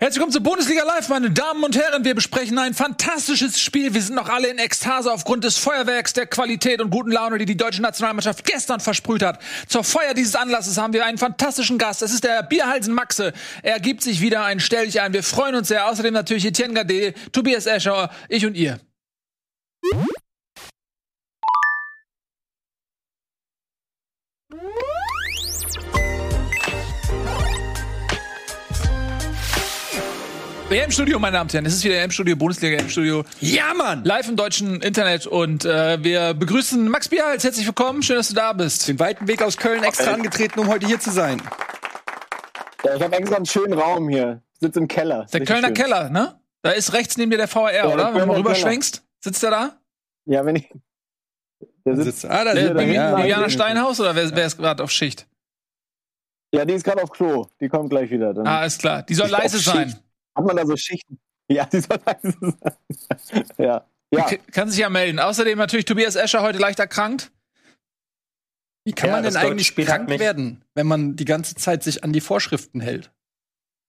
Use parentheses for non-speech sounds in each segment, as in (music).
Herzlich willkommen zu Bundesliga Live, meine Damen und Herren. Wir besprechen ein fantastisches Spiel. Wir sind noch alle in Ekstase aufgrund des Feuerwerks, der Qualität und guten Laune, die die deutsche Nationalmannschaft gestern versprüht hat. Zur Feier dieses Anlasses haben wir einen fantastischen Gast. Es ist der Bierhalsen Maxe. Er gibt sich wieder ein Stell dich ein. Wir freuen uns sehr. Außerdem natürlich Etienne Gade, Tobias Escher, ich und ihr. EM-Studio, meine Damen und Herren. Es ist wieder EM-Studio, Bundesliga EM-Studio. Ja, Mann! Live im deutschen Internet und äh, wir begrüßen Max Bierhals. Herzlich willkommen. Schön, dass du da bist. Den weiten Weg aus Köln extra angetreten, um heute hier zu sein. Ja, ich habe extra einen schönen Raum hier. Ich sitze im Keller. Der Kölner schön. Keller, ne? Da ist rechts neben dir der VR, ja, oder? Wenn du mal rüberschwenkst. Sitzt der da? Ja, wenn ich. Der sitzt. Ah, da der, der ja, Juliana Steinhaus oder wer, wer ist gerade auf Schicht? Ja, die ist gerade auf Klo. Die kommt gleich wieder. Dann ah, ist klar. Die soll leise sein. Schicht. Hat man da so Schichten? (laughs) Ja, die soll leise sein. (laughs) ja. Ja. Kann sich ja melden. Außerdem natürlich Tobias Escher heute leicht erkrankt. Wie kann ja, man denn eigentlich krank werden, wenn man die ganze Zeit sich an die Vorschriften hält?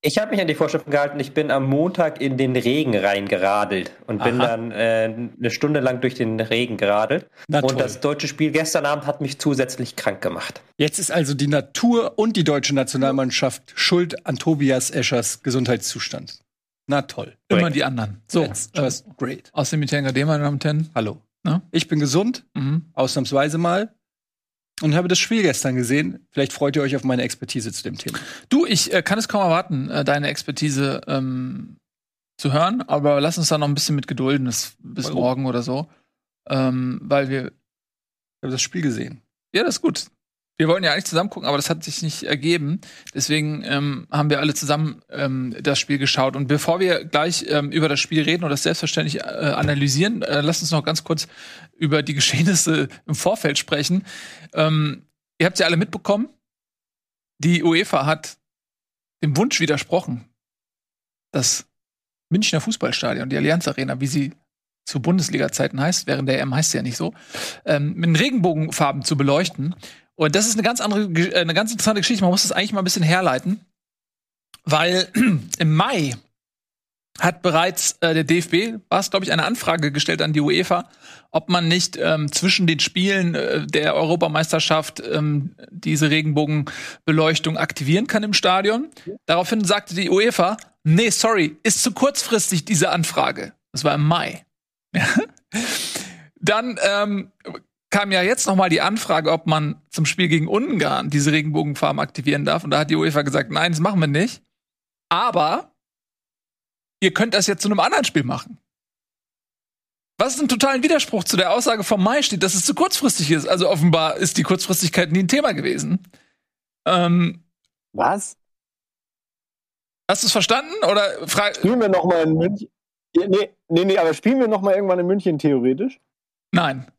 Ich habe mich an die Vorschriften gehalten. Ich bin am Montag in den Regen reingeradelt und bin dann äh, eine Stunde lang durch den Regen geradelt. Na, und das deutsche Spiel gestern Abend hat mich zusätzlich krank gemacht. Jetzt ist also die Natur und die deutsche Nationalmannschaft schuld an Tobias Eschers Gesundheitszustand. Na toll. Great. Immer die anderen. So, That's just äh, great. Aus dem Mitenga D, meine Damen und Herren. Hallo. Na? Ich bin gesund, mhm. ausnahmsweise mal und habe das Spiel gestern gesehen. Vielleicht freut ihr euch auf meine Expertise zu dem Thema. Du, ich äh, kann es kaum erwarten, äh, deine Expertise ähm, zu hören, aber lass uns da noch ein bisschen mit gedulden, bis, bis morgen oder so. Ähm, weil wir. Ich habe das Spiel gesehen. Ja, das ist gut wir wollen ja eigentlich zusammen gucken, aber das hat sich nicht ergeben. Deswegen ähm, haben wir alle zusammen ähm, das Spiel geschaut. Und bevor wir gleich ähm, über das Spiel reden und das selbstverständlich äh, analysieren, äh, lasst uns noch ganz kurz über die Geschehnisse im Vorfeld sprechen. Ähm, ihr habt ja alle mitbekommen, die UEFA hat dem Wunsch widersprochen, das Münchner Fußballstadion, die Allianz Arena, wie sie zu Bundesliga-Zeiten heißt, während der EM heißt sie ja nicht so, ähm, mit Regenbogenfarben zu beleuchten. Und das ist eine ganz andere, äh, eine ganz interessante Geschichte. Man muss das eigentlich mal ein bisschen herleiten, weil (clears throat) im Mai hat bereits äh, der DFB, war es glaube ich, eine Anfrage gestellt an die UEFA, ob man nicht ähm, zwischen den Spielen äh, der Europameisterschaft ähm, diese Regenbogenbeleuchtung aktivieren kann im Stadion. Daraufhin sagte die UEFA, nee, sorry, ist zu kurzfristig diese Anfrage. Das war im Mai. (laughs) Dann ähm, kam ja jetzt noch mal die Anfrage, ob man zum Spiel gegen Ungarn diese Regenbogenfarben aktivieren darf. Und da hat die UEFA gesagt, nein, das machen wir nicht. Aber ihr könnt das jetzt zu einem anderen Spiel machen. Was ist ein totalen Widerspruch zu der Aussage vom Mai steht, dass es zu kurzfristig ist. Also offenbar ist die Kurzfristigkeit nie ein Thema gewesen. Ähm, Was? Hast du es verstanden? Oder spielen wir noch mal in München? Nee, nee, nee, aber spielen wir noch mal irgendwann in München theoretisch? Nein.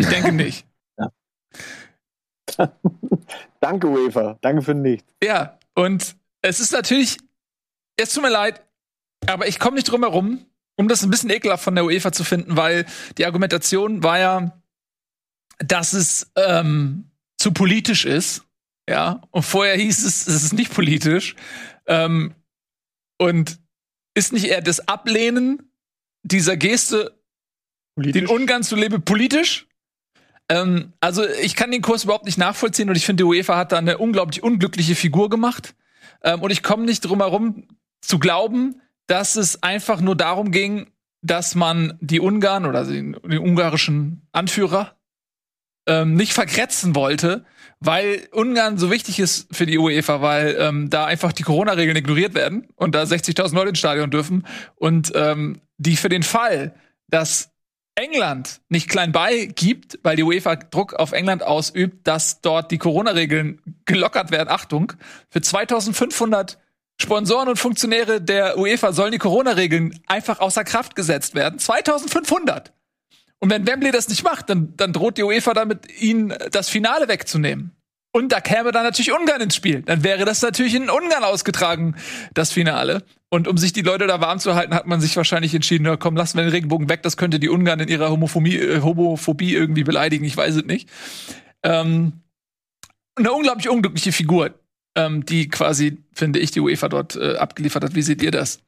Ich denke nicht. Ja. (laughs) Danke, UEFA. Danke für nichts. Ja, und es ist natürlich, es tut mir leid, aber ich komme nicht drum herum, um das ein bisschen ekelhaft von der UEFA zu finden, weil die Argumentation war ja, dass es ähm, zu politisch ist. Ja, und vorher hieß es, es ist nicht politisch. Ähm, und ist nicht eher das Ablehnen dieser Geste, politisch? den Ungarn zu leben, politisch? Ähm, also ich kann den Kurs überhaupt nicht nachvollziehen und ich finde, die UEFA hat da eine unglaublich unglückliche Figur gemacht. Ähm, und ich komme nicht drum herum zu glauben, dass es einfach nur darum ging, dass man die Ungarn oder den, den ungarischen Anführer ähm, nicht verkretzen wollte, weil Ungarn so wichtig ist für die UEFA, weil ähm, da einfach die Corona-Regeln ignoriert werden und da 60.000 Leute ins Stadion dürfen und ähm, die für den Fall, dass England nicht klein beigibt, weil die UEFA Druck auf England ausübt, dass dort die Corona-Regeln gelockert werden. Achtung, für 2500 Sponsoren und Funktionäre der UEFA sollen die Corona-Regeln einfach außer Kraft gesetzt werden. 2500! Und wenn Wembley das nicht macht, dann, dann droht die UEFA damit, ihnen das Finale wegzunehmen. Und da käme dann natürlich Ungarn ins Spiel. Dann wäre das natürlich in Ungarn ausgetragen, das Finale. Und um sich die Leute da warm zu halten, hat man sich wahrscheinlich entschieden, na komm, lassen wir den Regenbogen weg, das könnte die Ungarn in ihrer Homophobie, äh, Homophobie irgendwie beleidigen, ich weiß es nicht. Ähm, eine unglaublich unglückliche Figur. ähm, die quasi, finde ich, die UEFA dort äh, abgeliefert hat. Wie seht ihr das?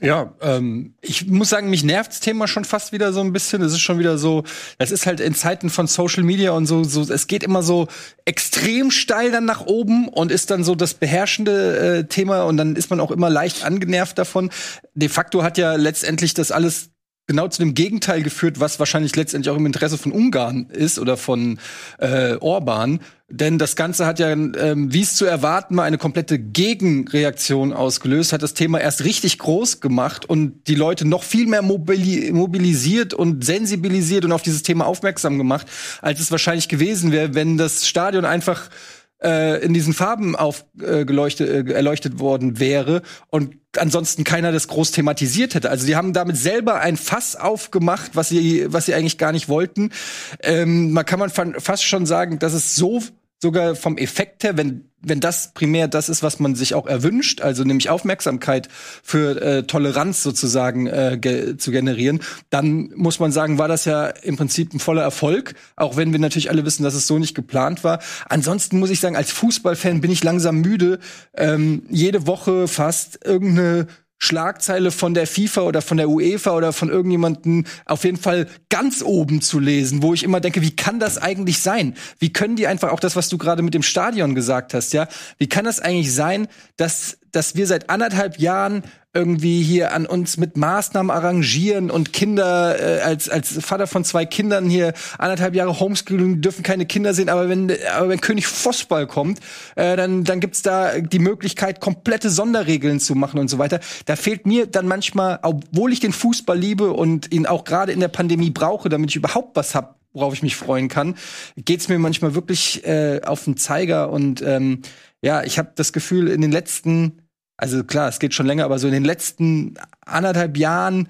Ja, ähm, ich muss sagen, mich nervt das Thema schon fast wieder so ein bisschen. Es ist schon wieder so, das ist halt in Zeiten von Social Media und so, so es geht immer so extrem steil dann nach oben und ist dann so das beherrschende äh, Thema und dann ist man auch immer leicht angenervt davon. De facto hat ja letztendlich das alles genau zu dem Gegenteil geführt, was wahrscheinlich letztendlich auch im Interesse von Ungarn ist oder von äh, Orban. Denn das Ganze hat ja, ähm, wie es zu erwarten war, eine komplette Gegenreaktion ausgelöst, hat das Thema erst richtig groß gemacht und die Leute noch viel mehr mobili mobilisiert und sensibilisiert und auf dieses Thema aufmerksam gemacht, als es wahrscheinlich gewesen wäre, wenn das Stadion einfach äh, in diesen Farben aufgeleuchtet, äh, erleuchtet worden wäre und ansonsten keiner das groß thematisiert hätte. Also die haben damit selber ein Fass aufgemacht, was sie, was sie eigentlich gar nicht wollten. Ähm, man kann man fast schon sagen, dass es so sogar vom Effekt her, wenn wenn das primär das ist, was man sich auch erwünscht, also nämlich Aufmerksamkeit für äh, Toleranz sozusagen äh, ge zu generieren, dann muss man sagen, war das ja im Prinzip ein voller Erfolg, auch wenn wir natürlich alle wissen, dass es so nicht geplant war. Ansonsten muss ich sagen, als Fußballfan bin ich langsam müde, ähm, jede Woche fast irgendeine Schlagzeile von der FIFA oder von der UEFA oder von irgendjemanden auf jeden Fall ganz oben zu lesen, wo ich immer denke, wie kann das eigentlich sein? Wie können die einfach auch das, was du gerade mit dem Stadion gesagt hast, ja? Wie kann das eigentlich sein, dass dass wir seit anderthalb Jahren irgendwie hier an uns mit Maßnahmen arrangieren und Kinder äh, als als Vater von zwei Kindern hier anderthalb Jahre Homeschooling dürfen keine Kinder sehen, aber wenn aber wenn König Fußball kommt, äh, dann dann gibt's da die Möglichkeit komplette Sonderregeln zu machen und so weiter. Da fehlt mir dann manchmal, obwohl ich den Fußball liebe und ihn auch gerade in der Pandemie brauche, damit ich überhaupt was hab, worauf ich mich freuen kann, geht's mir manchmal wirklich äh, auf den Zeiger und ähm, ja, ich habe das Gefühl in den letzten also klar, es geht schon länger, aber so in den letzten anderthalb Jahren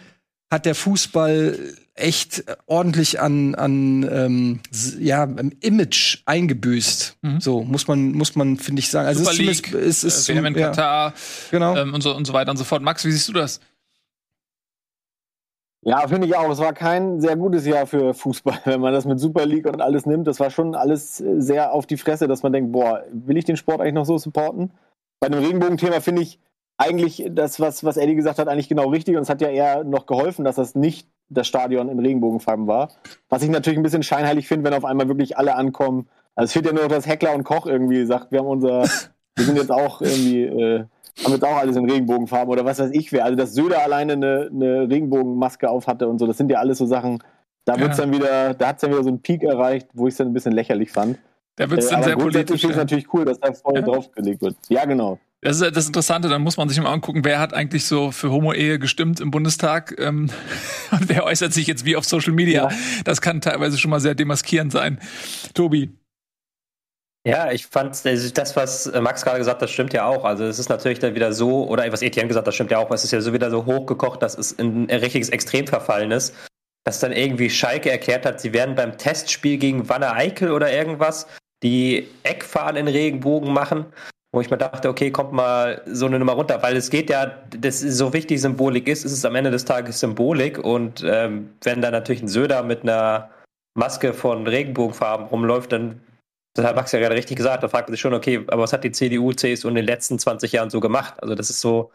hat der Fußball echt ordentlich an, an ähm, ja, Image eingebüßt. Mhm. So muss man, muss man, finde ich, sagen. Also Super es ist, League, ist, ist, äh, WM ja, Katar genau. Ähm, und, so, und so weiter und so fort. Max, wie siehst du das? Ja, finde ich auch. Es war kein sehr gutes Jahr für Fußball, (laughs) wenn man das mit Super League und alles nimmt. Das war schon alles sehr auf die Fresse, dass man denkt, boah, will ich den Sport eigentlich noch so supporten? Bei dem Regenbogenthema finde ich eigentlich das, was, was Eddie gesagt hat, eigentlich genau richtig. Und es hat ja eher noch geholfen, dass das nicht das Stadion in Regenbogenfarben war. Was ich natürlich ein bisschen scheinheilig finde, wenn auf einmal wirklich alle ankommen. Also es fehlt ja nur noch, dass Heckler und Koch irgendwie sagt, wir haben unser, wir sind jetzt auch irgendwie, äh, haben jetzt auch alles in Regenbogenfarben oder was weiß ich wer. Also dass Söder alleine eine, eine Regenbogenmaske auf hatte und so, das sind ja alles so Sachen, da wird's ja. dann wieder, da hat es dann wieder so einen Peak erreicht, wo ich es dann ein bisschen lächerlich fand. Da wird es dann äh, sehr politisch. ist es natürlich cool, dass da voll ja. draufgelegt wird. Ja, genau. Das ist das Interessante, dann muss man sich mal angucken, wer hat eigentlich so für Homo-Ehe gestimmt im Bundestag ähm, (laughs) und wer äußert sich jetzt wie auf Social Media. Ja. Das kann teilweise schon mal sehr demaskierend sein. Tobi. Ja, ich fand das, was Max gerade gesagt hat, stimmt ja auch. Also es ist natürlich dann wieder so, oder was Etienne gesagt hat, stimmt ja auch, es ist ja so wieder so hochgekocht, dass es in ein richtiges Extrem verfallen ist dass dann irgendwie Schalke erklärt hat, sie werden beim Testspiel gegen Wanne Eickel oder irgendwas die Eckfahren in Regenbogen machen, wo ich mir dachte, okay, kommt mal so eine Nummer runter, weil es geht ja, das ist so wichtig Symbolik ist, ist es am Ende des Tages Symbolik und ähm, wenn da natürlich ein Söder mit einer Maske von Regenbogenfarben rumläuft, dann das hat Max ja gerade richtig gesagt, da fragt man sich schon, okay, aber was hat die CDU, CSU in den letzten 20 Jahren so gemacht? Also das ist so,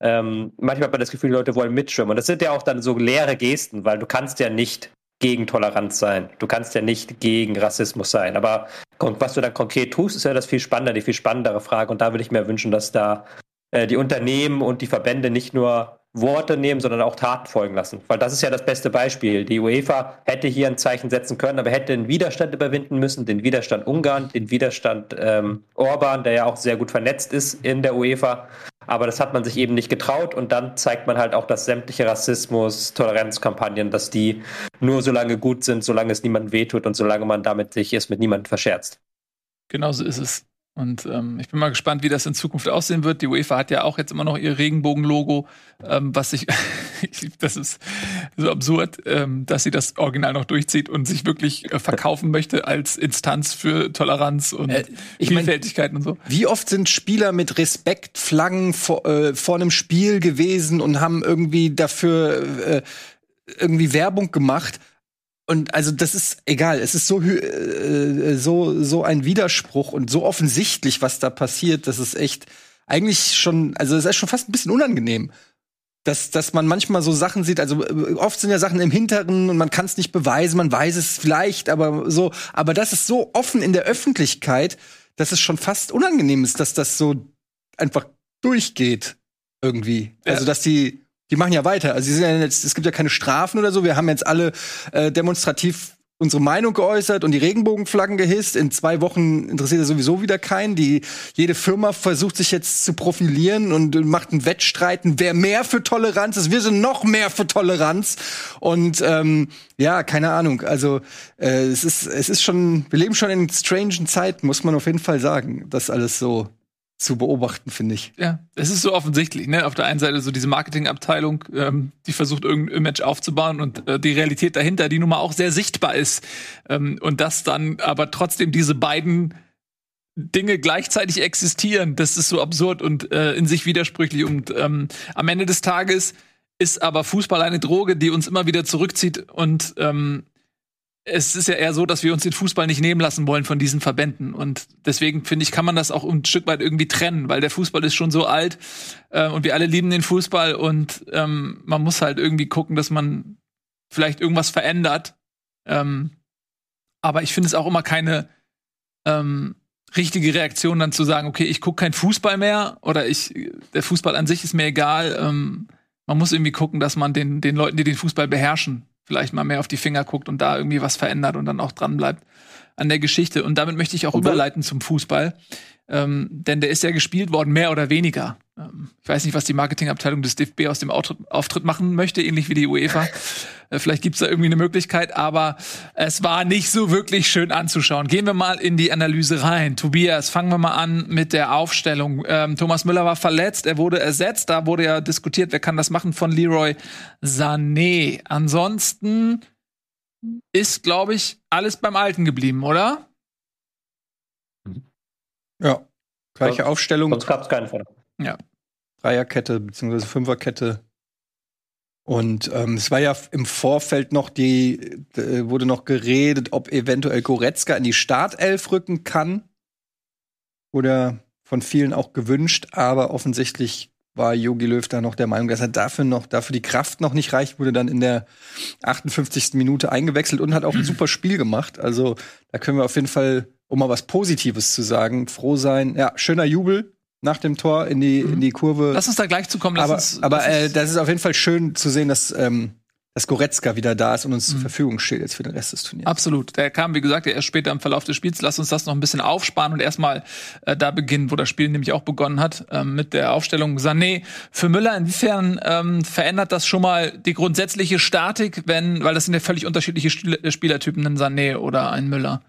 ähm, manchmal hat man das Gefühl, die Leute wollen mitschwimmen. Und das sind ja auch dann so leere Gesten, weil du kannst ja nicht gegen Toleranz sein. Du kannst ja nicht gegen Rassismus sein. Aber was du dann konkret tust, ist ja das viel spannender, die viel spannendere Frage. Und da würde ich mir wünschen, dass da äh, die Unternehmen und die Verbände nicht nur Worte nehmen, sondern auch Taten folgen lassen. Weil das ist ja das beste Beispiel. Die UEFA hätte hier ein Zeichen setzen können, aber hätte den Widerstand überwinden müssen, den Widerstand Ungarn, den Widerstand ähm, Orban, der ja auch sehr gut vernetzt ist in der UEFA. Aber das hat man sich eben nicht getraut und dann zeigt man halt auch, dass sämtliche Rassismus, Toleranzkampagnen, dass die nur so lange gut sind, solange es niemandem wehtut und solange man damit sich es mit niemandem verscherzt. Genau so ist es. Und ähm, ich bin mal gespannt, wie das in Zukunft aussehen wird. Die UEFA hat ja auch jetzt immer noch ihr Regenbogen-Logo, ähm, was sich, (laughs) das ist so absurd, ähm, dass sie das Original noch durchzieht und sich wirklich äh, verkaufen möchte als Instanz für Toleranz und äh, ich Vielfältigkeit mein, und so. Wie oft sind Spieler mit Respektflaggen vor, äh, vor einem Spiel gewesen und haben irgendwie dafür äh, irgendwie Werbung gemacht? Und also das ist egal, es ist so äh, so so ein Widerspruch und so offensichtlich, was da passiert, das ist echt eigentlich schon, also es ist schon fast ein bisschen unangenehm. Dass, dass man manchmal so Sachen sieht, also äh, oft sind ja Sachen im Hinteren und man kann es nicht beweisen, man weiß es vielleicht, aber so, aber das ist so offen in der Öffentlichkeit, dass es schon fast unangenehm ist, dass das so einfach durchgeht irgendwie. Ja. Also dass die die machen ja weiter. Also ja jetzt, es gibt ja keine Strafen oder so. Wir haben jetzt alle äh, demonstrativ unsere Meinung geäußert und die Regenbogenflaggen gehisst. In zwei Wochen interessiert er sowieso wieder keinen. Die, jede Firma versucht sich jetzt zu profilieren und macht einen Wettstreiten, wer mehr für Toleranz ist. Wir sind noch mehr für Toleranz. Und ähm, ja, keine Ahnung. Also äh, es ist, es ist schon, wir leben schon in strangen Zeiten, muss man auf jeden Fall sagen. Das alles so zu beobachten, finde ich. Ja, es ist so offensichtlich, ne? Auf der einen Seite so diese Marketingabteilung, ähm, die versucht irgendein Image aufzubauen und äh, die Realität dahinter, die nun mal auch sehr sichtbar ist. Ähm, und dass dann aber trotzdem diese beiden Dinge gleichzeitig existieren, das ist so absurd und äh, in sich widersprüchlich. Und ähm, am Ende des Tages ist aber Fußball eine Droge, die uns immer wieder zurückzieht und ähm, es ist ja eher so, dass wir uns den Fußball nicht nehmen lassen wollen von diesen Verbänden. Und deswegen finde ich, kann man das auch ein Stück weit irgendwie trennen, weil der Fußball ist schon so alt äh, und wir alle lieben den Fußball und ähm, man muss halt irgendwie gucken, dass man vielleicht irgendwas verändert. Ähm, aber ich finde es auch immer keine ähm, richtige Reaktion, dann zu sagen, okay, ich gucke keinen Fußball mehr oder ich, der Fußball an sich ist mir egal. Ähm, man muss irgendwie gucken, dass man den, den Leuten, die den Fußball beherrschen, vielleicht mal mehr auf die Finger guckt und da irgendwie was verändert und dann auch dran bleibt an der Geschichte. Und damit möchte ich auch Obwohl überleiten zum Fußball. Ähm, denn der ist ja gespielt worden, mehr oder weniger. Ähm, ich weiß nicht, was die Marketingabteilung des DFB aus dem Auftritt, machen möchte, ähnlich wie die UEFA. (laughs) Äh, vielleicht gibt's da irgendwie eine Möglichkeit, aber es war nicht so wirklich schön anzuschauen. Gehen wir mal in die Analyse rein. Tobias, fangen wir mal an mit der Aufstellung. Ähm, Thomas Müller war verletzt, er wurde ersetzt. Da wurde ja diskutiert, wer kann das machen von Leroy Sané. Ansonsten ist, glaube ich, alles beim Alten geblieben, oder? Ja. Gleiche Aufstellung. Sonst gab es keinen von. Ja. Dreierkette bzw. Fünferkette. Und ähm, es war ja im Vorfeld noch die, äh, wurde noch geredet, ob eventuell Goretzka in die Startelf rücken kann. Oder von vielen auch gewünscht, aber offensichtlich war Yogi Löw da noch der Meinung, dass er dafür noch, dafür die Kraft noch nicht reicht, wurde dann in der 58. Minute eingewechselt und hat auch ein (clears throat) super Spiel gemacht. Also da können wir auf jeden Fall um mal was Positives zu sagen, froh sein. Ja, schöner Jubel nach dem Tor in die, mhm. in die Kurve. Lass uns da gleich zukommen. Lass aber uns, aber äh, das ist auf jeden Fall schön zu sehen, dass ähm, dass Goretzka wieder da ist und uns mhm. zur Verfügung steht jetzt für den Rest des Turniers. Absolut. Der kam, wie gesagt, erst später im Verlauf des Spiels. Lass uns das noch ein bisschen aufsparen und erstmal äh, da beginnen, wo das Spiel nämlich auch begonnen hat, ähm, mit der Aufstellung Sané für Müller. Inwiefern ähm, verändert das schon mal die grundsätzliche Statik, wenn, weil das sind ja völlig unterschiedliche Spielertypen, ein Sané oder ein Müller?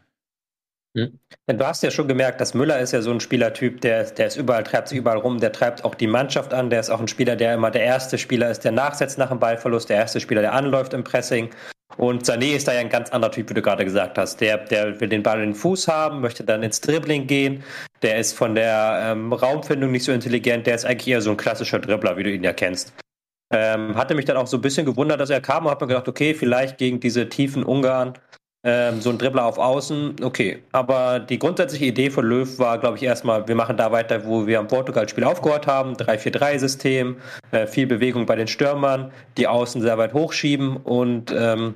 Hm. Du hast ja schon gemerkt, dass Müller ist ja so ein Spielertyp, der, der ist überall, treibt sich überall rum, der treibt auch die Mannschaft an, der ist auch ein Spieler, der immer der erste Spieler ist, der nachsetzt nach dem Ballverlust, der erste Spieler, der anläuft im Pressing. Und Sané ist da ja ein ganz anderer Typ, wie du gerade gesagt hast. Der, der will den Ball in den Fuß haben, möchte dann ins Dribbling gehen. Der ist von der ähm, Raumfindung nicht so intelligent. Der ist eigentlich eher so ein klassischer Dribbler, wie du ihn ja kennst. Ähm, hatte mich dann auch so ein bisschen gewundert, dass er kam und habe mir gedacht, okay, vielleicht gegen diese tiefen Ungarn ähm, so ein Dribbler auf Außen, okay. Aber die grundsätzliche Idee von Löw war, glaube ich, erstmal, wir machen da weiter, wo wir am Portugal-Spiel aufgehört haben. 3-4-3-System, äh, viel Bewegung bei den Stürmern, die Außen sehr weit hochschieben und ähm,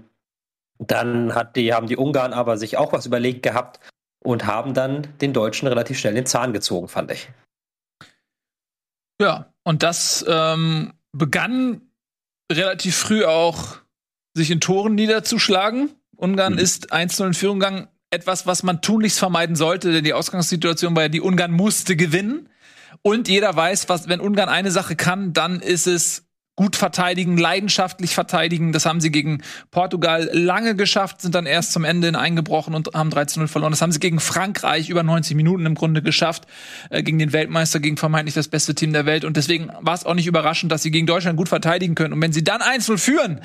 dann hat die, haben die Ungarn aber sich auch was überlegt gehabt und haben dann den Deutschen relativ schnell den Zahn gezogen, fand ich. Ja, und das ähm, begann relativ früh auch sich in Toren niederzuschlagen. Ungarn mhm. ist 1-0 in Führung gegangen. Etwas, was man tunlichst vermeiden sollte, denn die Ausgangssituation war ja, die Ungarn musste gewinnen. Und jeder weiß, was, wenn Ungarn eine Sache kann, dann ist es gut verteidigen, leidenschaftlich verteidigen. Das haben sie gegen Portugal lange geschafft, sind dann erst zum Ende eingebrochen und haben 13-0 verloren. Das haben sie gegen Frankreich über 90 Minuten im Grunde geschafft, äh, gegen den Weltmeister, gegen vermeintlich das beste Team der Welt. Und deswegen war es auch nicht überraschend, dass sie gegen Deutschland gut verteidigen können. Und wenn sie dann 1-0 führen,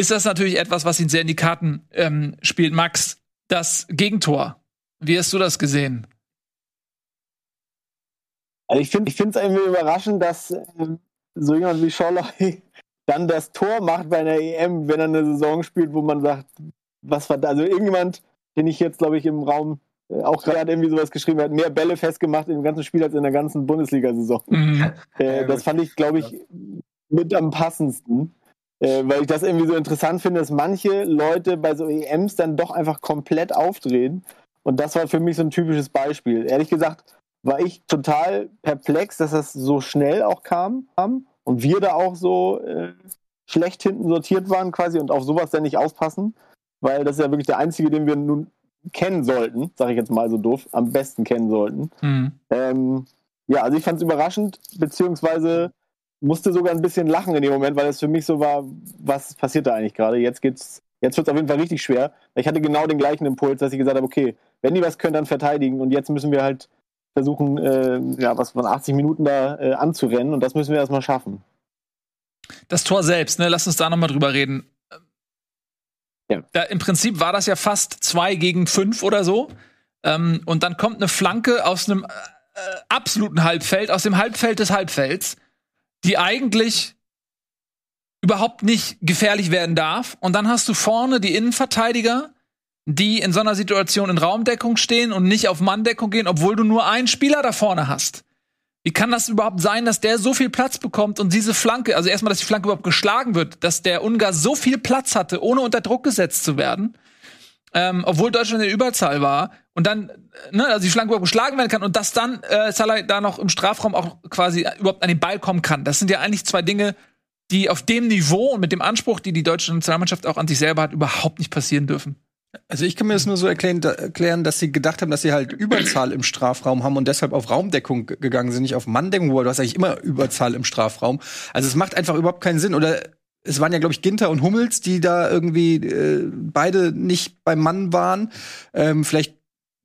ist das natürlich etwas, was ihn sehr in die Karten ähm, spielt. Max, das Gegentor. Wie hast du das gesehen? Also ich finde es irgendwie überraschend, dass äh, so jemand wie Schorley (laughs) dann das Tor macht bei einer EM, wenn er eine Saison spielt, wo man sagt, was war da? Also irgendjemand, den ich jetzt, glaube ich, im Raum äh, auch gerade irgendwie sowas geschrieben hat, mehr Bälle festgemacht im ganzen Spiel als in der ganzen Bundesliga-Saison. Mhm. Äh, das fand ich, glaube ich, mit am passendsten. Äh, weil ich das irgendwie so interessant finde, dass manche Leute bei so EMs dann doch einfach komplett aufdrehen. Und das war für mich so ein typisches Beispiel. Ehrlich gesagt war ich total perplex, dass das so schnell auch kam haben und wir da auch so äh, schlecht hinten sortiert waren quasi und auf sowas dann nicht aufpassen, weil das ist ja wirklich der einzige, den wir nun kennen sollten, sage ich jetzt mal so doof, am besten kennen sollten. Mhm. Ähm, ja, also ich fand es überraschend, beziehungsweise musste sogar ein bisschen lachen in dem Moment, weil es für mich so war, was passiert da eigentlich gerade? Jetzt geht's, jetzt wird es auf jeden Fall richtig schwer. Ich hatte genau den gleichen Impuls, dass ich gesagt habe, okay, wenn die was können, dann verteidigen und jetzt müssen wir halt versuchen, äh, ja, was von 80 Minuten da äh, anzurennen und das müssen wir erstmal schaffen. Das Tor selbst, ne, lass uns da nochmal drüber reden. Ja. Da, Im Prinzip war das ja fast zwei gegen fünf oder so. Ähm, und dann kommt eine Flanke aus einem äh, absoluten Halbfeld, aus dem Halbfeld des Halbfelds die eigentlich überhaupt nicht gefährlich werden darf. Und dann hast du vorne die Innenverteidiger, die in so einer Situation in Raumdeckung stehen und nicht auf Manndeckung gehen, obwohl du nur einen Spieler da vorne hast. Wie kann das überhaupt sein, dass der so viel Platz bekommt und diese Flanke, also erstmal, dass die Flanke überhaupt geschlagen wird, dass der Ungar so viel Platz hatte, ohne unter Druck gesetzt zu werden, ähm, obwohl Deutschland in der Überzahl war und dann, äh, ne, also die Flanke überhaupt geschlagen werden kann und dass dann äh, Salah da noch im Strafraum auch quasi überhaupt an den Ball kommen kann. Das sind ja eigentlich zwei Dinge, die auf dem Niveau und mit dem Anspruch, die die deutsche Nationalmannschaft auch an sich selber hat, überhaupt nicht passieren dürfen. Also ich kann mir das nur so erklären, da, erklären, dass sie gedacht haben, dass sie halt Überzahl im Strafraum haben und deshalb auf Raumdeckung gegangen sind, nicht auf Manndeckung, weil du hast eigentlich immer Überzahl im Strafraum. Also es macht einfach überhaupt keinen Sinn. Oder es waren ja, glaube ich, Ginter und Hummels, die da irgendwie äh, beide nicht beim Mann waren. Ähm, vielleicht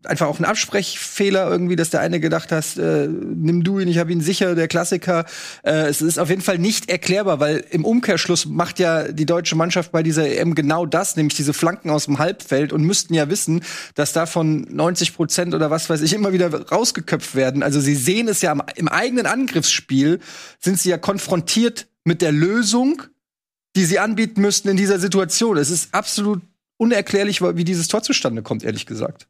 einfach auch ein Absprechfehler irgendwie, dass der eine gedacht hat, äh, nimm du ihn, ich habe ihn sicher, der Klassiker. Äh, es ist auf jeden Fall nicht erklärbar, weil im Umkehrschluss macht ja die deutsche Mannschaft bei dieser EM genau das, nämlich diese Flanken aus dem Halbfeld und müssten ja wissen, dass davon 90 Prozent oder was weiß ich immer wieder rausgeköpft werden. Also sie sehen es ja im eigenen Angriffsspiel, sind sie ja konfrontiert mit der Lösung die sie anbieten müssten in dieser Situation. Es ist absolut unerklärlich, wie dieses Tor zustande kommt, ehrlich gesagt.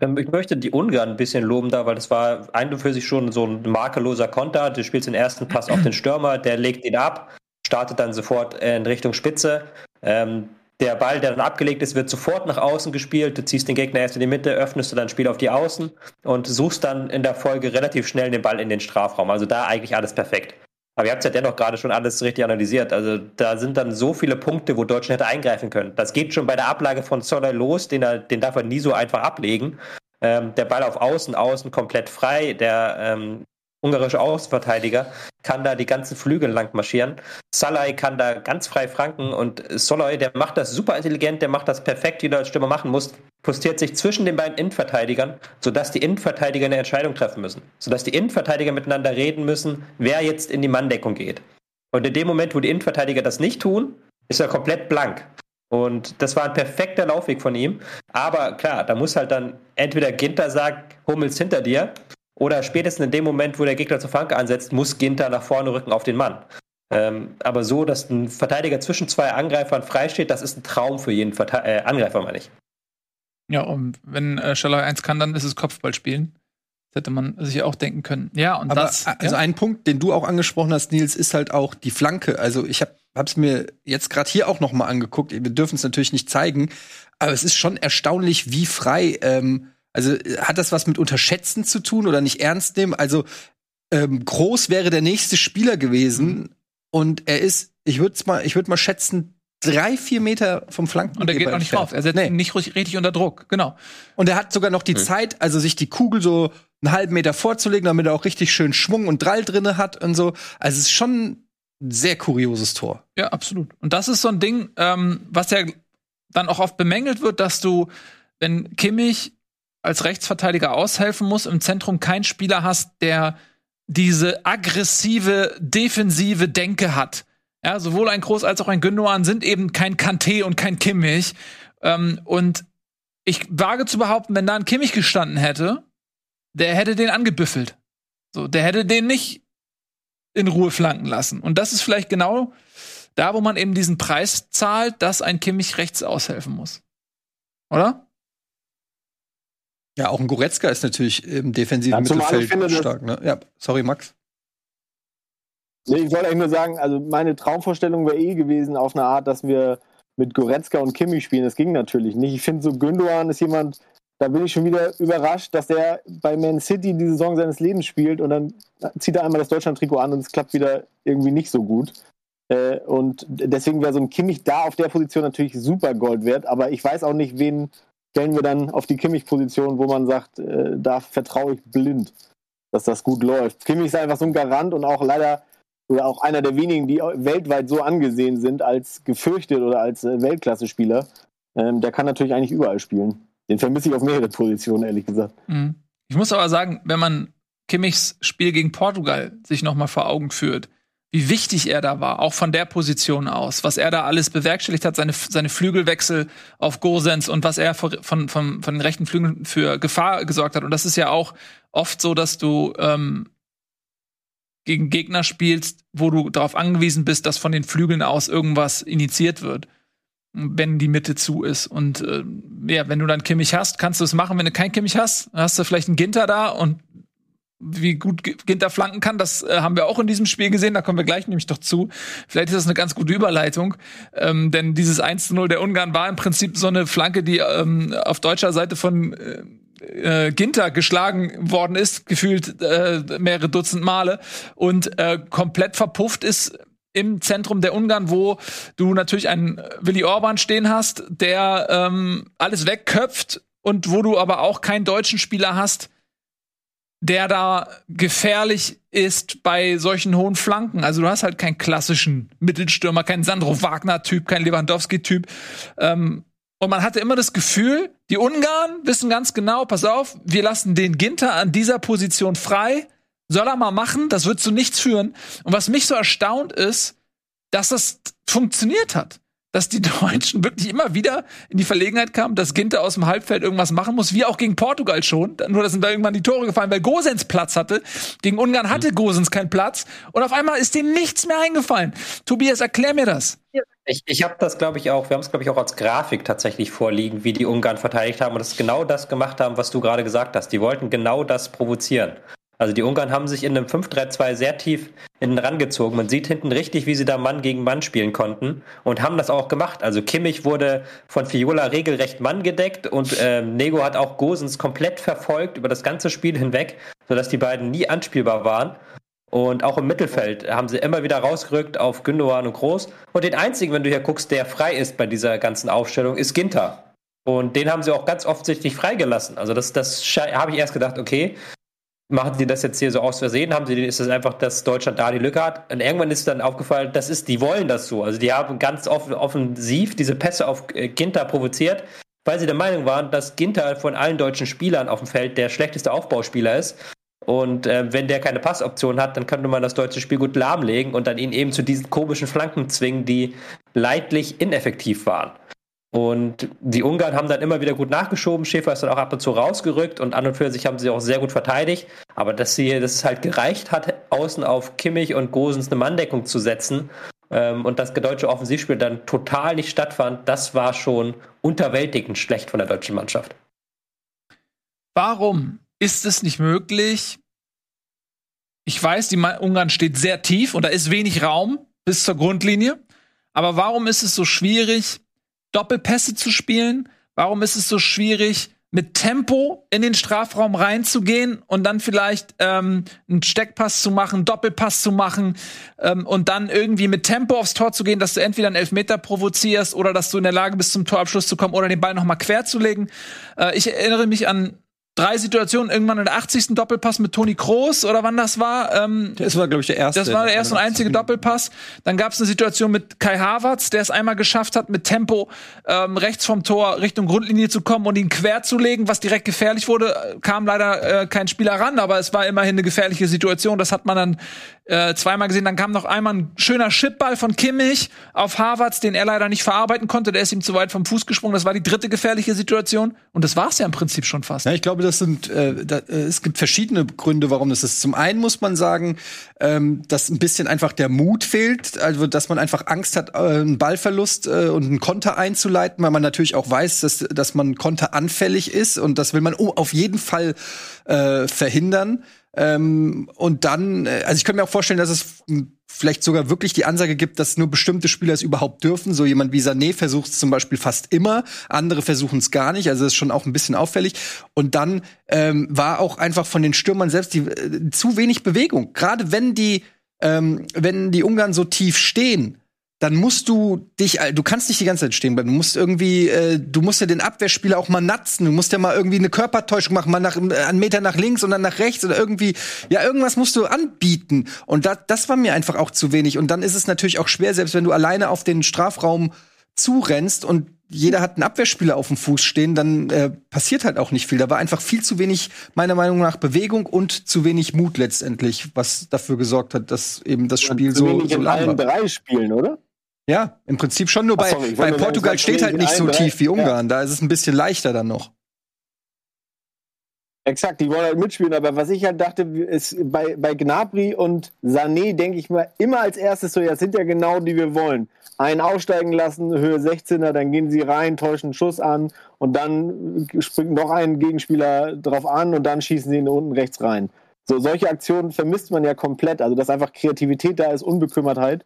Ähm, ich möchte die Ungarn ein bisschen loben da, weil das war ein und für sich schon so ein makelloser Konter. Du spielst den ersten Pass auf den Stürmer, der legt ihn ab, startet dann sofort in Richtung Spitze. Ähm, der Ball, der dann abgelegt ist, wird sofort nach außen gespielt. Du ziehst den Gegner erst in die Mitte, öffnest du dein Spiel auf die Außen und suchst dann in der Folge relativ schnell den Ball in den Strafraum. Also da eigentlich alles perfekt. Aber ihr habt es ja dennoch gerade schon alles richtig analysiert. Also da sind dann so viele Punkte, wo Deutschland hätte eingreifen können. Das geht schon bei der Ablage von Zoller los, den, er, den darf er nie so einfach ablegen. Ähm, der Ball auf Außen, Außen komplett frei. Der ähm, ungarische Außenverteidiger, kann da die ganzen Flügel lang marschieren. Salai kann da ganz frei franken und Soloy, der macht das super intelligent, der macht das perfekt, wie du als Stürmer machen musst, postiert sich zwischen den beiden Innenverteidigern, sodass die Innenverteidiger eine Entscheidung treffen müssen. Sodass die Innenverteidiger miteinander reden müssen, wer jetzt in die Manndeckung geht. Und in dem Moment, wo die Innenverteidiger das nicht tun, ist er komplett blank. Und das war ein perfekter Laufweg von ihm. Aber klar, da muss halt dann entweder Ginter sagen, Hummels hinter dir oder spätestens in dem Moment, wo der Gegner zur Flanke ansetzt, muss Ginter nach vorne rücken auf den Mann. Ähm, aber so, dass ein Verteidiger zwischen zwei Angreifern freisteht, das ist ein Traum für jeden Verte äh, Angreifer, meine ich. Ja, und wenn äh, Schalloy eins kann, dann ist es Kopfballspielen. Das hätte man sich auch denken können. Ja, und aber, das. Also ja? ein Punkt, den du auch angesprochen hast, Nils, ist halt auch die Flanke. Also ich habe es mir jetzt gerade hier auch noch mal angeguckt. Wir dürfen es natürlich nicht zeigen, aber es ist schon erstaunlich, wie frei ähm, also hat das was mit Unterschätzen zu tun oder nicht ernst nehmen? Also ähm, groß wäre der nächste Spieler gewesen mhm. und er ist, ich würde mal, ich würde mal schätzen, drei, vier Meter vom Flanken. Und er geht noch nicht rauf. Er setzt nee. ihn nicht richtig unter Druck. Genau. Und er hat sogar noch die mhm. Zeit, also sich die Kugel so einen halben Meter vorzulegen, damit er auch richtig schön Schwung und Drall drinne hat und so. Also es ist schon ein sehr kurioses Tor. Ja, absolut. Und das ist so ein Ding, ähm, was ja dann auch oft bemängelt wird, dass du, wenn Kimmich als Rechtsverteidiger aushelfen muss, im Zentrum keinen Spieler hast, der diese aggressive, defensive Denke hat. Ja, sowohl ein Groß als auch ein Gündogan sind eben kein Kanté und kein Kimmich. Ähm, und ich wage zu behaupten, wenn da ein Kimmich gestanden hätte, der hätte den angebüffelt. So, der hätte den nicht in Ruhe flanken lassen. Und das ist vielleicht genau da, wo man eben diesen Preis zahlt, dass ein Kimmich rechts aushelfen muss. Oder? Ja, auch ein Goretzka ist natürlich im defensiven ja, Mittelfeld finde, stark. Ne? Ja, sorry, Max. Nee, ich wollte eigentlich nur sagen, also meine Traumvorstellung wäre eh gewesen auf eine Art, dass wir mit Goretzka und Kimmich spielen. Das ging natürlich nicht. Ich finde so Gündogan ist jemand, da bin ich schon wieder überrascht, dass der bei Man City die Saison seines Lebens spielt und dann zieht er einmal das Deutschland-Trikot an und es klappt wieder irgendwie nicht so gut. Äh, und deswegen wäre so ein Kimmich da auf der Position natürlich super Gold wert, aber ich weiß auch nicht, wen stellen wir dann auf die Kimmich-Position, wo man sagt, äh, da vertraue ich blind, dass das gut läuft. Kimmich ist einfach so ein Garant und auch leider oder auch einer der wenigen, die weltweit so angesehen sind als gefürchtet oder als äh, Weltklasse-Spieler. Ähm, der kann natürlich eigentlich überall spielen. Den vermisse ich auf mehrere Positionen, ehrlich gesagt. Mhm. Ich muss aber sagen, wenn man Kimmichs Spiel gegen Portugal sich noch mal vor Augen führt, wie wichtig er da war, auch von der Position aus, was er da alles bewerkstelligt hat, seine, seine Flügelwechsel auf Gosens und was er von, von, von, den rechten Flügeln für Gefahr gesorgt hat. Und das ist ja auch oft so, dass du ähm, gegen Gegner spielst, wo du darauf angewiesen bist, dass von den Flügeln aus irgendwas initiiert wird wenn die Mitte zu ist. Und äh, ja, wenn du dann Kimmich hast, kannst du es machen. Wenn du kein Kimmich hast, hast du vielleicht einen Ginter da und wie gut Ginter flanken kann, das äh, haben wir auch in diesem Spiel gesehen, da kommen wir gleich nämlich doch zu. Vielleicht ist das eine ganz gute Überleitung, ähm, denn dieses 1-0 der Ungarn war im Prinzip so eine Flanke, die ähm, auf deutscher Seite von äh, äh, Ginter geschlagen worden ist, gefühlt äh, mehrere Dutzend Male und äh, komplett verpufft ist im Zentrum der Ungarn, wo du natürlich einen Willy Orban stehen hast, der ähm, alles wegköpft und wo du aber auch keinen deutschen Spieler hast, der da gefährlich ist bei solchen hohen Flanken. Also du hast halt keinen klassischen Mittelstürmer, keinen Sandro Wagner-Typ, keinen Lewandowski-Typ. Ähm, und man hatte immer das Gefühl, die Ungarn wissen ganz genau, pass auf, wir lassen den Ginter an dieser Position frei soll er mal machen, das wird zu nichts führen. Und was mich so erstaunt ist, dass das funktioniert hat. Dass die (laughs) Deutschen wirklich immer wieder in die Verlegenheit kamen, dass Ginter aus dem Halbfeld irgendwas machen muss, wie auch gegen Portugal schon. Nur, dass sind da irgendwann die Tore gefallen, weil Gosens Platz hatte. Gegen Ungarn hatte Gosens keinen Platz. Und auf einmal ist denen nichts mehr eingefallen. Tobias, erklär mir das. Ich, ich habe das, glaube ich, auch, wir haben es, glaube ich, auch als Grafik tatsächlich vorliegen, wie die Ungarn verteidigt haben und das genau das gemacht haben, was du gerade gesagt hast. Die wollten genau das provozieren. Also die Ungarn haben sich in einem 5-3-2 sehr tief hinten rangezogen. Man sieht hinten richtig, wie sie da Mann gegen Mann spielen konnten und haben das auch gemacht. Also Kimmich wurde von Fiola regelrecht Mann gedeckt und äh, Nego hat auch Gosens komplett verfolgt über das ganze Spiel hinweg, sodass die beiden nie anspielbar waren. Und auch im Mittelfeld haben sie immer wieder rausgerückt auf Gündogan und Groß. Und den einzigen, wenn du hier guckst, der frei ist bei dieser ganzen Aufstellung, ist Ginter. Und den haben sie auch ganz offensichtlich freigelassen. Also das, das habe ich erst gedacht, okay, machen sie das jetzt hier so aus Versehen? Haben sie, ist das einfach, dass Deutschland da die Lücke hat? Und irgendwann ist dann aufgefallen, das ist, die wollen das so. Also die haben ganz off offensiv diese Pässe auf äh, Ginter provoziert, weil sie der Meinung waren, dass Ginter von allen deutschen Spielern auf dem Feld der schlechteste Aufbauspieler ist. Und äh, wenn der keine Passoption hat, dann könnte man das deutsche Spiel gut lahmlegen und dann ihn eben zu diesen komischen Flanken zwingen, die leidlich ineffektiv waren. Und die Ungarn haben dann immer wieder gut nachgeschoben. Schäfer ist dann auch ab und zu rausgerückt und an und für sich haben sie auch sehr gut verteidigt. Aber dass sie, dass es halt gereicht hat, außen auf Kimmich und Gosens eine Manndeckung zu setzen ähm, und das deutsche Offensivspiel dann total nicht stattfand, das war schon unterwältigend schlecht von der deutschen Mannschaft. Warum ist es nicht möglich? Ich weiß, die Ungarn steht sehr tief und da ist wenig Raum bis zur Grundlinie. Aber warum ist es so schwierig, Doppelpässe zu spielen? Warum ist es so schwierig, mit Tempo in den Strafraum reinzugehen und dann vielleicht ähm, einen Steckpass zu machen, Doppelpass zu machen ähm, und dann irgendwie mit Tempo aufs Tor zu gehen, dass du entweder einen Elfmeter provozierst oder dass du in der Lage bist, zum Torabschluss zu kommen oder den Ball noch mal quer zu legen. Äh, ich erinnere mich an drei Situationen, irgendwann in der 80. Doppelpass mit Toni Kroos oder wann das war. Ähm, das war, glaube ich, der erste. Das war der erste und einzige Doppelpass. Dann gab es eine Situation mit Kai Havertz, der es einmal geschafft hat, mit Tempo ähm, rechts vom Tor Richtung Grundlinie zu kommen und ihn quer zu legen, was direkt gefährlich wurde. Kam leider äh, kein Spieler ran, aber es war immerhin eine gefährliche Situation. Das hat man dann äh, zweimal gesehen. Dann kam noch einmal ein schöner Chipball von Kimmich auf Havertz, den er leider nicht verarbeiten konnte. Der ist ihm zu weit vom Fuß gesprungen. Das war die dritte gefährliche Situation. Und das war es ja im Prinzip schon fast. Ja, ich glaube, das sind, äh, da, äh, es gibt verschiedene Gründe, warum das ist. Zum einen muss man sagen, ähm, dass ein bisschen einfach der Mut fehlt, also dass man einfach Angst hat, äh, einen Ballverlust äh, und einen Konter einzuleiten, weil man natürlich auch weiß, dass, dass man Konter anfällig ist und das will man oh, auf jeden Fall äh, verhindern. Ähm, und dann, äh, also ich könnte mir auch vorstellen, dass es vielleicht sogar wirklich die Ansage gibt, dass nur bestimmte Spieler es überhaupt dürfen. So jemand wie Sané versucht es zum Beispiel fast immer, andere versuchen es gar nicht. Also das ist schon auch ein bisschen auffällig. Und dann ähm, war auch einfach von den Stürmern selbst die, äh, zu wenig Bewegung. Gerade wenn die, ähm, wenn die Ungarn so tief stehen, dann musst du dich, du kannst nicht die ganze Zeit stehen bleiben. Du musst irgendwie, äh, du musst ja den Abwehrspieler auch mal natzen. Du musst ja mal irgendwie eine Körpertäuschung machen, mal nach, einen Meter nach links und dann nach rechts oder irgendwie, ja, irgendwas musst du anbieten. Und das, das war mir einfach auch zu wenig. Und dann ist es natürlich auch schwer, selbst wenn du alleine auf den Strafraum zurennst und jeder hat einen Abwehrspieler auf dem Fuß stehen, dann äh, passiert halt auch nicht viel. Da war einfach viel zu wenig, meiner Meinung nach, Bewegung und zu wenig Mut letztendlich, was dafür gesorgt hat, dass eben das Spiel so, wenig so in lang allen war. drei Spielen, oder? Ja, im Prinzip schon. Nur bei, sorry, bei Portugal steht halt nicht so drei- tief wie Ungarn. Da ist es ein bisschen leichter dann noch. Exakt, die wollen halt mitspielen, aber was ich halt dachte, ist bei, bei Gnabry und Sané denke ich mal immer als erstes so, ja, das sind ja genau die wir wollen. Einen aussteigen lassen, Höhe 16er, dann gehen sie rein, täuschen einen Schuss an und dann springt noch ein Gegenspieler drauf an und dann schießen sie ihn unten rechts rein. So, solche Aktionen vermisst man ja komplett, also dass einfach Kreativität da ist, Unbekümmertheit.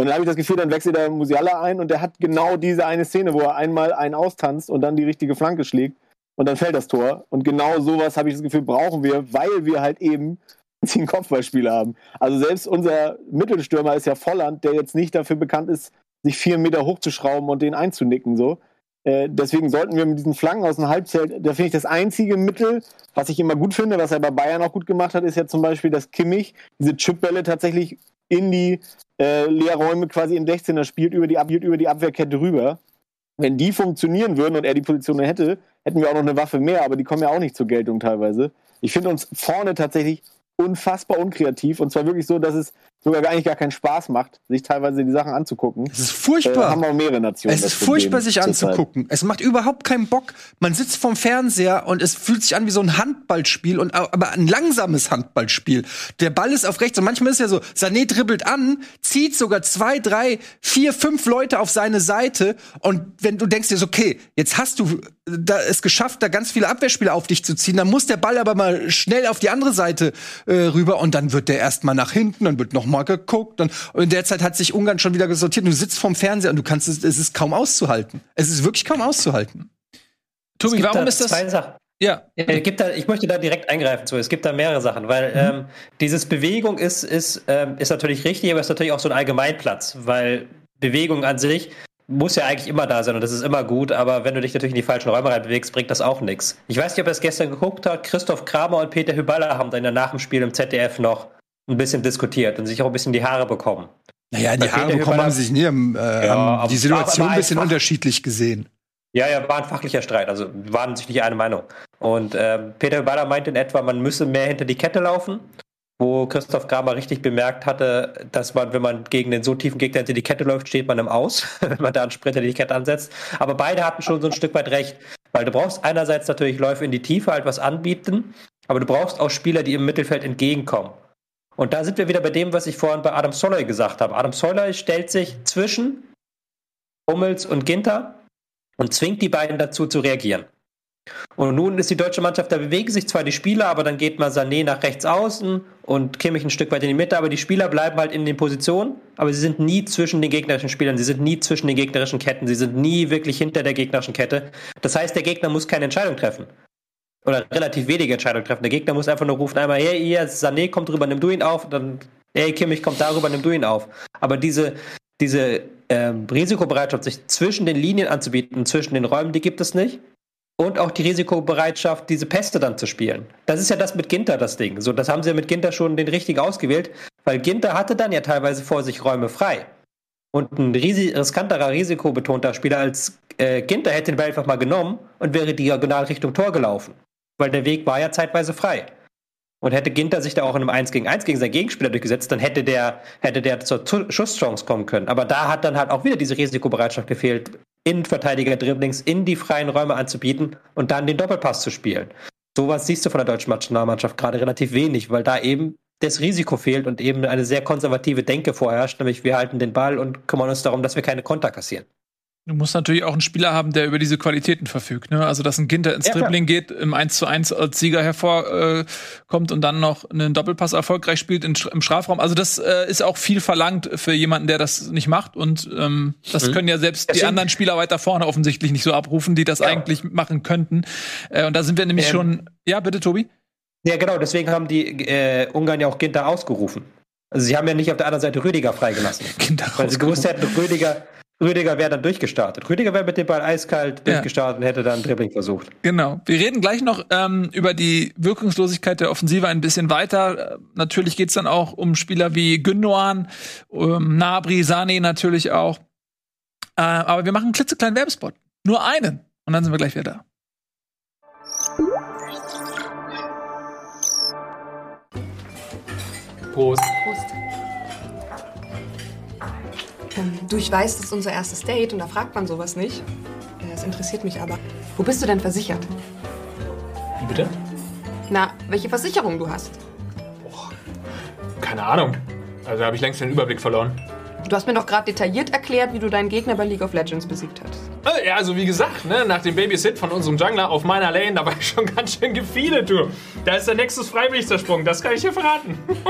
Und dann habe ich das Gefühl, dann wechselt der Musiala ein und der hat genau diese eine Szene, wo er einmal einen austanzt und dann die richtige Flanke schlägt und dann fällt das Tor. Und genau sowas habe ich das Gefühl, brauchen wir, weil wir halt eben (laughs) einen Kopfballspieler haben. Also selbst unser Mittelstürmer ist ja Volland, der jetzt nicht dafür bekannt ist, sich vier Meter hochzuschrauben und den einzunicken. So. Äh, deswegen sollten wir mit diesen Flanken aus dem Halbzelt, da finde ich das einzige Mittel, was ich immer gut finde, was er bei Bayern auch gut gemacht hat, ist ja zum Beispiel, dass Kimmich diese Chipbälle tatsächlich in die äh, Leerräume quasi in 16er spielt, über die, über die Abwehrkette rüber. Wenn die funktionieren würden und er die Position hätte, hätten wir auch noch eine Waffe mehr, aber die kommen ja auch nicht zur Geltung teilweise. Ich finde uns vorne tatsächlich unfassbar unkreativ und zwar wirklich so, dass es sogar eigentlich gar keinen Spaß macht, sich teilweise die Sachen anzugucken. Es ist Äh, furchtbar. haben auch mehrere Nationen. Es ist furchtbar, sich anzugucken. Es macht überhaupt keinen Bock. Man sitzt vorm Fernseher und es fühlt sich an wie so ein Handballspiel und aber ein langsames Handballspiel. Der Ball ist auf rechts und manchmal ist ja so, Sané dribbelt an, zieht sogar zwei, drei, vier, fünf Leute auf seine Seite und wenn du denkst dir so, okay, jetzt hast du da es geschafft, da ganz viele Abwehrspieler auf dich zu ziehen, dann muss der Ball aber mal schnell auf die andere Seite äh, rüber und dann wird der erstmal nach hinten, dann wird noch mal geguckt dann, und in der Zeit hat sich Ungarn schon wieder gesortiert. Du sitzt vorm Fernseher und du kannst es, es ist kaum auszuhalten. Es ist wirklich kaum auszuhalten. Tobi, Es warum da ist das? Zwei Sachen. Ja. Es gibt da, ich möchte da direkt eingreifen zu. Es gibt da mehrere Sachen, weil ähm, dieses Bewegung ist, ist, ähm, ist natürlich richtig, aber ist natürlich auch so ein Allgemeinplatz, weil Bewegung an sich muss ja eigentlich immer da sein und das ist immer gut, aber wenn du dich natürlich in die falschen Räume reinbewegst, bringt das auch nichts. Ich weiß nicht, ob ihr es gestern geguckt habt, Christoph Kramer und Peter Hüballer haben dann nach dem Spiel im ZDF noch ein bisschen diskutiert und sich auch ein bisschen die Haare bekommen. Naja, die Bei Haare Peter bekommen Hüballer- haben sich nie, ähm, äh, Ja, die Situation ein bisschen unterschiedlich gesehen. Ja, ja, war ein fachlicher Streit, also waren sich nicht eine Meinung. Und ähm, Peter Hüballer meinte in etwa, man müsse mehr hinter die Kette laufen, wo Christoph Kramer richtig bemerkt hatte, dass man, wenn man gegen den so tiefen Gegner hinter die Kette läuft, steht man im Aus, (laughs) wenn man da einen Sprinter die Kette ansetzt. Aber beide hatten schon so ein Stück weit recht, weil du brauchst einerseits natürlich Läufe in die Tiefe, halt was anbieten, aber du brauchst auch Spieler, die im Mittelfeld entgegenkommen. Und da sind wir wieder bei dem, was ich vorhin bei Adam Soloy gesagt habe. Adam Soloy stellt sich zwischen Hummels und Ginter und zwingt die beiden dazu zu reagieren. Und nun ist die deutsche Mannschaft, da bewegen sich zwar die Spieler, aber dann geht mal Sané nach rechts außen und Kimmich ein Stück weit in die Mitte, aber die Spieler bleiben halt in den Positionen, aber sie sind nie zwischen den gegnerischen Spielern, sie sind nie zwischen den gegnerischen Ketten, sie sind nie wirklich hinter der gegnerischen Kette. Das heißt, der Gegner muss keine Entscheidung treffen. Oder relativ wenige Entscheidungen treffen. Der Gegner muss einfach nur rufen, einmal, hey, hier, Sané kommt rüber, nimm du ihn auf, dann, hey, Kimmich kommt darüber, nimm du ihn auf. Aber diese, diese ähm, Risikobereitschaft, sich zwischen den Linien anzubieten, zwischen den Räumen, die gibt es nicht. Und auch die Risikobereitschaft, diese Pässe dann zu spielen. Das ist ja das mit Ginter, das Ding. So, das haben sie ja mit Ginter schon den richtigen ausgewählt, weil Ginter hatte dann ja teilweise vor sich Räume frei. Und ein risi riskanterer, risikobetonter Spieler als äh, Ginter hätte den Ball einfach mal genommen und wäre diagonal Richtung Tor gelaufen. Weil der Weg war ja zeitweise frei. Und hätte Ginter sich da auch in einem 1 gegen 1 gegen seinen Gegenspieler durchgesetzt, dann hätte der, hätte der zur Schusschance kommen können. Aber da hat dann halt auch wieder diese Risikobereitschaft gefehlt, Innenverteidiger Dribblings in die freien Räume anzubieten und dann den Doppelpass zu spielen. Sowas siehst du von der deutschen Nationalmannschaft gerade relativ wenig, weil da eben das Risiko fehlt und eben eine sehr konservative Denke vorherrscht, nämlich wir halten den Ball und kümmern uns darum, dass wir keine Konter kassieren. Du musst natürlich auch einen Spieler haben, der über diese Qualitäten verfügt. Ne? Also, dass ein Ginter ins ja, Dribbling klar. geht, im 1 zu 1 als Sieger hervorkommt äh, und dann noch einen Doppelpass erfolgreich spielt in, im Strafraum. Also, das äh, ist auch viel verlangt für jemanden, der das nicht macht. Und ähm, das mhm. können ja selbst Deswegen. die anderen Spieler weiter vorne offensichtlich nicht so abrufen, die das ja. eigentlich machen könnten. Äh, und da sind wir nämlich ähm. schon. Ja, bitte, Tobi? Ja, genau. Deswegen haben die äh, Ungarn ja auch Ginter ausgerufen. Also, sie haben ja nicht auf der anderen Seite Rüdiger freigelassen. (laughs) Ginter weil sie gewusst hätten, Rüdiger Rüdiger wäre dann durchgestartet. Rüdiger wäre mit dem Ball eiskalt ja. durchgestartet und hätte dann Dribbling versucht. Genau. Wir reden gleich noch ähm, über die Wirkungslosigkeit der Offensive ein bisschen weiter. Äh, natürlich geht's dann auch um Spieler wie Gündoğan, ähm, Nabri, Sane natürlich auch. Äh, aber wir machen einen klitzekleinen Werbespot. Nur einen. Und dann sind wir gleich wieder da. Prost. Prost. Du, ich weiß, das ist unser erstes Date und da fragt man sowas nicht. Das interessiert mich aber. Wo bist du denn versichert? Wie bitte? Na, welche Versicherung du hast? Boah, keine Ahnung. Also habe ich längst den Überblick verloren. Du hast mir doch gerade detailliert erklärt, wie du deinen Gegner bei League of Legends besiegt hast. Äh, ja, also wie gesagt, ne, nach dem Babysit von unserem Jungler auf meiner Lane, da war ich schon (laughs) ganz schön gefeedet, du. Da ist der Nexus freiwillig zersprungen, das kann ich dir verraten. (laughs)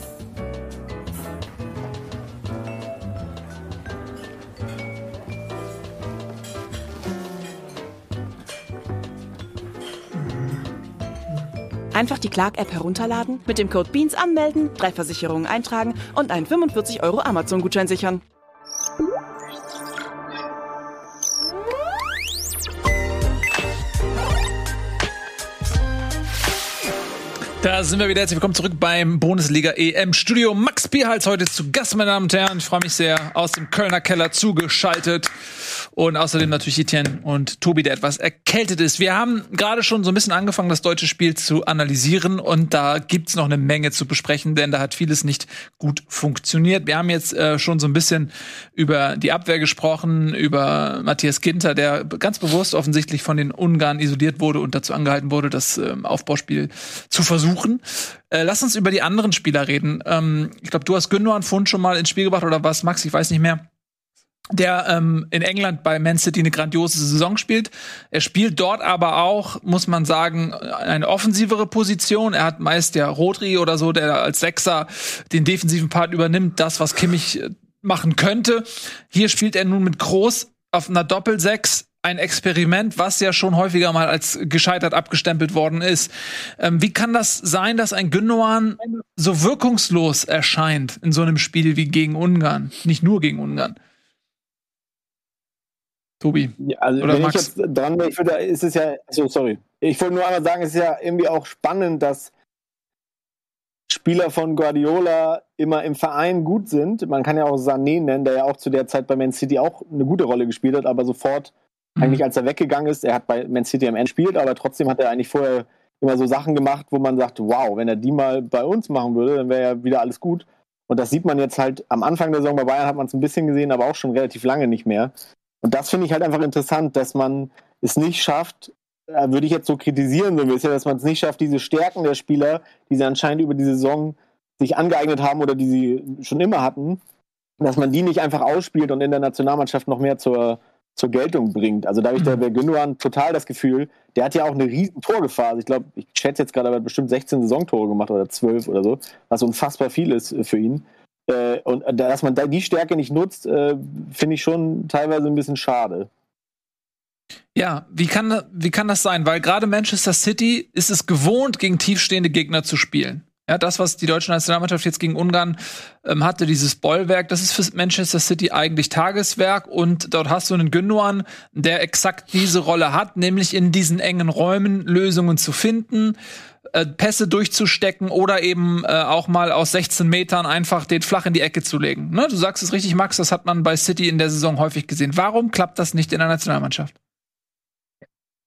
Einfach die Clark-App herunterladen, mit dem Code BEANS anmelden, drei Versicherungen eintragen und einen 45 Euro Amazon-Gutschein sichern. Da sind wir wieder. Herzlich willkommen zurück beim Bundesliga EM Studio. Max Bierhals heute zu Gast, meine Damen und Herren. Ich freue mich sehr. Aus dem Kölner Keller zugeschaltet. Und außerdem natürlich Etienne und Tobi, der etwas erkältet ist. Wir haben gerade schon so ein bisschen angefangen, das deutsche Spiel zu analysieren. Und da gibt's noch eine Menge zu besprechen, denn da hat vieles nicht gut funktioniert. Wir haben jetzt äh, schon so ein bisschen über die Abwehr gesprochen, über Matthias Ginter, der ganz bewusst offensichtlich von den Ungarn isoliert wurde und dazu angehalten wurde, das äh, Aufbauspiel zu versuchen. Äh, lass uns über die anderen Spieler reden. Ähm, ich glaube, du hast Gündogan Fund schon mal ins Spiel gebracht oder was, Max? Ich weiß nicht mehr der ähm, in England bei Man City eine grandiose Saison spielt. Er spielt dort aber auch, muss man sagen, eine offensivere Position. Er hat meist ja Rodri oder so, der als Sechser den defensiven Part übernimmt, das, was Kimmich äh, machen könnte. Hier spielt er nun mit Groß auf einer Doppelsechs ein Experiment, was ja schon häufiger mal als gescheitert abgestempelt worden ist. Ähm, wie kann das sein, dass ein Gündogan so wirkungslos erscheint in so einem Spiel wie gegen Ungarn? Nicht nur gegen Ungarn. Tobi. Ja, also Oder wenn Max? ich jetzt dran bin, ich würde, ist es ja, so sorry. Ich wollte nur einmal sagen, es ist ja irgendwie auch spannend, dass Spieler von Guardiola immer im Verein gut sind. Man kann ja auch Sané nennen, der ja auch zu der Zeit bei Man City auch eine gute Rolle gespielt hat, aber sofort mhm. eigentlich als er weggegangen ist, er hat bei Man City am Ende gespielt, aber trotzdem hat er eigentlich vorher immer so Sachen gemacht, wo man sagt, wow, wenn er die mal bei uns machen würde, dann wäre ja wieder alles gut. Und das sieht man jetzt halt am Anfang der Saison bei Bayern hat man es ein bisschen gesehen, aber auch schon relativ lange nicht mehr. Und das finde ich halt einfach interessant, dass man es nicht schafft, äh, würde ich jetzt so kritisieren, so ein bisschen, dass man es nicht schafft, diese Stärken der Spieler, die sie anscheinend über die Saison sich angeeignet haben oder die sie schon immer hatten, dass man die nicht einfach ausspielt und in der Nationalmannschaft noch mehr zur, zur Geltung bringt. Also da habe ich mhm. bei Gündogan total das Gefühl, der hat ja auch eine riesen Torgefahr. Also ich glaube, ich schätze jetzt gerade, er hat bestimmt 16 Saisontore gemacht oder 12 oder so, was unfassbar viel ist für ihn. Äh, und dass man da die Stärke nicht nutzt, äh, finde ich schon teilweise ein bisschen schade. Ja, wie kann, wie kann das sein? Weil gerade Manchester City ist es gewohnt, gegen tiefstehende Gegner zu spielen. Ja, das, was die deutsche Nationalmannschaft jetzt gegen Ungarn ähm, hatte, dieses Bollwerk, das ist für Manchester City eigentlich Tageswerk und dort hast du einen Gündogan, der exakt diese Rolle hat, nämlich in diesen engen Räumen Lösungen zu finden, äh, Pässe durchzustecken oder eben äh, auch mal aus 16 Metern einfach den flach in die Ecke zu legen. Ne? Du sagst es richtig, Max, das hat man bei City in der Saison häufig gesehen. Warum klappt das nicht in der Nationalmannschaft?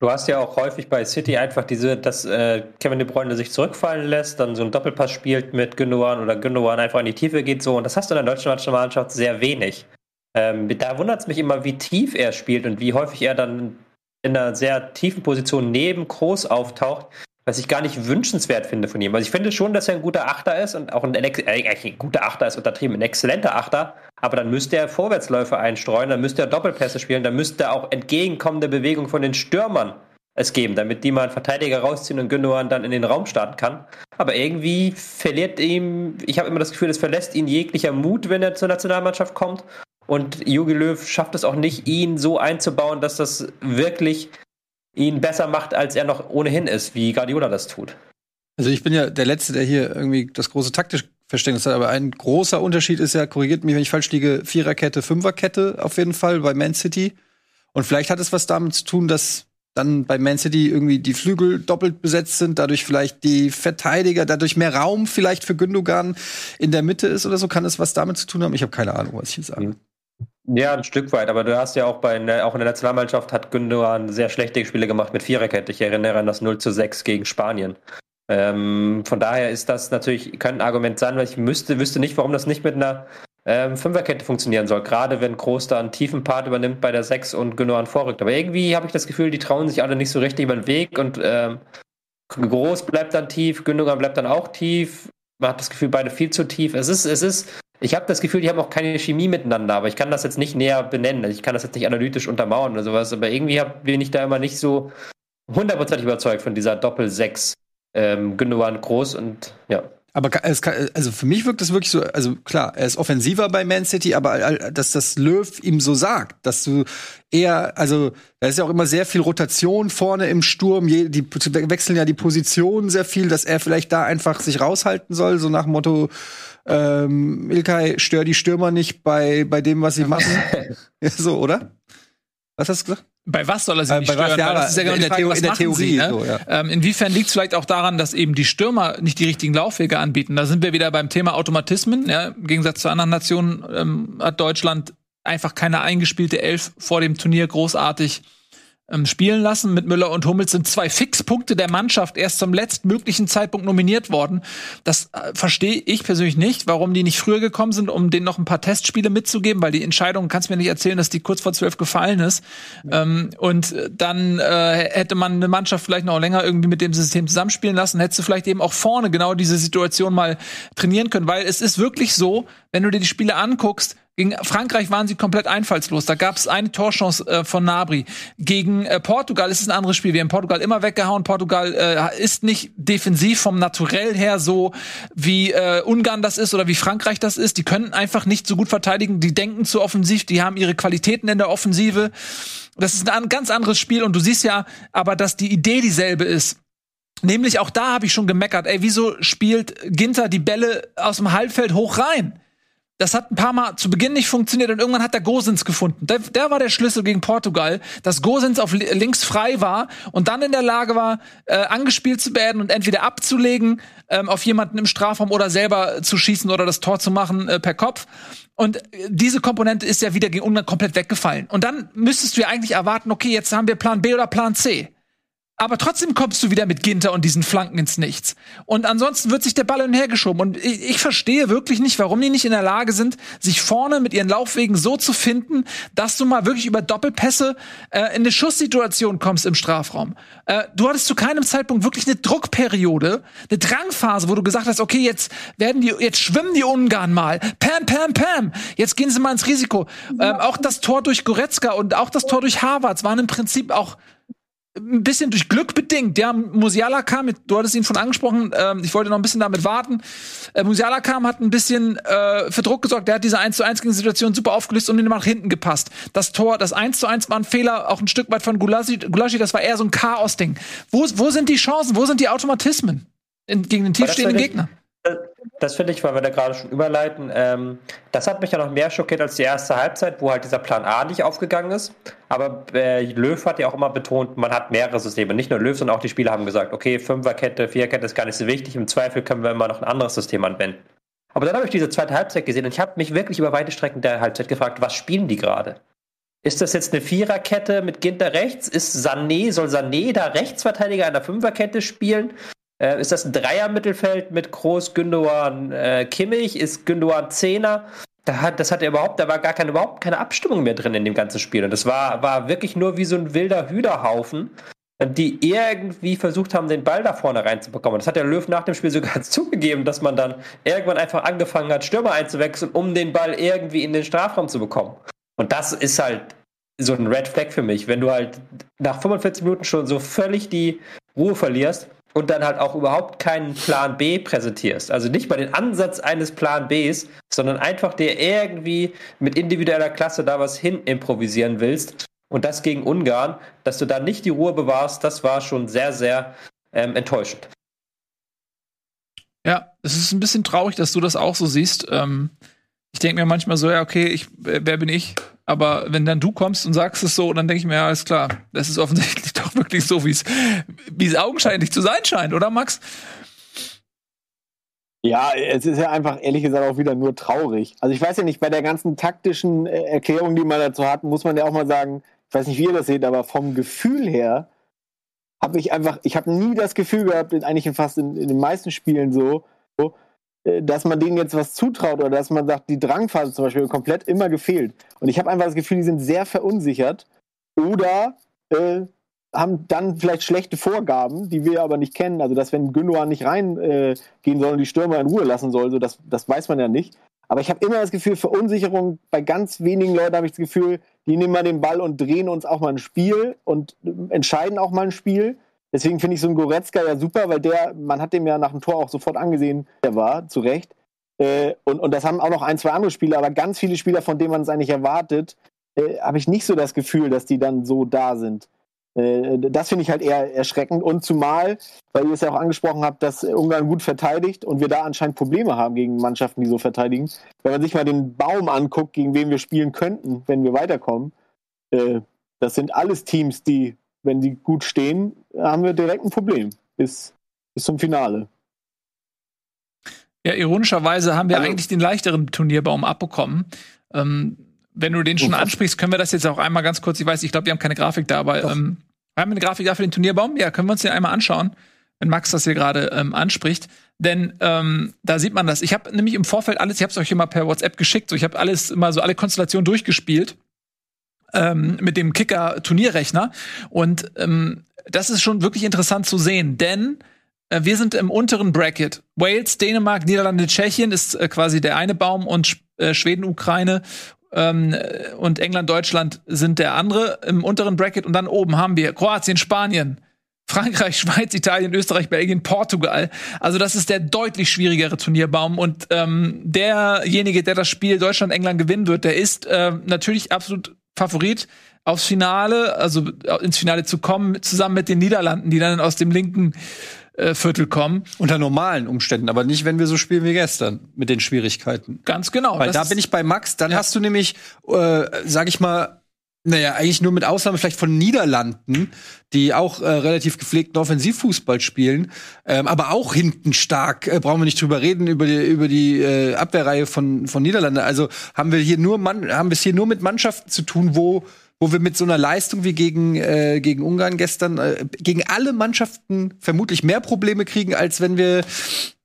Du hast ja auch häufig bei City einfach diese, dass äh, Kevin De Bruyne sich zurückfallen lässt, dann so einen Doppelpass spielt mit Gündogan oder Gündogan einfach in die Tiefe geht so und das hast du in der deutschen Nationalmannschaft sehr wenig. Ähm, da wundert es mich immer, wie tief er spielt und wie häufig er dann in einer sehr tiefen Position neben Groß auftaucht, was ich gar nicht wünschenswert finde von ihm. Also ich finde schon, dass er ein guter Achter ist und auch ein, äh, ein guter Achter ist untertrieben, ein exzellenter Achter, aber dann müsste er Vorwärtsläufe einstreuen, dann müsste er Doppelpässe spielen, dann müsste er auch entgegenkommende Bewegung von den Stürmern es geben, damit die mal einen Verteidiger rausziehen und Gündogan dann in den Raum starten kann. Aber irgendwie verliert ihm, ich habe immer das Gefühl, es verlässt ihn jeglicher Mut, wenn er zur Nationalmannschaft kommt. Und Jogi Löw schafft es auch nicht, ihn so einzubauen, dass das wirklich ihn besser macht, als er noch ohnehin ist, wie Guardiola das tut. Also ich bin ja der Letzte, der hier irgendwie das große taktische Verständnis hat, aber ein großer Unterschied ist ja, korrigiert mich, wenn ich falsch liege, Viererkette, Fünferkette auf jeden Fall bei Man City. Und vielleicht hat es was damit zu tun, dass dann bei Man City irgendwie die Flügel doppelt besetzt sind, dadurch vielleicht die Verteidiger, dadurch mehr Raum vielleicht für Gündogan in der Mitte ist oder so. Kann es was damit zu tun haben? Ich habe keine Ahnung, was ich hier sage. Ja, ein Stück weit, aber du hast ja auch bei auch in der Nationalmannschaft hat Gündogan sehr schlechte Spiele gemacht mit Viererkette. Ich erinnere an das 0 zu 6 gegen Spanien. Ähm, von daher ist das natürlich, könnte ein Argument sein, weil ich müsste, wüsste nicht, warum das nicht mit einer ähm, Fünferkette funktionieren soll. Gerade wenn Groß da einen tiefen Part übernimmt bei der 6 und Gündogan vorrückt. Aber irgendwie habe ich das Gefühl, die trauen sich alle nicht so richtig über den Weg und ähm, Groß bleibt dann tief, Gündogan bleibt dann auch tief. Man hat das Gefühl, beide viel zu tief. Es ist, es ist ich habe das Gefühl, die haben auch keine Chemie miteinander, aber ich kann das jetzt nicht näher benennen. Ich kann das jetzt nicht analytisch untermauern oder sowas, aber irgendwie hab, bin ich da immer nicht so hundertprozentig überzeugt von dieser Doppel-6 ähm, Gündogan groß und ja. Aber es kann, also für mich wirkt das wirklich so, also klar, er ist offensiver bei Man City, aber dass das Löw ihm so sagt, dass du eher, also da ist ja auch immer sehr viel Rotation vorne im Sturm, die wechseln ja die Position sehr viel, dass er vielleicht da einfach sich raushalten soll, so nach dem Motto, ähm, Ilkay, stör die Stürmer nicht bei, bei dem, was sie machen. (laughs) (laughs) so, oder? Was hast du gesagt? Bei was soll er sie äh, nicht stören? Was, ja, das ist ja genau in, der, Frage, in der Theorie. Sie, ne? so, ja. ähm, inwiefern liegt es vielleicht auch daran, dass eben die Stürmer nicht die richtigen Laufwege anbieten? Da sind wir wieder beim Thema Automatismen. Ja? Im Gegensatz zu anderen Nationen ähm, hat Deutschland einfach keine eingespielte Elf vor dem Turnier großartig ähm, spielen lassen. Mit Müller und Hummels sind zwei Fixpunkte der Mannschaft erst zum letztmöglichen Zeitpunkt nominiert worden. Das äh, verstehe ich persönlich nicht, warum die nicht früher gekommen sind, um denen noch ein paar Testspiele mitzugeben, weil die Entscheidung, kannst mir nicht erzählen, dass die kurz vor zwölf gefallen ist. Ähm, und äh, dann äh, hätte man eine Mannschaft vielleicht noch länger irgendwie mit dem System zusammenspielen lassen, hättest du vielleicht eben auch vorne genau diese Situation mal trainieren können, weil es ist wirklich so, wenn du dir die Spiele anguckst, gegen Frankreich waren sie komplett einfallslos. Da gab es eine Torchance äh, von Nabri. Gegen äh, Portugal ist es ein anderes Spiel. Wir haben Portugal immer weggehauen. Portugal äh, ist nicht defensiv vom Naturell her so, wie äh, Ungarn das ist oder wie Frankreich das ist. Die können einfach nicht so gut verteidigen. Die denken zu offensiv. Die haben ihre Qualitäten in der Offensive. Das ist ein ganz anderes Spiel. Und du siehst ja aber, dass die Idee dieselbe ist. Nämlich auch da habe ich schon gemeckert. Ey, wieso spielt Ginter die Bälle aus dem Halbfeld hoch rein? Das hat ein paar Mal zu Beginn nicht funktioniert und irgendwann hat er Gosens gefunden. Der, der war der Schlüssel gegen Portugal, dass Gosens auf links frei war und dann in der Lage war, äh, angespielt zu werden und entweder abzulegen ähm, auf jemanden im Strafraum oder selber zu schießen oder das Tor zu machen äh, per Kopf. Und äh, diese Komponente ist ja wieder gegen Ungarn komplett weggefallen. Und dann müsstest du ja eigentlich erwarten, okay, jetzt haben wir Plan B oder Plan C. Aber trotzdem kommst du wieder mit Ginter und diesen Flanken ins Nichts. Und ansonsten wird sich der Ball hin und her geschoben. Und ich, ich, verstehe wirklich nicht, warum die nicht in der Lage sind, sich vorne mit ihren Laufwegen so zu finden, dass du mal wirklich über Doppelpässe äh, in eine Schusssituation kommst im Strafraum. Äh, du hattest zu keinem Zeitpunkt wirklich eine Druckperiode, eine Drangphase, wo du gesagt hast, okay, jetzt werden die, jetzt schwimmen die Ungarn mal. Pam, pam, pam. Jetzt gehen sie mal ins Risiko. Ähm, auch das Tor durch Goretzka und auch das Tor durch Harvards waren im Prinzip auch ein bisschen durch Glück bedingt. Ja, Musiala kam, du hattest ihn von angesprochen, ähm, ich wollte noch ein bisschen damit warten. Äh, Musiala kam, hat ein bisschen äh, für Druck gesorgt, der hat diese 1 zu 1 Situation super aufgelöst und ihn nach hinten gepasst. Das Tor, das 1 zu 1 war ein Fehler, auch ein Stück weit von Gulaschi, Gulaschi das war eher so ein Chaos-Ding. Wo, wo sind die Chancen, wo sind die Automatismen in, gegen den tiefstehenden Gegner? Das finde ich, weil wir da gerade schon überleiten, ähm, das hat mich ja noch mehr schockiert als die erste Halbzeit, wo halt dieser Plan A nicht aufgegangen ist. Aber äh, Löw hat ja auch immer betont, man hat mehrere Systeme. Nicht nur Löw, sondern auch die Spieler haben gesagt, okay, Fünferkette, Viererkette ist gar nicht so wichtig. Im Zweifel können wir immer noch ein anderes System anwenden. Aber dann habe ich diese zweite Halbzeit gesehen und ich habe mich wirklich über weite Strecken der Halbzeit gefragt, was spielen die gerade? Ist das jetzt eine Viererkette mit Ginter rechts? Ist Sané, soll Sané da Rechtsverteidiger einer Fünferkette spielen? Äh, ist das ein Dreier-Mittelfeld mit Groß, Gündogan, äh, Kimmich? Ist Gündogan Zehner? Da hat, das hat er überhaupt, da war gar keine, überhaupt keine Abstimmung mehr drin in dem ganzen Spiel. Und das war, war wirklich nur wie so ein wilder Hühnerhaufen, die irgendwie versucht haben, den Ball da vorne reinzubekommen. Das hat der Löw nach dem Spiel sogar (laughs) zugegeben, dass man dann irgendwann einfach angefangen hat, Stürmer einzuwechseln, um den Ball irgendwie in den Strafraum zu bekommen. Und das ist halt so ein Red Flag für mich, wenn du halt nach 45 Minuten schon so völlig die Ruhe verlierst und dann halt auch überhaupt keinen Plan B präsentierst. Also nicht mal den Ansatz eines Plan Bs, sondern einfach dir irgendwie mit individueller Klasse da was hin improvisieren willst. Und das gegen Ungarn, dass du da nicht die Ruhe bewahrst, das war schon sehr, sehr ähm, enttäuschend. Ja, es ist ein bisschen traurig, dass du das auch so siehst. Ähm, ich denke mir manchmal so, ja, okay, ich, wer bin ich? Aber wenn dann du kommst und sagst es so, dann denke ich mir, ja, alles klar, das ist offensichtlich (laughs) doch wirklich so, wie es wie es augenscheinlich zu sein scheint, oder Max? Ja, es ist ja einfach ehrlich gesagt auch wieder nur traurig. Also ich weiß ja nicht, bei der ganzen taktischen äh, Erklärung, die man dazu hat, muss man ja auch mal sagen, ich weiß nicht, wie ihr das seht, aber vom Gefühl her habe ich einfach, ich habe nie das Gefühl gehabt, eigentlich fast in, in den meisten Spielen so, so dass man denen jetzt was zutraut oder dass man sagt, die Drangphase zum Beispiel komplett immer gefehlt. Und ich habe einfach das Gefühl, die sind sehr verunsichert oder äh, haben dann vielleicht schlechte Vorgaben, die wir aber nicht kennen. Also, dass wenn Gündogan nicht reingehen äh, soll und die Stürmer in Ruhe lassen soll, so das, das weiß man ja nicht. Aber ich habe immer das Gefühl, Verunsicherung, bei ganz wenigen Leuten habe ich das Gefühl, die nehmen mal den Ball und drehen uns auch mal ein Spiel und äh, entscheiden auch mal ein Spiel. Deswegen finde ich so einen Goretzka ja super, weil der, man hat dem ja nach dem Tor auch sofort angesehen, der war, zu Recht. Äh, und, und das haben auch noch ein, zwei andere Spieler, aber ganz viele Spieler, von denen man es eigentlich erwartet, äh, habe ich nicht so das Gefühl, dass die dann so da sind. Äh, das finde ich halt eher erschreckend. Und zumal, weil ihr es ja auch angesprochen habt, dass Ungarn gut verteidigt und wir da anscheinend Probleme haben gegen Mannschaften, die so verteidigen. Wenn man sich mal den Baum anguckt, gegen wen wir spielen könnten, wenn wir weiterkommen, äh, das sind alles Teams, die wenn die gut stehen, haben wir direkt ein Problem bis, bis zum Finale. Ja, ironischerweise haben wir also, eigentlich den leichteren Turnierbaum abbekommen. Ähm, wenn du den schon ansprichst, können wir das jetzt auch einmal ganz kurz, ich weiß, ich glaube, wir haben keine Grafik da, aber ähm, haben wir eine Grafik da für den Turnierbaum? Ja, können wir uns den einmal anschauen, wenn Max das hier gerade ähm, anspricht. Denn ähm, da sieht man das. Ich habe nämlich im Vorfeld alles, ich habe es euch immer per WhatsApp geschickt, so ich habe alles immer so alle Konstellationen durchgespielt ähm, mit dem Kicker-Turnierrechner. Und ähm, das ist schon wirklich interessant zu sehen, denn äh, wir sind im unteren Bracket. Wales, Dänemark, Niederlande, Tschechien ist äh, quasi der eine Baum und äh, Schweden, Ukraine ähm, und England, Deutschland sind der andere im unteren Bracket. Und dann oben haben wir Kroatien, Spanien, Frankreich, (laughs) Schweiz, Italien, Österreich, Belgien, Portugal. Also das ist der deutlich schwierigere Turnierbaum. Und ähm, derjenige, der das Spiel Deutschland, England gewinnen wird, der ist äh, natürlich absolut Favorit aufs Finale, also ins Finale zu kommen, zusammen mit den Niederlanden, die dann aus dem linken äh, Viertel kommen. Unter normalen Umständen, aber nicht, wenn wir so spielen wie gestern mit den Schwierigkeiten. Ganz genau. Weil da bin ich bei Max. Dann ja. hast du nämlich, äh, sag ich mal, naja, eigentlich nur mit Ausnahme vielleicht von Niederlanden, die auch äh, relativ gepflegten Offensivfußball spielen, ähm, aber auch hinten stark. Äh, brauchen wir nicht drüber reden über die über die äh, Abwehrreihe von von Niederlande. Also haben wir hier nur Mann, haben wir es hier nur mit Mannschaften zu tun, wo wo wir mit so einer Leistung wie gegen äh, gegen Ungarn gestern äh, gegen alle Mannschaften vermutlich mehr Probleme kriegen, als wenn wir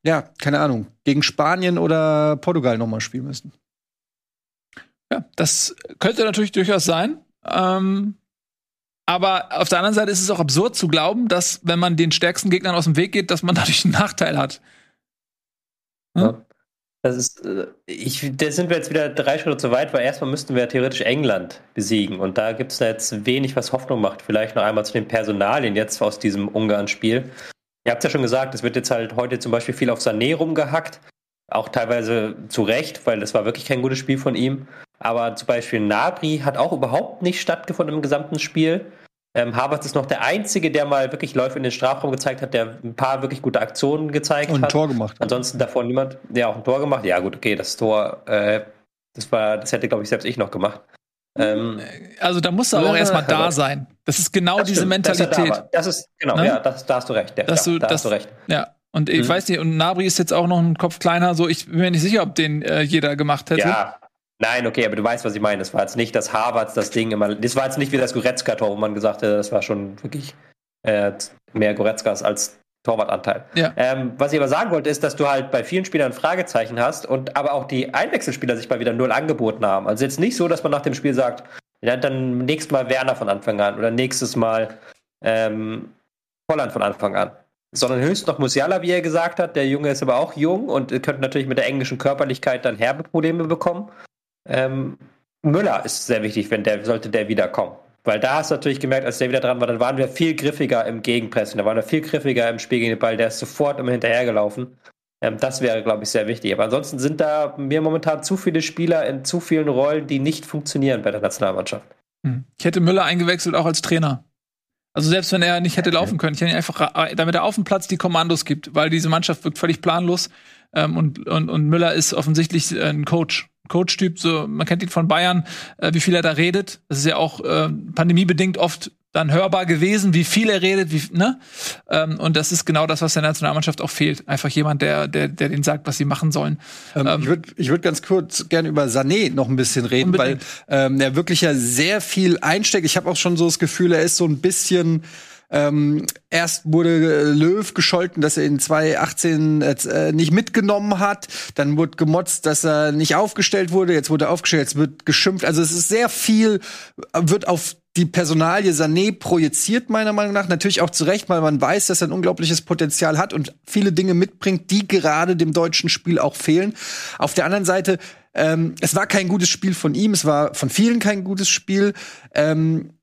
ja keine Ahnung gegen Spanien oder Portugal nochmal spielen müssten. Ja, das könnte natürlich durchaus sein. Ähm, aber auf der anderen Seite ist es auch absurd zu glauben, dass wenn man den stärksten Gegnern aus dem Weg geht, dass man (laughs) dadurch einen Nachteil hat. Hm? Ja. Das ist, äh, ich, da sind wir jetzt wieder drei Schritte zu weit, weil erstmal müssten wir theoretisch England besiegen. Und da gibt es jetzt wenig, was Hoffnung macht. Vielleicht noch einmal zu den Personalien jetzt aus diesem Ungarn-Spiel. Ihr habt ja schon gesagt, es wird jetzt halt heute zum Beispiel viel auf Sané rumgehackt. Auch teilweise zu Recht, weil das war wirklich kein gutes Spiel von ihm. Aber zum Beispiel Nabri hat auch überhaupt nicht stattgefunden im gesamten Spiel. Ähm, Havertz ist noch der Einzige, der mal wirklich Läufe in den Strafraum gezeigt hat, der ein paar wirklich gute Aktionen gezeigt Und ein hat. Tor gemacht. Ansonsten davor niemand, der auch ein Tor gemacht. Ja, gut, okay, das Tor, äh, das war, das hätte, glaube ich, selbst ich noch gemacht. Ähm, Also da muss er auch Ja, erstmal da aber- sein. Das ist genau das diese stimmt, da Mentalität. war. Das ist, genau, Ne? ja, das, da hast du recht. Ja, Dass ja, du, da dass, hast du recht. Ja. Und ich Mhm. weiß nicht, und Nabri ist jetzt auch noch ein Kopf kleiner, so ich bin mir nicht sicher, ob den äh, jeder gemacht hätte. Ja. Nein, okay, aber du weißt, was ich meine. Das war jetzt nicht das Harvards, das Ding immer. Das war jetzt nicht wie das Goretzka-Tor, wo man gesagt hat, das war schon wirklich äh, mehr Goretzkas als Torwartanteil. Ja. Ähm, was ich aber sagen wollte, ist, dass du halt bei vielen Spielern Fragezeichen hast und aber auch die Einwechselspieler sich mal wieder null angeboten haben. Also jetzt nicht so, dass man nach dem Spiel sagt, ja, dann nächstes Mal Werner von Anfang an oder nächstes Mal ähm, Holland von Anfang an. Sondern höchst noch Musiala, wie er gesagt hat. Der Junge ist aber auch jung und könnte natürlich mit der englischen Körperlichkeit dann herbe Probleme bekommen. Ähm, Müller ist sehr wichtig, wenn der, sollte der wiederkommen. Weil da hast du natürlich gemerkt, als der wieder dran war, dann waren wir viel griffiger im Gegenpressen, da waren wir viel griffiger im Spiel gegen den Ball, der ist sofort immer hinterhergelaufen. Ähm, das wäre, glaube ich, sehr wichtig. Aber ansonsten sind da mir momentan zu viele Spieler in zu vielen Rollen, die nicht funktionieren bei der Nationalmannschaft. Hm. Ich hätte Müller eingewechselt, auch als Trainer. Also selbst wenn er nicht hätte laufen können, ich hätte ihn einfach, ra- damit er auf dem Platz die Kommandos gibt, weil diese Mannschaft wirkt völlig planlos. Ähm, und, und, und Müller ist offensichtlich äh, ein Coach. Coach-Typ, so, man kennt ihn von Bayern, äh, wie viel er da redet. Das ist ja auch äh, pandemiebedingt oft dann hörbar gewesen, wie viel er redet, wie, ne? Ähm, und das ist genau das, was der Nationalmannschaft auch fehlt. Einfach jemand, der, der, der denen sagt, was sie machen sollen. Ähm, Ähm, ich würde ich würd ganz kurz gerne über Sané noch ein bisschen reden, Unbedingt. weil ähm, er wirklich ja sehr viel einsteckt. Ich habe auch schon so das Gefühl, er ist so ein bisschen ähm, erst wurde äh, Löw gescholten, dass er in 2018 jetzt, äh, nicht mitgenommen hat. Dann wurde gemotzt, dass er nicht aufgestellt wurde. Jetzt wurde er aufgestellt, jetzt wird geschimpft. Also es ist sehr viel, äh, wird auf die Personalie Sané projiziert, meiner Meinung nach. Natürlich auch zu Recht, weil man weiß, dass er ein unglaubliches Potenzial hat und viele Dinge mitbringt, die gerade dem deutschen Spiel auch fehlen. Auf der anderen Seite, ähm, es war kein gutes Spiel von ihm, es war von vielen kein gutes Spiel. Ähm,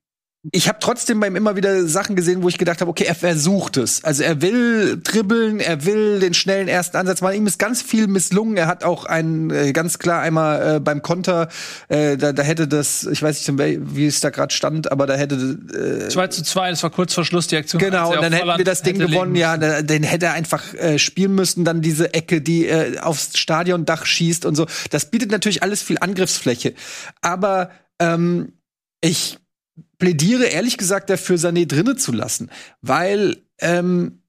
ich habe trotzdem beim immer wieder Sachen gesehen, wo ich gedacht habe, okay, er versucht es. Also er will dribbeln, er will den schnellen ersten Ansatz machen. Ihm ist ganz viel misslungen. Er hat auch einen äh, ganz klar einmal äh, beim Konter, äh, da, da hätte das, ich weiß nicht, wie es da gerade stand, aber da hätte äh, 2 zu 2, das war kurz vor Schluss die Aktion. Genau, und dann hätten wir das Ding gewonnen. Ja, den hätte er einfach äh, spielen müssen. Dann diese Ecke, die äh, aufs Stadiondach schießt und so. Das bietet natürlich alles viel Angriffsfläche. Aber ähm, ich plädiere ehrlich gesagt dafür, Sané drinne zu lassen, weil ähm,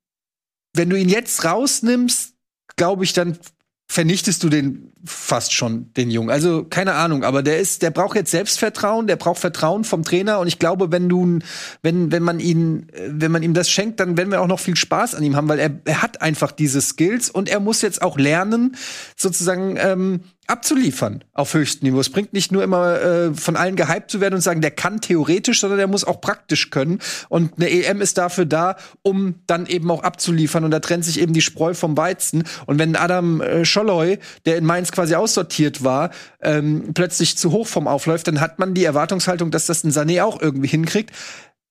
wenn du ihn jetzt rausnimmst, glaube ich, dann vernichtest du den fast schon, den Jungen. Also keine Ahnung, aber der ist, der braucht jetzt Selbstvertrauen, der braucht Vertrauen vom Trainer und ich glaube, wenn du, wenn wenn man ihn, äh, wenn man ihm das schenkt, dann werden wir auch noch viel Spaß an ihm haben, weil er, er hat einfach diese Skills und er muss jetzt auch lernen, sozusagen ähm, abzuliefern auf höchstem Niveau. Es bringt nicht nur immer äh, von allen gehypt zu werden und sagen, der kann theoretisch, sondern der muss auch praktisch können. Und eine EM ist dafür da, um dann eben auch abzuliefern. Und da trennt sich eben die Spreu vom Weizen. Und wenn Adam äh, Scholloy, der in Mainz quasi aussortiert war, ähm, plötzlich zu hoch vom aufläuft, dann hat man die Erwartungshaltung, dass das ein Sané auch irgendwie hinkriegt.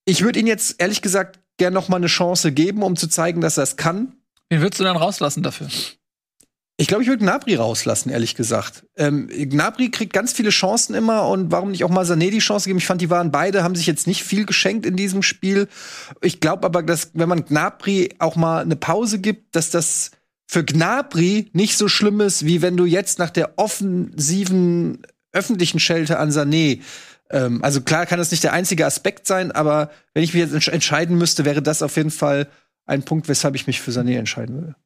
Ich würde ihn jetzt ehrlich gesagt gern noch mal eine Chance geben, um zu zeigen, dass er es kann. Wen würdest du dann rauslassen dafür? Ich glaube, ich würde Gnabry rauslassen, ehrlich gesagt. Ähm, Gnabry kriegt ganz viele Chancen immer und warum nicht auch mal Sané die Chance geben? Ich fand, die waren beide, haben sich jetzt nicht viel geschenkt in diesem Spiel. Ich glaube aber, dass wenn man Gnabry auch mal eine Pause gibt, dass das für Gnabry nicht so schlimm ist, wie wenn du jetzt nach der offensiven öffentlichen Schelte an Sané ähm, also klar kann das nicht der einzige Aspekt sein, aber wenn ich mich jetzt entsch- entscheiden müsste, wäre das auf jeden Fall ein Punkt, weshalb ich mich für Sané entscheiden würde.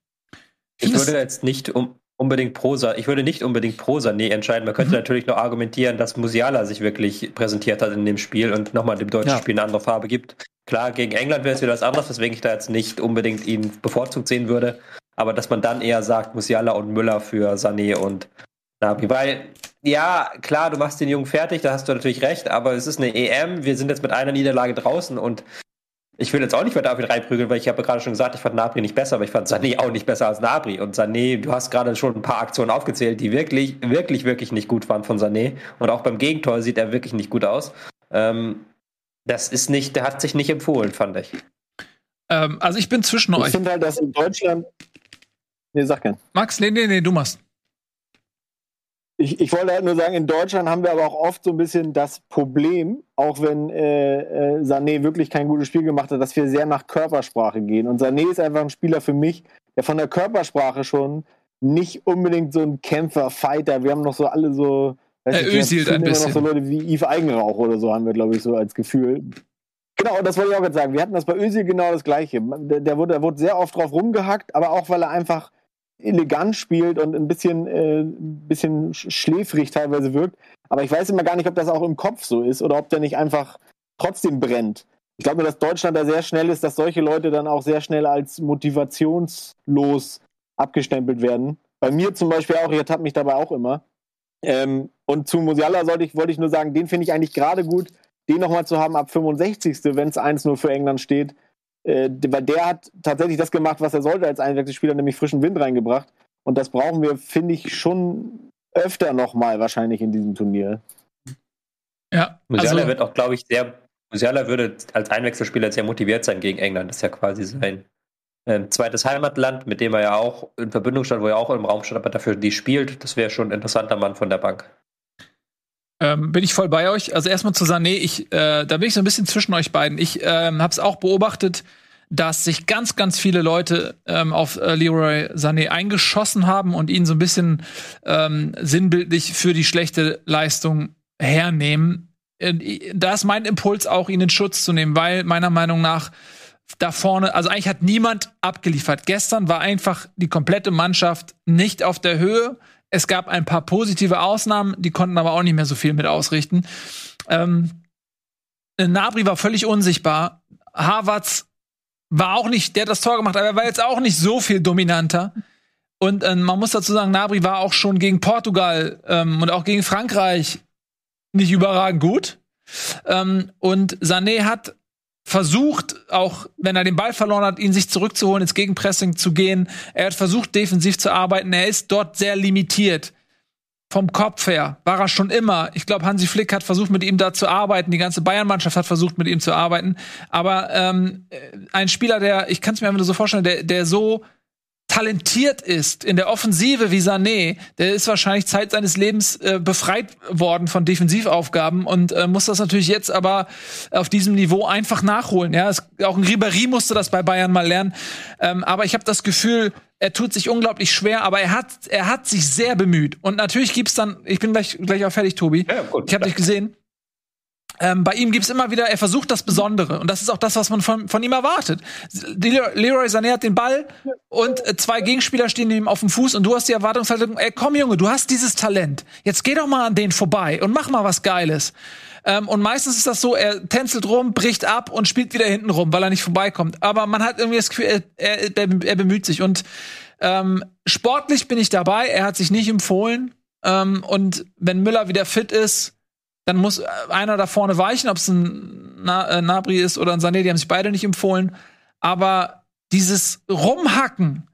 Ich würde jetzt nicht um, unbedingt pro Sa ich würde nicht unbedingt pro Sané entscheiden. Man Mhm. könnte natürlich noch argumentieren, dass Musiala sich wirklich präsentiert hat in dem Spiel und nochmal dem deutschen Ja. Spiel eine andere Farbe gibt. Klar, gegen England wäre es wieder was anderes, weswegen ich da jetzt nicht unbedingt ihn bevorzugt sehen würde. Aber dass man dann eher sagt, Musiala und Müller für Sané und Nabi. Weil, ja, klar, du machst den Jungen fertig, da hast du natürlich recht, aber es ist eine EM, wir sind jetzt mit einer Niederlage draußen und ich will jetzt auch nicht mehr David reinprügeln, weil ich habe gerade schon gesagt, ich fand Nabri nicht besser, aber ich fand Sané auch nicht besser als Nabri. Und Sané, du hast gerade schon ein paar Aktionen aufgezählt, die wirklich, wirklich, wirklich nicht gut waren von Sané. Und auch beim Gegentor sieht er wirklich nicht gut aus. Ähm, das ist nicht, der hat sich nicht empfohlen, fand ich. Ähm, also ich bin zwischen Ich euch. finde halt, dass in Deutschland. Nee, sag gern. Max, nee, nee, nee, du machst. Ich, ich wollte halt nur sagen, in Deutschland haben wir aber auch oft so ein bisschen das Problem, auch wenn äh, äh, Sané wirklich kein gutes Spiel gemacht hat, dass wir sehr nach Körpersprache gehen. Und Sané ist einfach ein Spieler für mich, der von der Körpersprache schon nicht unbedingt so ein Kämpfer, Fighter. Wir haben noch so alle so. Er öselt ein bisschen. noch so Leute wie Yves Eigenrauch oder so haben wir, glaube ich, so als Gefühl. Genau, das wollte ich auch gerade sagen. Wir hatten das bei Özil genau das Gleiche. Der, der, wurde, der wurde sehr oft drauf rumgehackt, aber auch, weil er einfach elegant spielt und ein bisschen, äh, bisschen schläfrig teilweise wirkt. Aber ich weiß immer gar nicht, ob das auch im Kopf so ist oder ob der nicht einfach trotzdem brennt. Ich glaube dass Deutschland da sehr schnell ist, dass solche Leute dann auch sehr schnell als motivationslos abgestempelt werden. Bei mir zum Beispiel auch, ich ertappe mich dabei auch immer. Ähm, und zu Musiala sollte ich, wollte ich nur sagen, den finde ich eigentlich gerade gut, den nochmal zu haben ab 65. wenn es 1-0 für England steht äh, weil der hat tatsächlich das gemacht, was er sollte als Einwechselspieler, nämlich frischen Wind reingebracht. Und das brauchen wir, finde ich, schon öfter nochmal wahrscheinlich in diesem Turnier. Ja. Musiala also, wird auch, glaube ich, sehr. Musiala würde als Einwechselspieler sehr motiviert sein gegen England. Das ist ja quasi sein äh, zweites Heimatland, mit dem er ja auch in Verbindung stand, wo er auch im Raum stand, aber dafür die spielt. Das wäre schon ein interessanter Mann von der Bank. Ähm, bin ich voll bei euch. Also erstmal zu Sané, ich, äh, da bin ich so ein bisschen zwischen euch beiden. Ich ähm, habe es auch beobachtet, dass sich ganz, ganz viele Leute ähm, auf äh, Leroy Sané eingeschossen haben und ihn so ein bisschen ähm, sinnbildlich für die schlechte Leistung hernehmen. Da ist mein Impuls auch, ihn in Schutz zu nehmen, weil meiner Meinung nach da vorne, also eigentlich hat niemand abgeliefert. Gestern war einfach die komplette Mannschaft nicht auf der Höhe. Es gab ein paar positive Ausnahmen, die konnten aber auch nicht mehr so viel mit ausrichten. Ähm, Nabri war völlig unsichtbar. Harvards war auch nicht, der hat das Tor gemacht, aber er war jetzt auch nicht so viel dominanter. Und äh, man muss dazu sagen, Nabri war auch schon gegen Portugal ähm, und auch gegen Frankreich nicht überragend gut. Ähm, und Sané hat versucht, auch wenn er den Ball verloren hat, ihn sich zurückzuholen, ins Gegenpressing zu gehen. Er hat versucht, defensiv zu arbeiten. Er ist dort sehr limitiert. Vom Kopf her war er schon immer. Ich glaube, Hansi Flick hat versucht, mit ihm da zu arbeiten. Die ganze Bayern-Mannschaft hat versucht, mit ihm zu arbeiten. Aber ähm, ein Spieler, der, ich kann es mir einfach nur so vorstellen, der, der so talentiert ist in der Offensive wie Sané, der ist wahrscheinlich Zeit seines Lebens äh, befreit worden von Defensivaufgaben und äh, muss das natürlich jetzt aber auf diesem Niveau einfach nachholen. Ja, es, auch ein Ribéry musste das bei Bayern mal lernen. Ähm, aber ich habe das Gefühl, er tut sich unglaublich schwer, aber er hat, er hat sich sehr bemüht. Und natürlich gibt's dann, ich bin gleich, gleich auch fertig, Tobi. Ja, gut, ich habe dich gesehen. Ähm, bei ihm gibt's immer wieder, er versucht das Besondere. Und das ist auch das, was man von, von ihm erwartet. Leroy Sané hat den Ball und äh, zwei Gegenspieler stehen ihm auf dem Fuß und du hast die Erwartungshaltung, ey, komm Junge, du hast dieses Talent. Jetzt geh doch mal an den vorbei und mach mal was Geiles. Ähm, und meistens ist das so, er tänzelt rum, bricht ab und spielt wieder hinten rum, weil er nicht vorbeikommt. Aber man hat irgendwie das Gefühl, er, er, er bemüht sich. Und ähm, sportlich bin ich dabei, er hat sich nicht empfohlen. Ähm, und wenn Müller wieder fit ist, dann muss einer da vorne weichen, ob es ein Na äh, Nabri ist oder ein Sané, die haben sich beide nicht empfohlen. Aber dieses Rumhacken,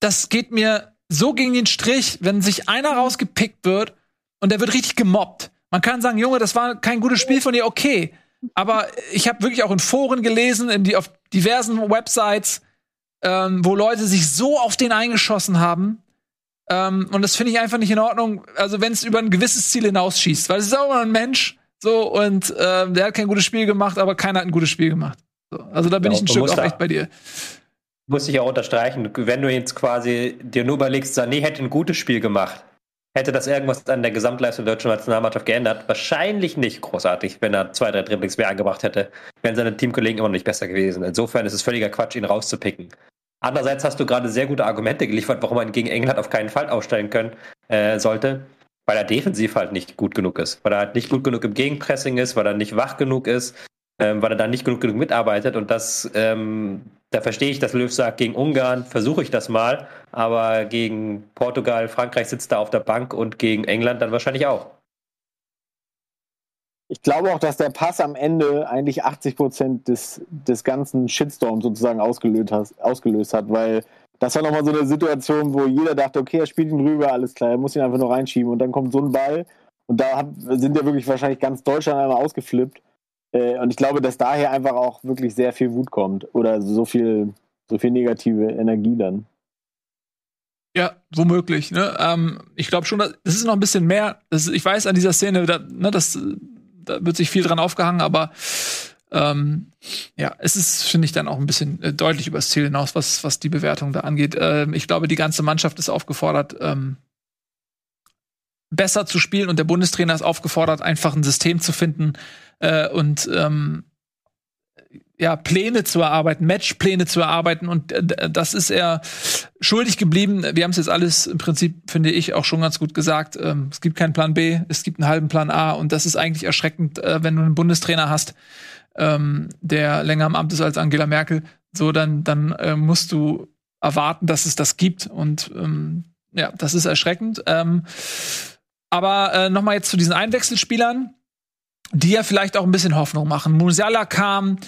das geht mir so gegen den Strich, wenn sich einer rausgepickt wird und der wird richtig gemobbt. Man kann sagen, Junge, das war kein gutes Spiel von dir, okay. Aber ich habe wirklich auch in Foren gelesen, in die, auf diversen Websites, ähm, wo Leute sich so auf den eingeschossen haben, ähm, und das finde ich einfach nicht in Ordnung, also wenn es über ein gewisses Ziel hinausschießt, weil es ist auch immer ein Mensch, so, und äh, der hat kein gutes Spiel gemacht, aber keiner hat ein gutes Spiel gemacht. So, also da bin ja, ich ein Stück auch echt bei dir. Muss ich auch unterstreichen, wenn du jetzt quasi dir nur überlegst, Sané hätte ein gutes Spiel gemacht, hätte das irgendwas an der Gesamtleistung der deutschen Nationalmannschaft geändert? Wahrscheinlich nicht großartig, wenn er zwei, drei Dribblings mehr angebracht hätte, wären seine Teamkollegen immer noch nicht besser gewesen. Insofern ist es völliger Quatsch, ihn rauszupicken. Andererseits hast du gerade sehr gute Argumente geliefert, warum man gegen England auf keinen Fall aufstellen können äh, sollte, weil er defensiv halt nicht gut genug ist, weil er halt nicht gut genug im Gegenpressing ist, weil er nicht wach genug ist, ähm, weil er da nicht genug, genug mitarbeitet und das, ähm, da verstehe ich, dass Löw sagt, gegen Ungarn versuche ich das mal, aber gegen Portugal, Frankreich sitzt da auf der Bank und gegen England dann wahrscheinlich auch ich glaube auch, dass der Pass am Ende eigentlich 80 Prozent des, des ganzen Shitstorms sozusagen ausgelöst hat, ausgelöst hat, weil das war nochmal so eine Situation, wo jeder dachte, okay, er spielt ihn rüber, alles klar, er muss ihn einfach nur reinschieben und dann kommt so ein Ball und da hat, sind ja wirklich wahrscheinlich ganz Deutschland einmal ausgeflippt äh, und ich glaube, dass daher einfach auch wirklich sehr viel Wut kommt oder so viel, so viel negative Energie dann. Ja, womöglich. Ne? Ähm, ich glaube schon, es ist noch ein bisschen mehr. Ist, ich weiß an dieser Szene, da, ne, das, da wird sich viel dran aufgehangen, aber ähm, ja, es ist, finde ich, dann auch ein bisschen äh, deutlich übers Ziel hinaus, was, was die Bewertung da angeht. Ähm, ich glaube, die ganze Mannschaft ist aufgefordert, ähm, besser zu spielen und der Bundestrainer ist aufgefordert, einfach ein System zu finden äh, und ähm, ja, Pläne zu erarbeiten, Matchpläne zu erarbeiten und äh, das ist er schuldig geblieben. Wir haben es jetzt alles im Prinzip, finde ich, auch schon ganz gut gesagt. Ähm, es gibt keinen Plan B, es gibt einen halben Plan A und das ist eigentlich erschreckend, äh, wenn du einen Bundestrainer hast, ähm, der länger im Amt ist als Angela Merkel. So, dann, dann äh, musst du erwarten, dass es das gibt und ähm, ja, das ist erschreckend. Ähm, aber äh, noch mal jetzt zu diesen Einwechselspielern, die ja vielleicht auch ein bisschen Hoffnung machen. Musiala kam,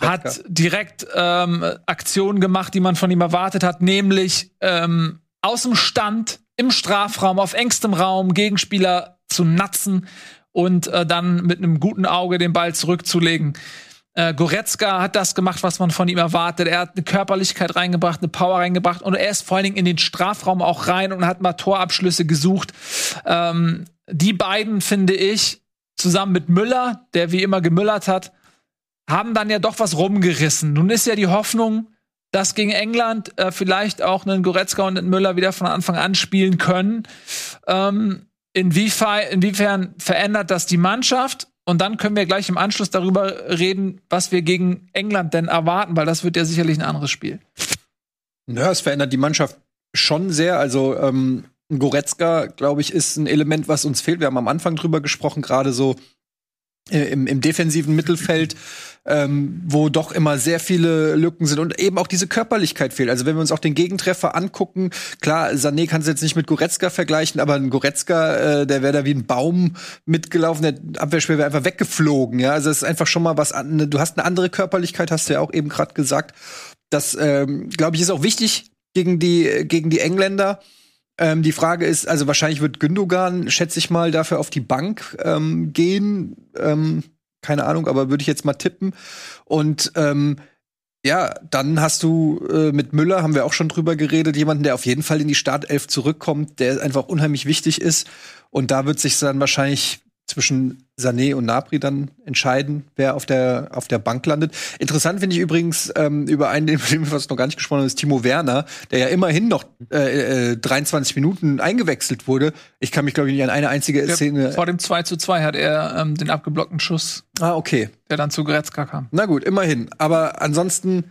hat direkt ähm, Aktionen gemacht, die man von ihm erwartet hat, nämlich ähm, aus dem Stand im Strafraum auf engstem Raum Gegenspieler zu natzen und äh, dann mit einem guten Auge den Ball zurückzulegen. Äh, Goretzka hat das gemacht, was man von ihm erwartet. Er hat eine Körperlichkeit reingebracht, eine Power reingebracht und er ist vor allen Dingen in den Strafraum auch rein und hat mal Torabschlüsse gesucht. Ähm, die beiden finde ich zusammen mit Müller, der wie immer gemüllert hat, haben dann ja doch was rumgerissen. Nun ist ja die Hoffnung, dass gegen England äh, vielleicht auch einen Goretzka und einen Müller wieder von Anfang an spielen können. Ähm, inwiefern, inwiefern verändert das die Mannschaft? Und dann können wir gleich im Anschluss darüber reden, was wir gegen England denn erwarten, weil das wird ja sicherlich ein anderes Spiel. Ja, es verändert die Mannschaft schon sehr. Also ähm, Goretzka, glaube ich, ist ein Element, was uns fehlt. Wir haben am Anfang drüber gesprochen, gerade so äh, im, im defensiven Mittelfeld ähm, wo doch immer sehr viele Lücken sind und eben auch diese Körperlichkeit fehlt. Also wenn wir uns auch den Gegentreffer angucken, klar, Sané kann es jetzt nicht mit Goretzka vergleichen, aber ein Goretzka, äh, der wäre da wie ein Baum mitgelaufen, der Abwehrspieler wäre einfach weggeflogen. Ja, also es ist einfach schon mal was. An, du hast eine andere Körperlichkeit, hast du ja auch eben gerade gesagt. Das, ähm, glaube ich, ist auch wichtig gegen die gegen die Engländer. Ähm, die Frage ist, also wahrscheinlich wird Gündogan, schätze ich mal, dafür auf die Bank ähm, gehen. Ähm, keine Ahnung, aber würde ich jetzt mal tippen. Und ähm, ja, dann hast du äh, mit Müller, haben wir auch schon drüber geredet, jemanden, der auf jeden Fall in die Startelf zurückkommt, der einfach unheimlich wichtig ist. Und da wird sich dann wahrscheinlich zwischen Sané und Napri dann entscheiden, wer auf der, auf der Bank landet. Interessant finde ich übrigens ähm, über einen, (laughs) den wir fast noch gar nicht gesprochen haben, ist Timo Werner, der ja immerhin noch äh, äh, 23 Minuten eingewechselt wurde. Ich kann mich, glaube ich, nicht an eine einzige der, Szene. Vor dem 2 zu 2 hat er ähm, den abgeblockten Schuss. Ah, okay. Der dann zu Gretzka kam. Na gut, immerhin. Aber ansonsten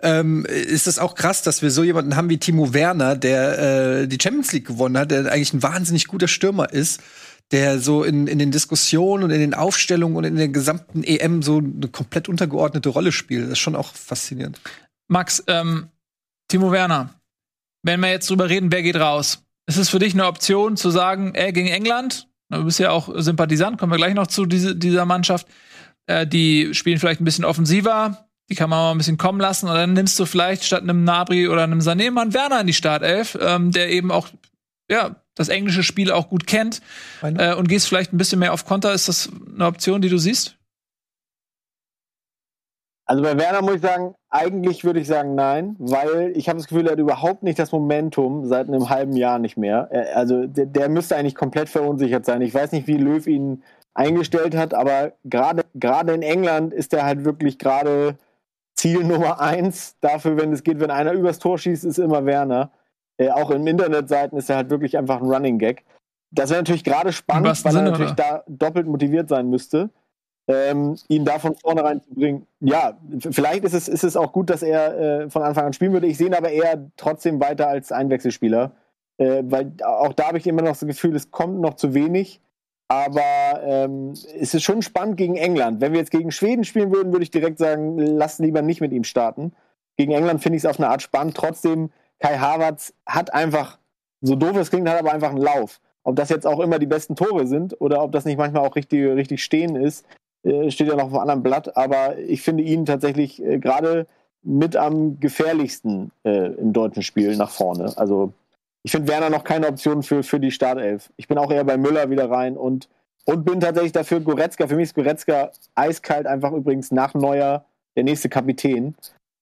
ähm, ist es auch krass, dass wir so jemanden haben wie Timo Werner, der äh, die Champions League gewonnen hat, der eigentlich ein wahnsinnig guter Stürmer ist der so in, in den Diskussionen und in den Aufstellungen und in der gesamten EM so eine komplett untergeordnete Rolle spielt. Das ist schon auch faszinierend. Max, ähm, Timo Werner, wenn wir jetzt drüber reden, wer geht raus? Ist es für dich eine Option zu sagen, ey, gegen England? Du bist ja auch Sympathisant, kommen wir gleich noch zu diese, dieser Mannschaft. Äh, die spielen vielleicht ein bisschen offensiver, die kann man mal ein bisschen kommen lassen. Und dann nimmst du vielleicht statt einem Nabri oder einem Sané mal einen Werner in die Startelf, ähm, der eben auch ja, das englische Spiel auch gut kennt äh, und gehst vielleicht ein bisschen mehr auf Konter. Ist das eine Option, die du siehst? Also bei Werner muss ich sagen, eigentlich würde ich sagen nein, weil ich habe das Gefühl, er hat überhaupt nicht das Momentum seit einem halben Jahr nicht mehr. Er, also der, der, müsste eigentlich komplett verunsichert sein. Ich weiß nicht, wie Löw ihn eingestellt hat, aber gerade gerade in England ist er halt wirklich gerade Ziel Nummer eins dafür, wenn es geht, wenn einer übers Tor schießt, ist immer Werner. Äh, auch in Internetseiten ist er halt wirklich einfach ein Running Gag. Das wäre natürlich gerade spannend, weil Sinne, er natürlich oder? da doppelt motiviert sein müsste, ähm, ihn da von vornherein zu bringen. Ja, vielleicht ist es, ist es auch gut, dass er äh, von Anfang an spielen würde. Ich sehe ihn aber eher trotzdem weiter als Einwechselspieler, äh, weil auch da habe ich immer noch das Gefühl, es kommt noch zu wenig. Aber ähm, es ist schon spannend gegen England. Wenn wir jetzt gegen Schweden spielen würden, würde ich direkt sagen, lass lieber nicht mit ihm starten. Gegen England finde ich es auf eine Art spannend. Trotzdem Kai Havertz hat einfach, so doof es klingt, hat aber einfach einen Lauf. Ob das jetzt auch immer die besten Tore sind oder ob das nicht manchmal auch richtig, richtig stehen ist, äh, steht ja noch auf einem anderen Blatt. Aber ich finde ihn tatsächlich äh, gerade mit am gefährlichsten äh, im deutschen Spiel nach vorne. Also ich finde Werner noch keine Option für, für die Startelf. Ich bin auch eher bei Müller wieder rein und, und bin tatsächlich dafür Goretzka. Für mich ist Goretzka eiskalt einfach übrigens nach Neuer der nächste Kapitän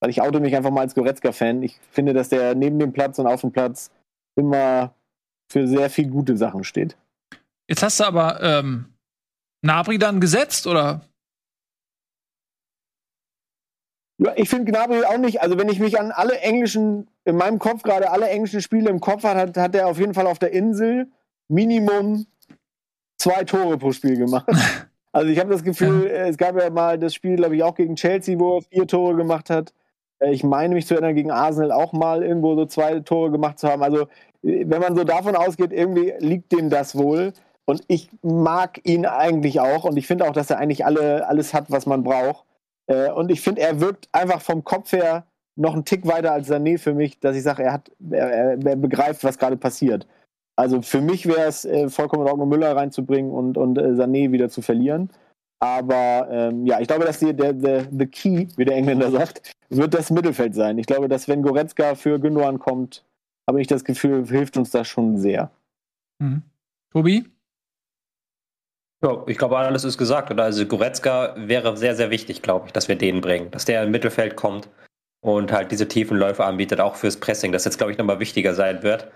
weil ich auto mich einfach mal als Goretzka-Fan. Ich finde, dass der neben dem Platz und auf dem Platz immer für sehr viel gute Sachen steht. Jetzt hast du aber ähm, Nabri dann gesetzt, oder? Ja, ich finde Gnabry auch nicht, also wenn ich mich an alle englischen, in meinem Kopf gerade alle englischen Spiele im Kopf hat, hat, hat er auf jeden Fall auf der Insel Minimum zwei Tore pro Spiel gemacht. (laughs) Also ich habe das Gefühl, ja. es gab ja mal das Spiel, glaube ich, auch gegen Chelsea, wo er vier Tore gemacht hat. Äh, ich meine mich zu erinnern, gegen Arsenal auch mal irgendwo so zwei Tore gemacht zu haben. Also wenn man so davon ausgeht, irgendwie liegt dem das wohl. Und ich mag ihn eigentlich auch und ich finde auch, dass er eigentlich alle, alles hat, was man braucht. Äh, und ich finde, er wirkt einfach vom Kopf her noch einen Tick weiter als Sané für mich, dass ich sage, er, hat, er, er begreift, was gerade passiert. Also für mich wäre es äh, vollkommen in Ordnung, Müller reinzubringen und, und äh, Sané wieder zu verlieren. Aber ähm, ja, ich glaube, dass die, der, der the Key, wie der Engländer sagt, wird das Mittelfeld sein. Ich glaube, dass wenn Goretzka für Gündogan kommt, habe ich das Gefühl, hilft uns das schon sehr. Mhm. Tobi? Ja, ich glaube, alles ist gesagt. Oder? Also Goretzka wäre sehr, sehr wichtig, glaube ich, dass wir den bringen. Dass der im Mittelfeld kommt und halt diese tiefen Läufe anbietet, auch fürs Pressing, das jetzt, glaube ich, nochmal wichtiger sein wird.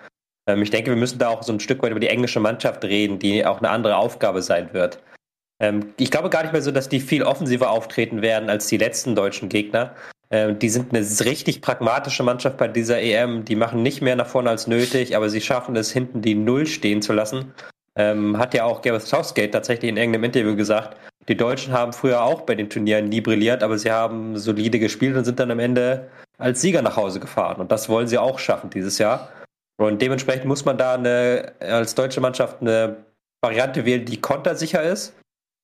Ähm, ich denke, wir müssen da auch so ein Stück weit über die englische Mannschaft reden, die auch eine andere Aufgabe sein wird. Ähm, ich glaube gar nicht mehr so, dass die viel offensiver auftreten werden als die letzten deutschen Gegner. Ähm, die sind eine richtig pragmatische Mannschaft bei dieser EM. Die machen nicht mehr nach vorne als nötig, aber sie schaffen es, hinten die Null stehen zu lassen ähm, hat ja auch Gareth Southgate tatsächlich in irgendeinem Interview gesagt, die Deutschen haben früher auch bei den Turnieren nie brilliert, aber sie haben solide gespielt und sind dann am Ende als Sieger nach Hause gefahren. Und das wollen sie auch schaffen dieses Jahr. Und dementsprechend muss man da eine, als deutsche Mannschaft eine Variante wählen, die kontersicher ist.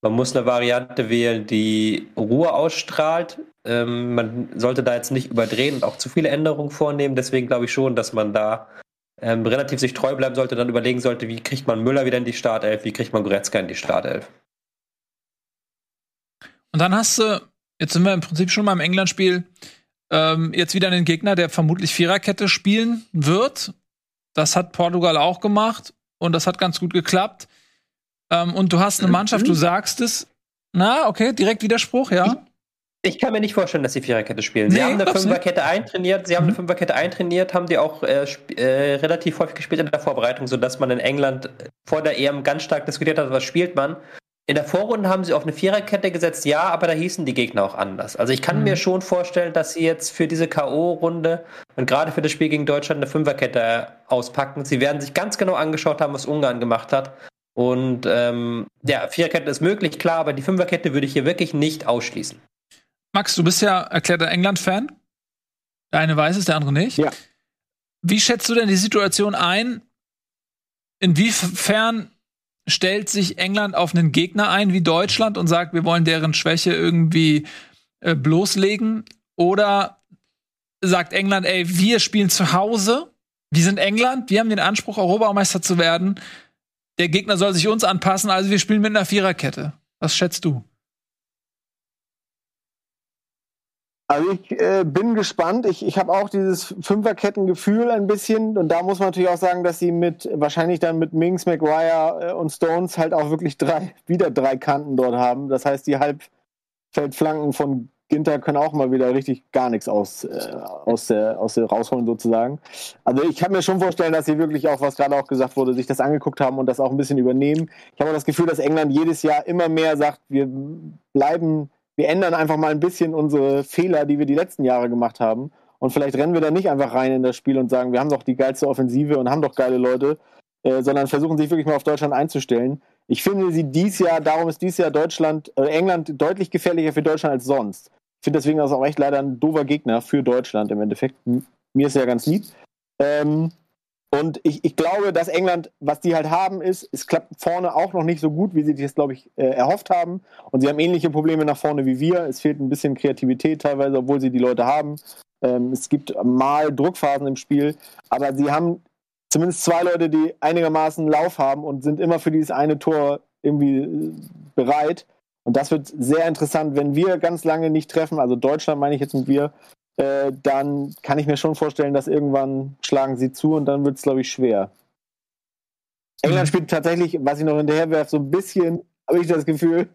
Man muss eine Variante wählen, die Ruhe ausstrahlt. Ähm, man sollte da jetzt nicht überdrehen und auch zu viele Änderungen vornehmen. Deswegen glaube ich schon, dass man da ähm, relativ sich treu bleiben sollte, dann überlegen sollte, wie kriegt man Müller wieder in die Startelf, wie kriegt man Goretzka in die Startelf. Und dann hast du, jetzt sind wir im Prinzip schon mal im England-Spiel, ähm, jetzt wieder einen Gegner, der vermutlich Viererkette spielen wird. Das hat Portugal auch gemacht und das hat ganz gut geklappt. Ähm, und du hast eine Mannschaft, du sagst es. Na, okay, direkt Widerspruch, ja. Ich kann mir nicht vorstellen, dass sie Viererkette spielen. Sie nee, haben eine Fünferkette eintrainiert, sie haben eine mhm. Fünferkette eintrainiert, haben die auch äh, äh, relativ häufig gespielt in der Vorbereitung, sodass man in England vor der EM ganz stark diskutiert hat, was spielt man. In der Vorrunde haben sie auf eine Viererkette gesetzt, ja, aber da hießen die Gegner auch anders. Also ich kann mhm. mir schon vorstellen, dass sie jetzt für diese K.O.-Runde und gerade für das Spiel gegen Deutschland eine Fünferkette auspacken. Sie werden sich ganz genau angeschaut haben, was Ungarn gemacht hat. Und ähm, ja, Viererkette ist möglich, klar, aber die Fünferkette würde ich hier wirklich nicht ausschließen. Max, du bist ja erklärter England-Fan. Der eine weiß es, der andere nicht. Ja. Wie schätzt du denn die Situation ein? Inwiefern stellt sich England auf einen Gegner ein wie Deutschland und sagt, wir wollen deren Schwäche irgendwie äh, bloßlegen? Oder sagt England, ey, wir spielen zu Hause, wir sind England, wir haben den Anspruch, Europameister zu werden. Der Gegner soll sich uns anpassen, also wir spielen mit einer Viererkette. Was schätzt du? Also ich äh, bin gespannt. Ich, ich habe auch dieses Fünferkettengefühl ein bisschen. Und da muss man natürlich auch sagen, dass sie mit wahrscheinlich dann mit Minks, McGuire äh, und Stones halt auch wirklich drei, wieder drei Kanten dort haben. Das heißt, die Halbfeldflanken von Ginter können auch mal wieder richtig gar nichts aus, äh, aus, der, aus der rausholen sozusagen. Also ich kann mir schon vorstellen, dass sie wirklich auch, was gerade auch gesagt wurde, sich das angeguckt haben und das auch ein bisschen übernehmen. Ich habe das Gefühl, dass England jedes Jahr immer mehr sagt, wir bleiben wir ändern einfach mal ein bisschen unsere Fehler, die wir die letzten Jahre gemacht haben. Und vielleicht rennen wir da nicht einfach rein in das Spiel und sagen, wir haben doch die geilste Offensive und haben doch geile Leute, äh, sondern versuchen sich wirklich mal auf Deutschland einzustellen. Ich finde sie dies Jahr, darum ist dies Jahr Deutschland, äh, England deutlich gefährlicher für Deutschland als sonst. Finde deswegen auch echt leider ein doofer Gegner für Deutschland im Endeffekt. Mir ist ja ganz lieb. Ähm, und ich, ich glaube, dass England, was die halt haben, ist, es klappt vorne auch noch nicht so gut, wie sie das, glaube ich, äh, erhofft haben. Und sie haben ähnliche Probleme nach vorne wie wir. Es fehlt ein bisschen Kreativität teilweise, obwohl sie die Leute haben. Ähm, es gibt mal Druckphasen im Spiel, aber sie haben zumindest zwei Leute, die einigermaßen Lauf haben und sind immer für dieses eine Tor irgendwie äh, bereit. Und das wird sehr interessant, wenn wir ganz lange nicht treffen, also Deutschland meine ich jetzt mit wir, äh, dann kann ich mir schon vorstellen, dass irgendwann schlagen sie zu und dann wird es, glaube ich, schwer. England spielt tatsächlich, was ich noch hinterher werfe, so ein bisschen, habe ich das Gefühl,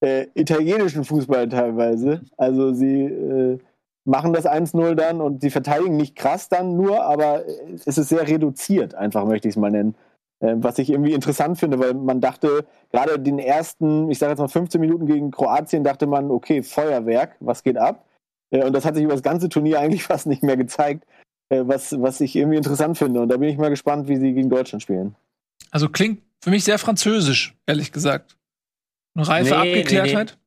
äh, italienischen Fußball teilweise. Also sie, äh, machen das 1-0 dann und sie verteidigen nicht krass dann nur, aber es ist sehr reduziert, einfach möchte ich es mal nennen. Äh, was ich irgendwie interessant finde, weil man dachte, gerade den ersten, ich sage jetzt mal 15 Minuten gegen Kroatien, dachte man, okay, Feuerwerk, was geht ab? Äh, und das hat sich über das ganze Turnier (laughs) eigentlich fast nicht mehr gezeigt, äh, was, was ich irgendwie interessant finde. Und da bin ich mal gespannt, wie sie gegen Deutschland spielen. Also klingt für mich sehr französisch, ehrlich gesagt. Eine reife nee, Abgeklärtheit. Nee, nee.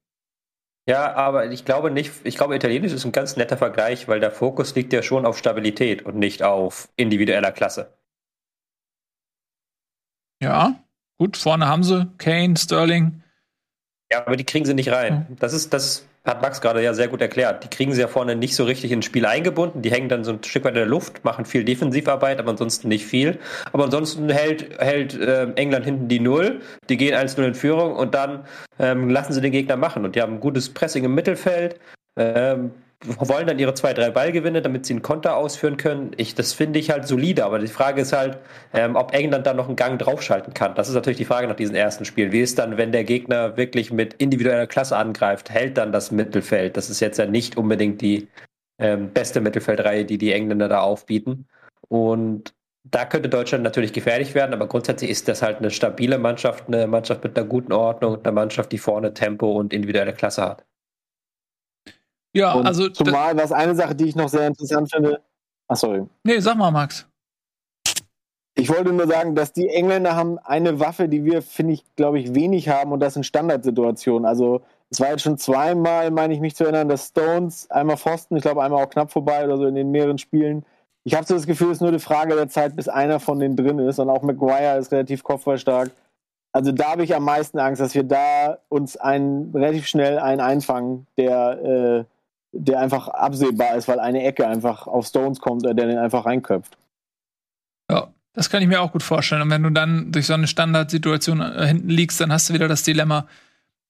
Ja, aber ich glaube nicht, ich glaube, Italienisch ist ein ganz netter Vergleich, weil der Fokus liegt ja schon auf Stabilität und nicht auf individueller Klasse. Ja, gut, vorne haben sie Kane, Sterling. Ja, aber die kriegen sie nicht rein. Das ist, das hat Max gerade ja sehr gut erklärt. Die kriegen sie ja vorne nicht so richtig ins Spiel eingebunden. Die hängen dann so ein Stück weit in der Luft, machen viel Defensivarbeit, aber ansonsten nicht viel. Aber ansonsten hält, hält äh, England hinten die Null. Die gehen 1-0 in Führung und dann ähm, lassen sie den Gegner machen. Und die haben ein gutes Pressing im Mittelfeld. Ähm, wollen dann ihre zwei, drei Ballgewinne, damit sie einen Konter ausführen können. Ich, das finde ich halt solide, aber die Frage ist halt, ähm, ob England da noch einen Gang draufschalten kann. Das ist natürlich die Frage nach diesem ersten Spiel. Wie ist dann, wenn der Gegner wirklich mit individueller Klasse angreift, hält dann das Mittelfeld? Das ist jetzt ja nicht unbedingt die ähm, beste Mittelfeldreihe, die die Engländer da aufbieten. Und da könnte Deutschland natürlich gefährlich werden, aber grundsätzlich ist das halt eine stabile Mannschaft, eine Mannschaft mit einer guten Ordnung, eine Mannschaft, die vorne Tempo und individuelle Klasse hat. Ja, und also. Zumal, was eine Sache, die ich noch sehr interessant finde. Ach, sorry. Nee, sag mal, Max. Ich wollte nur sagen, dass die Engländer haben eine Waffe, die wir, finde ich, glaube ich, wenig haben und das sind Standardsituationen. Also es war jetzt schon zweimal, meine ich mich zu erinnern, dass Stones einmal Pfosten, ich glaube einmal auch knapp vorbei oder so in den mehreren Spielen. Ich habe so das Gefühl, es ist nur eine Frage der Zeit, bis einer von denen drin ist. Und auch Maguire ist relativ kopfballstark. Also da habe ich am meisten Angst, dass wir da uns einen, relativ schnell einen einfangen, der äh, der einfach absehbar ist, weil eine Ecke einfach auf Stones kommt, der den einfach reinköpft. Ja, das kann ich mir auch gut vorstellen. Und wenn du dann durch so eine Standardsituation äh, hinten liegst, dann hast du wieder das Dilemma,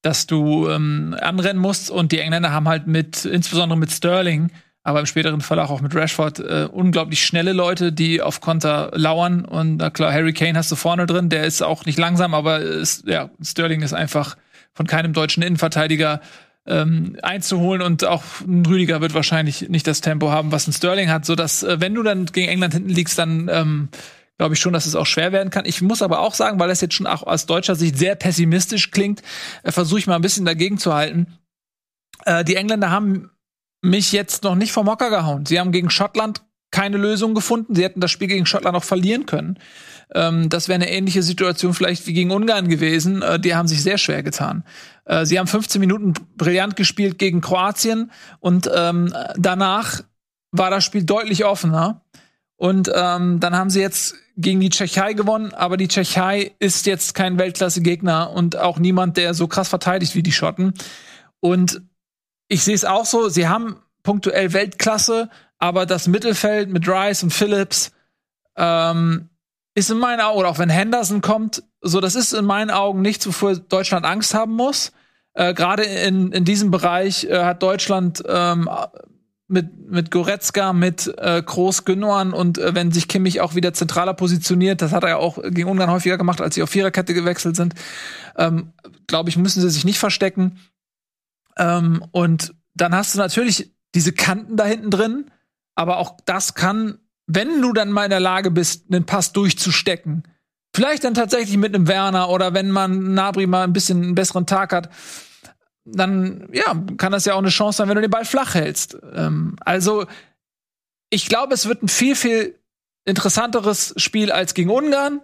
dass du ähm, anrennen musst und die Engländer haben halt mit, insbesondere mit Sterling, aber im späteren Verlauf auch mit Rashford, äh, unglaublich schnelle Leute, die auf Konter lauern. Und na klar, Harry Kane hast du vorne drin, der ist auch nicht langsam, aber ist, ja, Sterling ist einfach von keinem deutschen Innenverteidiger ähm, einzuholen und auch ein Rüdiger wird wahrscheinlich nicht das Tempo haben, was ein Sterling hat, so dass äh, wenn du dann gegen England hinten liegst, dann ähm, glaube ich schon, dass es auch schwer werden kann. Ich muss aber auch sagen, weil das jetzt schon auch aus deutscher Sicht sehr pessimistisch klingt, äh, versuche ich mal ein bisschen dagegen zu halten. Äh, die Engländer haben mich jetzt noch nicht vom Hocker gehauen. Sie haben gegen Schottland keine Lösung gefunden. Sie hätten das Spiel gegen Schottland auch verlieren können. Ähm, das wäre eine ähnliche Situation vielleicht wie gegen Ungarn gewesen. Äh, die haben sich sehr schwer getan. Äh, sie haben 15 Minuten brillant gespielt gegen Kroatien und ähm, danach war das Spiel deutlich offener. Und ähm, dann haben sie jetzt gegen die Tschechei gewonnen, aber die Tschechei ist jetzt kein Weltklasse-Gegner und auch niemand, der so krass verteidigt wie die Schotten. Und ich sehe es auch so, sie haben punktuell Weltklasse, aber das Mittelfeld mit Rice und Phillips ähm, ist in meinen Augen, oder auch wenn Henderson kommt, so, das ist in meinen Augen nichts, wofür Deutschland Angst haben muss. Äh, Gerade in, in diesem Bereich äh, hat Deutschland ähm, mit, mit Goretzka, mit äh, Groß Gündogan und äh, wenn sich Kimmich auch wieder zentraler positioniert, das hat er ja auch gegen Ungarn häufiger gemacht, als sie auf Viererkette gewechselt sind, ähm, glaube ich, müssen sie sich nicht verstecken. Ähm, und dann hast du natürlich diese Kanten da hinten drin, aber auch das kann wenn du dann mal in der Lage bist, einen Pass durchzustecken, vielleicht dann tatsächlich mit einem Werner oder wenn man Nabri mal ein bisschen einen besseren Tag hat, dann ja, kann das ja auch eine Chance sein, wenn du den Ball flach hältst. Ähm, also ich glaube, es wird ein viel, viel interessanteres Spiel als gegen Ungarn.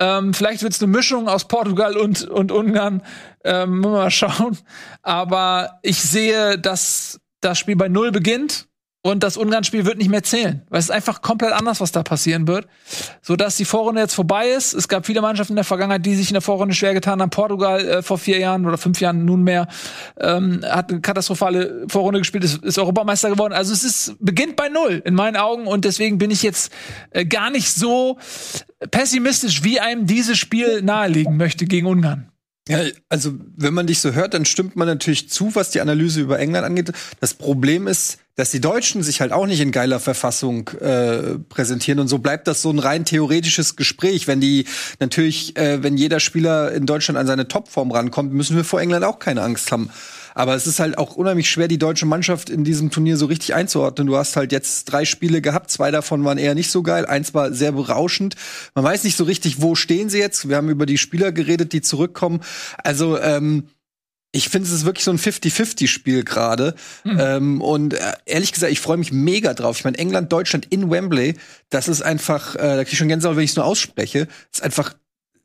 Ähm, vielleicht wird es eine Mischung aus Portugal und, und Ungarn. Ähm, (laughs) mal schauen. Aber ich sehe, dass das Spiel bei Null beginnt und das Ungarn-Spiel wird nicht mehr zählen, weil es ist einfach komplett anders, was da passieren wird. So dass die Vorrunde jetzt vorbei ist. Es gab viele Mannschaften in der Vergangenheit, die sich in der Vorrunde schwer getan haben. Portugal äh, vor vier Jahren oder fünf Jahren nunmehr ähm, hat eine katastrophale Vorrunde gespielt, ist, ist Europameister geworden. Also es ist beginnt bei null in meinen Augen und deswegen bin ich jetzt äh, gar nicht so pessimistisch, wie einem dieses Spiel nahelegen möchte gegen Ungarn. Ja, also wenn man dich so hört, dann stimmt man natürlich zu, was die Analyse über England angeht. Das Problem ist, dass die Deutschen sich halt auch nicht in geiler Verfassung äh, präsentieren und so bleibt das so ein rein theoretisches Gespräch. Wenn die natürlich, äh, wenn jeder Spieler in Deutschland an seine Topform rankommt, müssen wir vor England auch keine Angst haben. Aber es ist halt auch unheimlich schwer, die deutsche Mannschaft in diesem Turnier so richtig einzuordnen. Du hast halt jetzt drei Spiele gehabt, zwei davon waren eher nicht so geil, eins war sehr berauschend. Man weiß nicht so richtig, wo stehen sie jetzt. Wir haben über die Spieler geredet, die zurückkommen. Also ähm, ich finde, es ist wirklich so ein 50-50-Spiel gerade. Mhm. Ähm, und äh, ehrlich gesagt, ich freue mich mega drauf. Ich meine, England, Deutschland in Wembley, das ist einfach, äh, da krieg ich schon Gänsehaut, wenn ich es nur ausspreche. Das ist einfach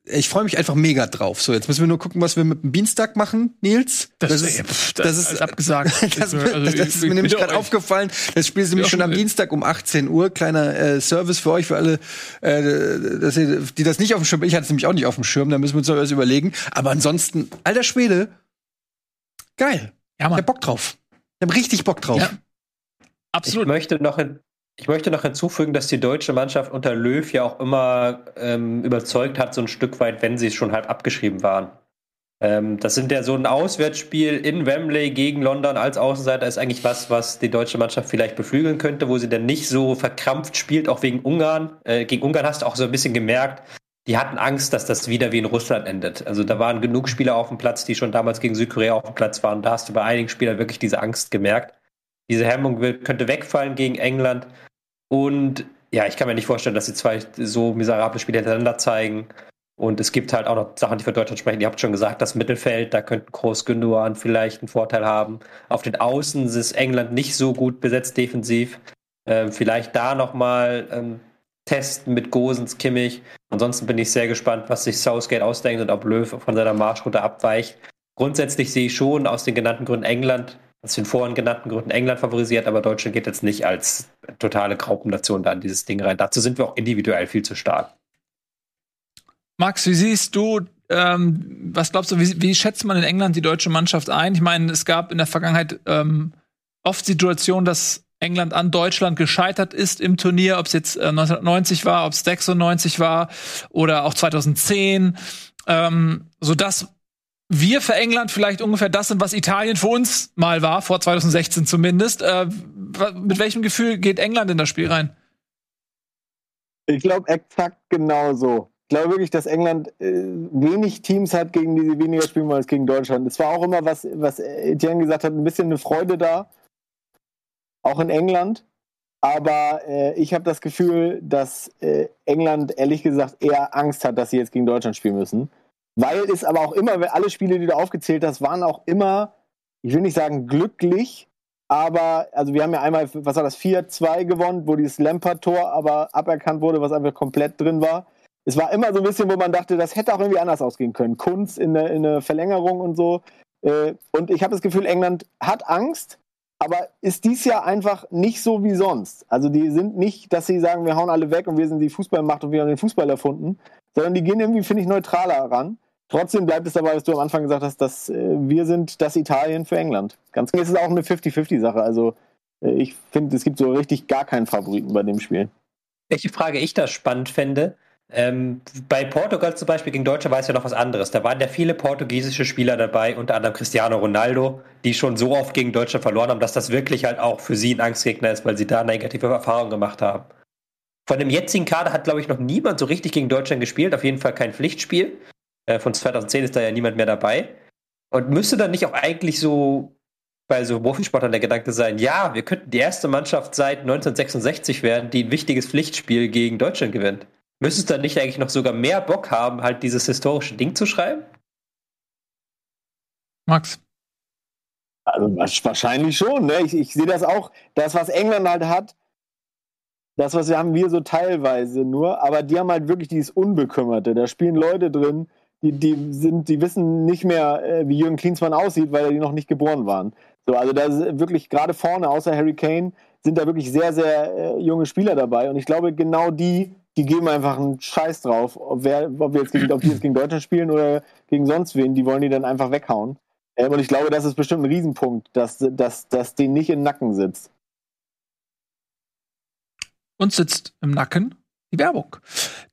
ich freue mich einfach mega drauf. So, jetzt müssen wir nur gucken, was wir mit dem Dienstag machen, Nils. Das, das ist, pff, das, das, ist abgesagt. (laughs) das, also, das, ist mir nämlich gerade aufgefallen. Das Spiel ist nämlich schon am Dienstag um 18 Uhr. Kleiner äh, Service für euch, für alle, äh, dass ihr, die das nicht auf dem Schirm. Ich hatte es nämlich auch nicht auf dem Schirm. Da müssen wir uns noch was überlegen. Aber ansonsten, alter Schwede, Geil. Ja, Mann. Ich hab Bock drauf. Ich hab richtig Bock drauf. Ja. Absolut. Ich möchte noch in, ich möchte noch hinzufügen, dass die deutsche Mannschaft unter Löw ja auch immer ähm, überzeugt hat, so ein Stück weit, wenn sie schon halb abgeschrieben waren. Ähm, das sind ja so ein Auswärtsspiel in Wembley gegen London als Außenseiter ist eigentlich was, was die deutsche Mannschaft vielleicht beflügeln könnte, wo sie dann nicht so verkrampft spielt, auch wegen Ungarn. Äh, gegen Ungarn hast du auch so ein bisschen gemerkt, die hatten Angst, dass das wieder wie in Russland endet. Also da waren genug Spieler auf dem Platz, die schon damals gegen Südkorea auf dem Platz waren. Da hast du bei einigen Spielern wirklich diese Angst gemerkt. Diese Hemmung könnte wegfallen gegen England. Und ja, ich kann mir nicht vorstellen, dass sie zwei so miserable Spiele hintereinander zeigen. Und es gibt halt auch noch Sachen, die für Deutschland sprechen. Ihr habt schon gesagt, das Mittelfeld, da könnten Groß Gündogan vielleicht einen Vorteil haben. Auf den Außen ist England nicht so gut besetzt defensiv. Ähm, vielleicht da nochmal ähm, testen mit Gosens, Kimmich. Ansonsten bin ich sehr gespannt, was sich Southgate ausdenkt und ob Löw von seiner Marschroute abweicht. Grundsätzlich sehe ich schon aus den genannten Gründen England, aus den vorhin genannten Gründen England favorisiert, aber Deutschland geht jetzt nicht als totale Graupennation da in dieses Ding rein. Dazu sind wir auch individuell viel zu stark. Max, wie siehst du, ähm, was glaubst du, wie, wie, schätzt man in England die deutsche Mannschaft ein? Ich meine, es gab in der Vergangenheit ähm, oft Situationen, dass England an Deutschland gescheitert ist im Turnier, ob es jetzt äh, 1990 war, ob es 96 war oder auch 2010, ähm, so dass wir für England vielleicht ungefähr das sind, was Italien für uns mal war, vor 2016 zumindest. Äh, mit welchem Gefühl geht England in das Spiel rein? Ich glaube exakt genauso. Ich glaube wirklich, dass England äh, wenig Teams hat, gegen die sie weniger spielen als gegen Deutschland. Es war auch immer, was, was Etienne gesagt hat, ein bisschen eine Freude da auch in England. Aber äh, ich habe das Gefühl, dass äh, England ehrlich gesagt eher Angst hat, dass sie jetzt gegen Deutschland spielen müssen. Weil es aber auch immer, alle Spiele, die du aufgezählt hast, waren auch immer, ich will nicht sagen glücklich, aber also wir haben ja einmal, was war das, 4-2 gewonnen, wo dieses Lampard-Tor aber aberkannt wurde, was einfach komplett drin war. Es war immer so ein bisschen, wo man dachte, das hätte auch irgendwie anders ausgehen können. Kunst in der, in der Verlängerung und so. Äh, und ich habe das Gefühl, England hat Angst, aber ist dies Jahr einfach nicht so wie sonst. Also die sind nicht, dass sie sagen, wir hauen alle weg und wir sind die Fußballmacht und wir haben den Fußball erfunden, sondern die gehen irgendwie, finde ich, neutraler ran. Trotzdem bleibt es dabei, was du am Anfang gesagt hast, dass äh, wir sind das Italien für England. Ganz es ist auch eine 50-50-Sache. Also äh, ich finde, es gibt so richtig gar keinen Favoriten bei dem Spiel. Welche Frage ich da spannend fände, ähm, bei Portugal zum Beispiel gegen Deutsche war es ja noch was anderes. Da waren ja viele portugiesische Spieler dabei, unter anderem Cristiano Ronaldo, die schon so oft gegen Deutschland verloren haben, dass das wirklich halt auch für sie ein Angstgegner ist, weil sie da negative Erfahrungen gemacht haben. Von dem jetzigen Kader hat, glaube ich, noch niemand so richtig gegen Deutschland gespielt. Auf jeden Fall kein Pflichtspiel. Äh, von 2010 ist da ja niemand mehr dabei. Und müsste dann nicht auch eigentlich so bei so Profisportlern der Gedanke sein, ja, wir könnten die erste Mannschaft seit 1966 werden, die ein wichtiges Pflichtspiel gegen Deutschland gewinnt. Müsstest du dann nicht eigentlich noch sogar mehr Bock haben, halt dieses historische Ding zu schreiben? Max. Also wahrscheinlich schon, ne? Ich, ich sehe das auch. Das, was England halt hat, das, was wir haben, wir so teilweise nur, aber die haben halt wirklich dieses Unbekümmerte. Da spielen Leute drin, die, die sind, die wissen nicht mehr, äh, wie Jürgen Klinsmann aussieht, weil die noch nicht geboren waren. So, also da ist wirklich gerade vorne, außer Harry Kane, sind da wirklich sehr, sehr äh, junge Spieler dabei. Und ich glaube, genau die die geben einfach einen Scheiß drauf, ob, wer, ob, wir jetzt gegen, ob die jetzt gegen Deutschland spielen oder gegen sonst wen, die wollen die dann einfach weghauen. Ähm, und ich glaube, das ist bestimmt ein Riesenpunkt, dass, dass, dass denen nicht im Nacken sitzt. Uns sitzt im Nacken die Werbung.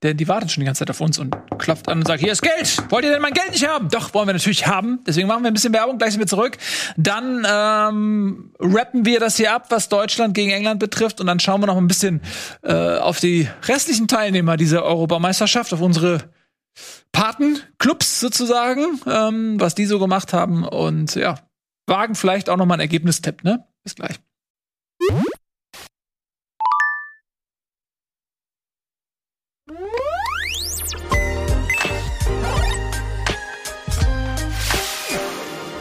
Denn die wartet schon die ganze Zeit auf uns und klopft an und sagt, hier ist Geld. Wollt ihr denn mein Geld nicht haben? Doch, wollen wir natürlich haben. Deswegen machen wir ein bisschen Werbung, gleich sind wir zurück. Dann ähm, rappen wir das hier ab, was Deutschland gegen England betrifft. Und dann schauen wir noch ein bisschen äh, auf die restlichen Teilnehmer dieser Europameisterschaft, auf unsere Patenclubs sozusagen, ähm, was die so gemacht haben. Und ja, wagen vielleicht auch noch mal einen Ergebnistipp, ne? Bis gleich.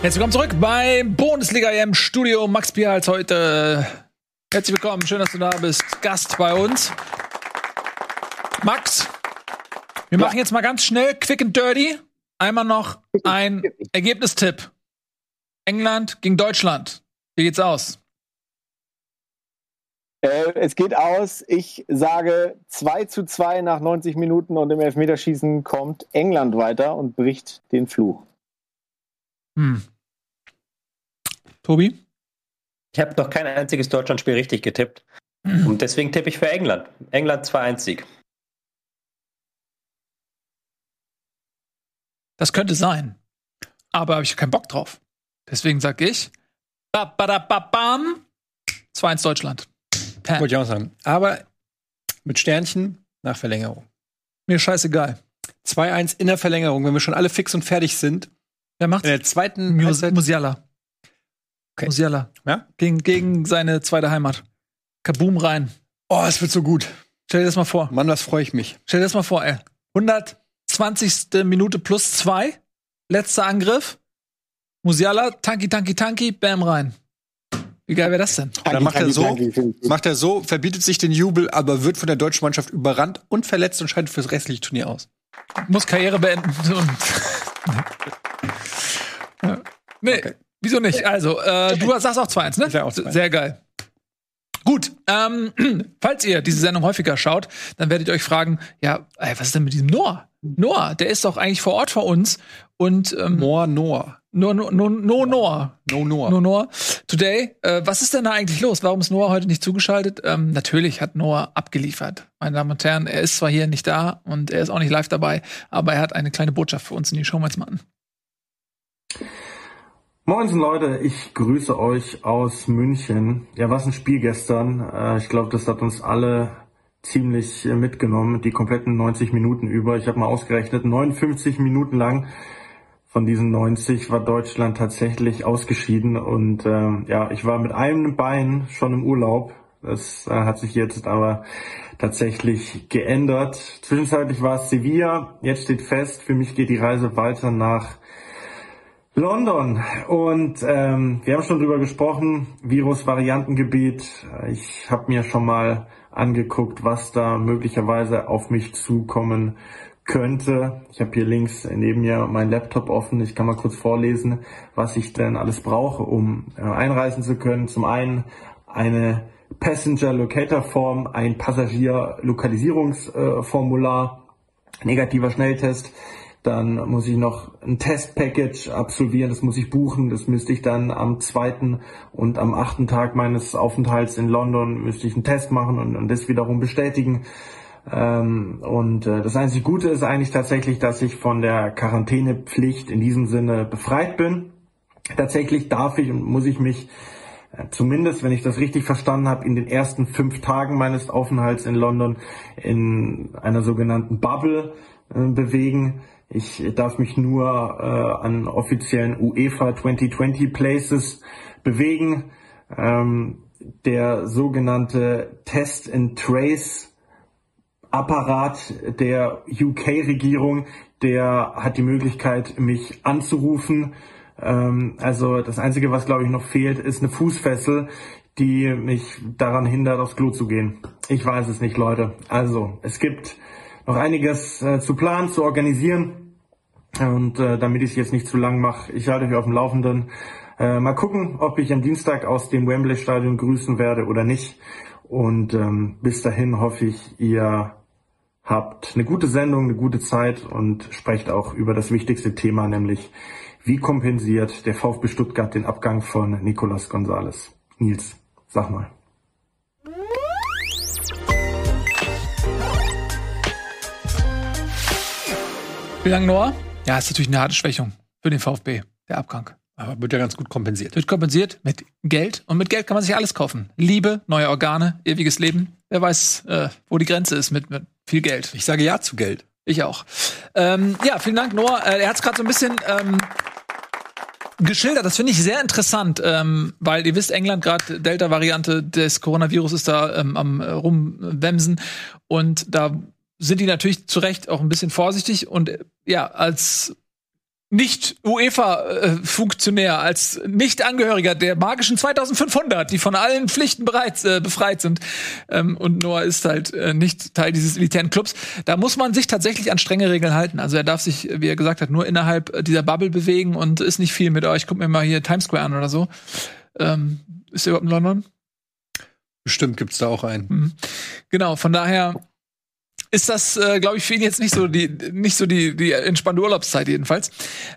Herzlich willkommen zurück beim Bundesliga im Studio. Max Bials heute. Herzlich willkommen, schön, dass du da bist. Gast bei uns. Max, wir machen jetzt mal ganz schnell, quick and dirty. Einmal noch ein (laughs) Ergebnistipp. England gegen Deutschland. Wie geht's aus? Äh, es geht aus, ich sage 2 zu 2 nach 90 Minuten und im Elfmeterschießen kommt England weiter und bricht den Fluch. Hm. Tobi? Ich habe noch kein einziges Deutschlandspiel richtig getippt. Und deswegen tippe ich für England. England 2-1-Sieg. Das könnte sein. Aber habe ich keinen Bock drauf. Deswegen sage ich, ba, ba, da, ba, bam, 2-1 Deutschland. Pam. Wollte ich auch sagen. Aber mit Sternchen nach Verlängerung. Mir scheißegal. 2-1 in der Verlängerung, wenn wir schon alle fix und fertig sind. Wer macht In der zweiten Mus Musiala. Okay. Musiala. Ja? Gegen, gegen seine zweite Heimat. Kaboom rein. Oh, es wird so gut. Stell dir das mal vor. Mann, was freue ich mich. Stell dir das mal vor, ey. 120. Minute plus zwei. Letzter Angriff. Musiala, Tanki, Tanki, Tanki, bam rein. Wie geil wäre das denn? Dann macht er so, macht er so, verbietet sich den Jubel, aber wird von der deutschen Mannschaft überrannt und verletzt und scheidet fürs restliche Turnier aus. Muss Karriere beenden. (laughs) Ja. nee, Okay. wieso nicht? Also, äh, du sagst auch 2-1, ne? Ich auch 2-1. Sehr geil. Gut, ähm, (clears throat) falls ihr diese Sendung häufiger schaut, dann werdet ihr euch fragen, ja, ey, was ist denn mit diesem Noah? Noah, der ist doch eigentlich vor Ort vor uns und ähm, Noah Noah. No, no, no, no Noah. No Noah. No Noah. Today, äh, was ist denn da eigentlich los? Warum ist Noah heute nicht zugeschaltet? Ähm, natürlich hat Noah abgeliefert. Meine Damen und Herren, er ist zwar hier nicht da und er ist auch nicht live dabei, aber er hat eine kleine Botschaft für uns und die uns mal an. Moinsen Leute, ich grüße euch aus München. Ja, was ein Spiel gestern. Äh, Ich glaube, das hat uns alle ziemlich äh, mitgenommen, die kompletten 90 Minuten über. Ich habe mal ausgerechnet, 59 Minuten lang von diesen 90 war Deutschland tatsächlich ausgeschieden und ähm, ja, ich war mit einem Bein schon im Urlaub. Das äh, hat sich jetzt aber tatsächlich geändert. Zwischenzeitlich war es Sevilla, jetzt steht fest, für mich geht die Reise weiter nach London. Und ähm, wir haben schon drüber gesprochen, Virus-Variantengebiet. Ich habe mir schon mal angeguckt, was da möglicherweise auf mich zukommen könnte. Ich habe hier links neben mir meinen Laptop offen. Ich kann mal kurz vorlesen, was ich denn alles brauche, um äh, einreisen zu können. Zum einen eine Passenger Locator Form, ein Passagier Lokalisierungsformular, negativer Schnelltest. Dann muss ich noch ein Testpackage absolvieren, das muss ich buchen, das müsste ich dann am zweiten und am achten Tag meines Aufenthalts in London müsste ich einen Test machen und, und das wiederum bestätigen. Ähm, und äh, das einzig Gute ist eigentlich tatsächlich, dass ich von der Quarantänepflicht in diesem Sinne befreit bin. Tatsächlich darf ich und muss ich mich äh, zumindest, wenn ich das richtig verstanden habe, in den ersten fünf Tagen meines Aufenthalts in London in einer sogenannten Bubble äh, bewegen. Ich darf mich nur äh, an offiziellen UEFA 2020 Places bewegen. Ähm, der sogenannte Test and Trace Apparat der UK-Regierung, der hat die Möglichkeit, mich anzurufen. Ähm, also das Einzige, was glaube ich noch fehlt, ist eine Fußfessel, die mich daran hindert, aufs Klo zu gehen. Ich weiß es nicht, Leute. Also es gibt noch einiges äh, zu planen, zu organisieren. Und äh, damit ich es jetzt nicht zu lang mache, ich halte euch auf dem Laufenden. Äh, mal gucken, ob ich am Dienstag aus dem Wembley-Stadion grüßen werde oder nicht. Und ähm, bis dahin hoffe ich, ihr habt eine gute Sendung, eine gute Zeit und sprecht auch über das wichtigste Thema, nämlich wie kompensiert der VfB Stuttgart den Abgang von Nicolas Gonzalez. Nils, sag mal. Vielen Dank, Noah. Ja, ist natürlich eine harte Schwächung für den VfB, der Abgang. Aber wird ja ganz gut kompensiert. Wird kompensiert mit Geld und mit Geld kann man sich alles kaufen. Liebe, neue Organe, ewiges Leben. Wer weiß, äh, wo die Grenze ist mit, mit viel Geld. Ich sage ja zu Geld. Ich auch. Ähm, ja, vielen Dank, Noah. Äh, er hat es gerade so ein bisschen ähm, geschildert. Das finde ich sehr interessant, ähm, weil ihr wisst, England gerade Delta-Variante des Coronavirus ist da ähm, am äh, rumwemsen und da sind die natürlich zu Recht auch ein bisschen vorsichtig und äh, ja, als nicht UEFA-Funktionär, als Nicht-Angehöriger der magischen 2500, die von allen Pflichten bereit, äh, befreit sind. Ähm, und Noah ist halt äh, nicht Teil dieses elitären Clubs. Da muss man sich tatsächlich an strenge Regeln halten. Also er darf sich, wie er gesagt hat, nur innerhalb dieser Bubble bewegen und ist nicht viel mit euch. Guckt mir mal hier Times Square an oder so. Ähm, ist er überhaupt in London? Bestimmt gibt's da auch einen. Mhm. Genau, von daher ist das, äh, glaube ich, für ihn jetzt nicht so die, nicht so die, die entspannte Urlaubszeit jedenfalls.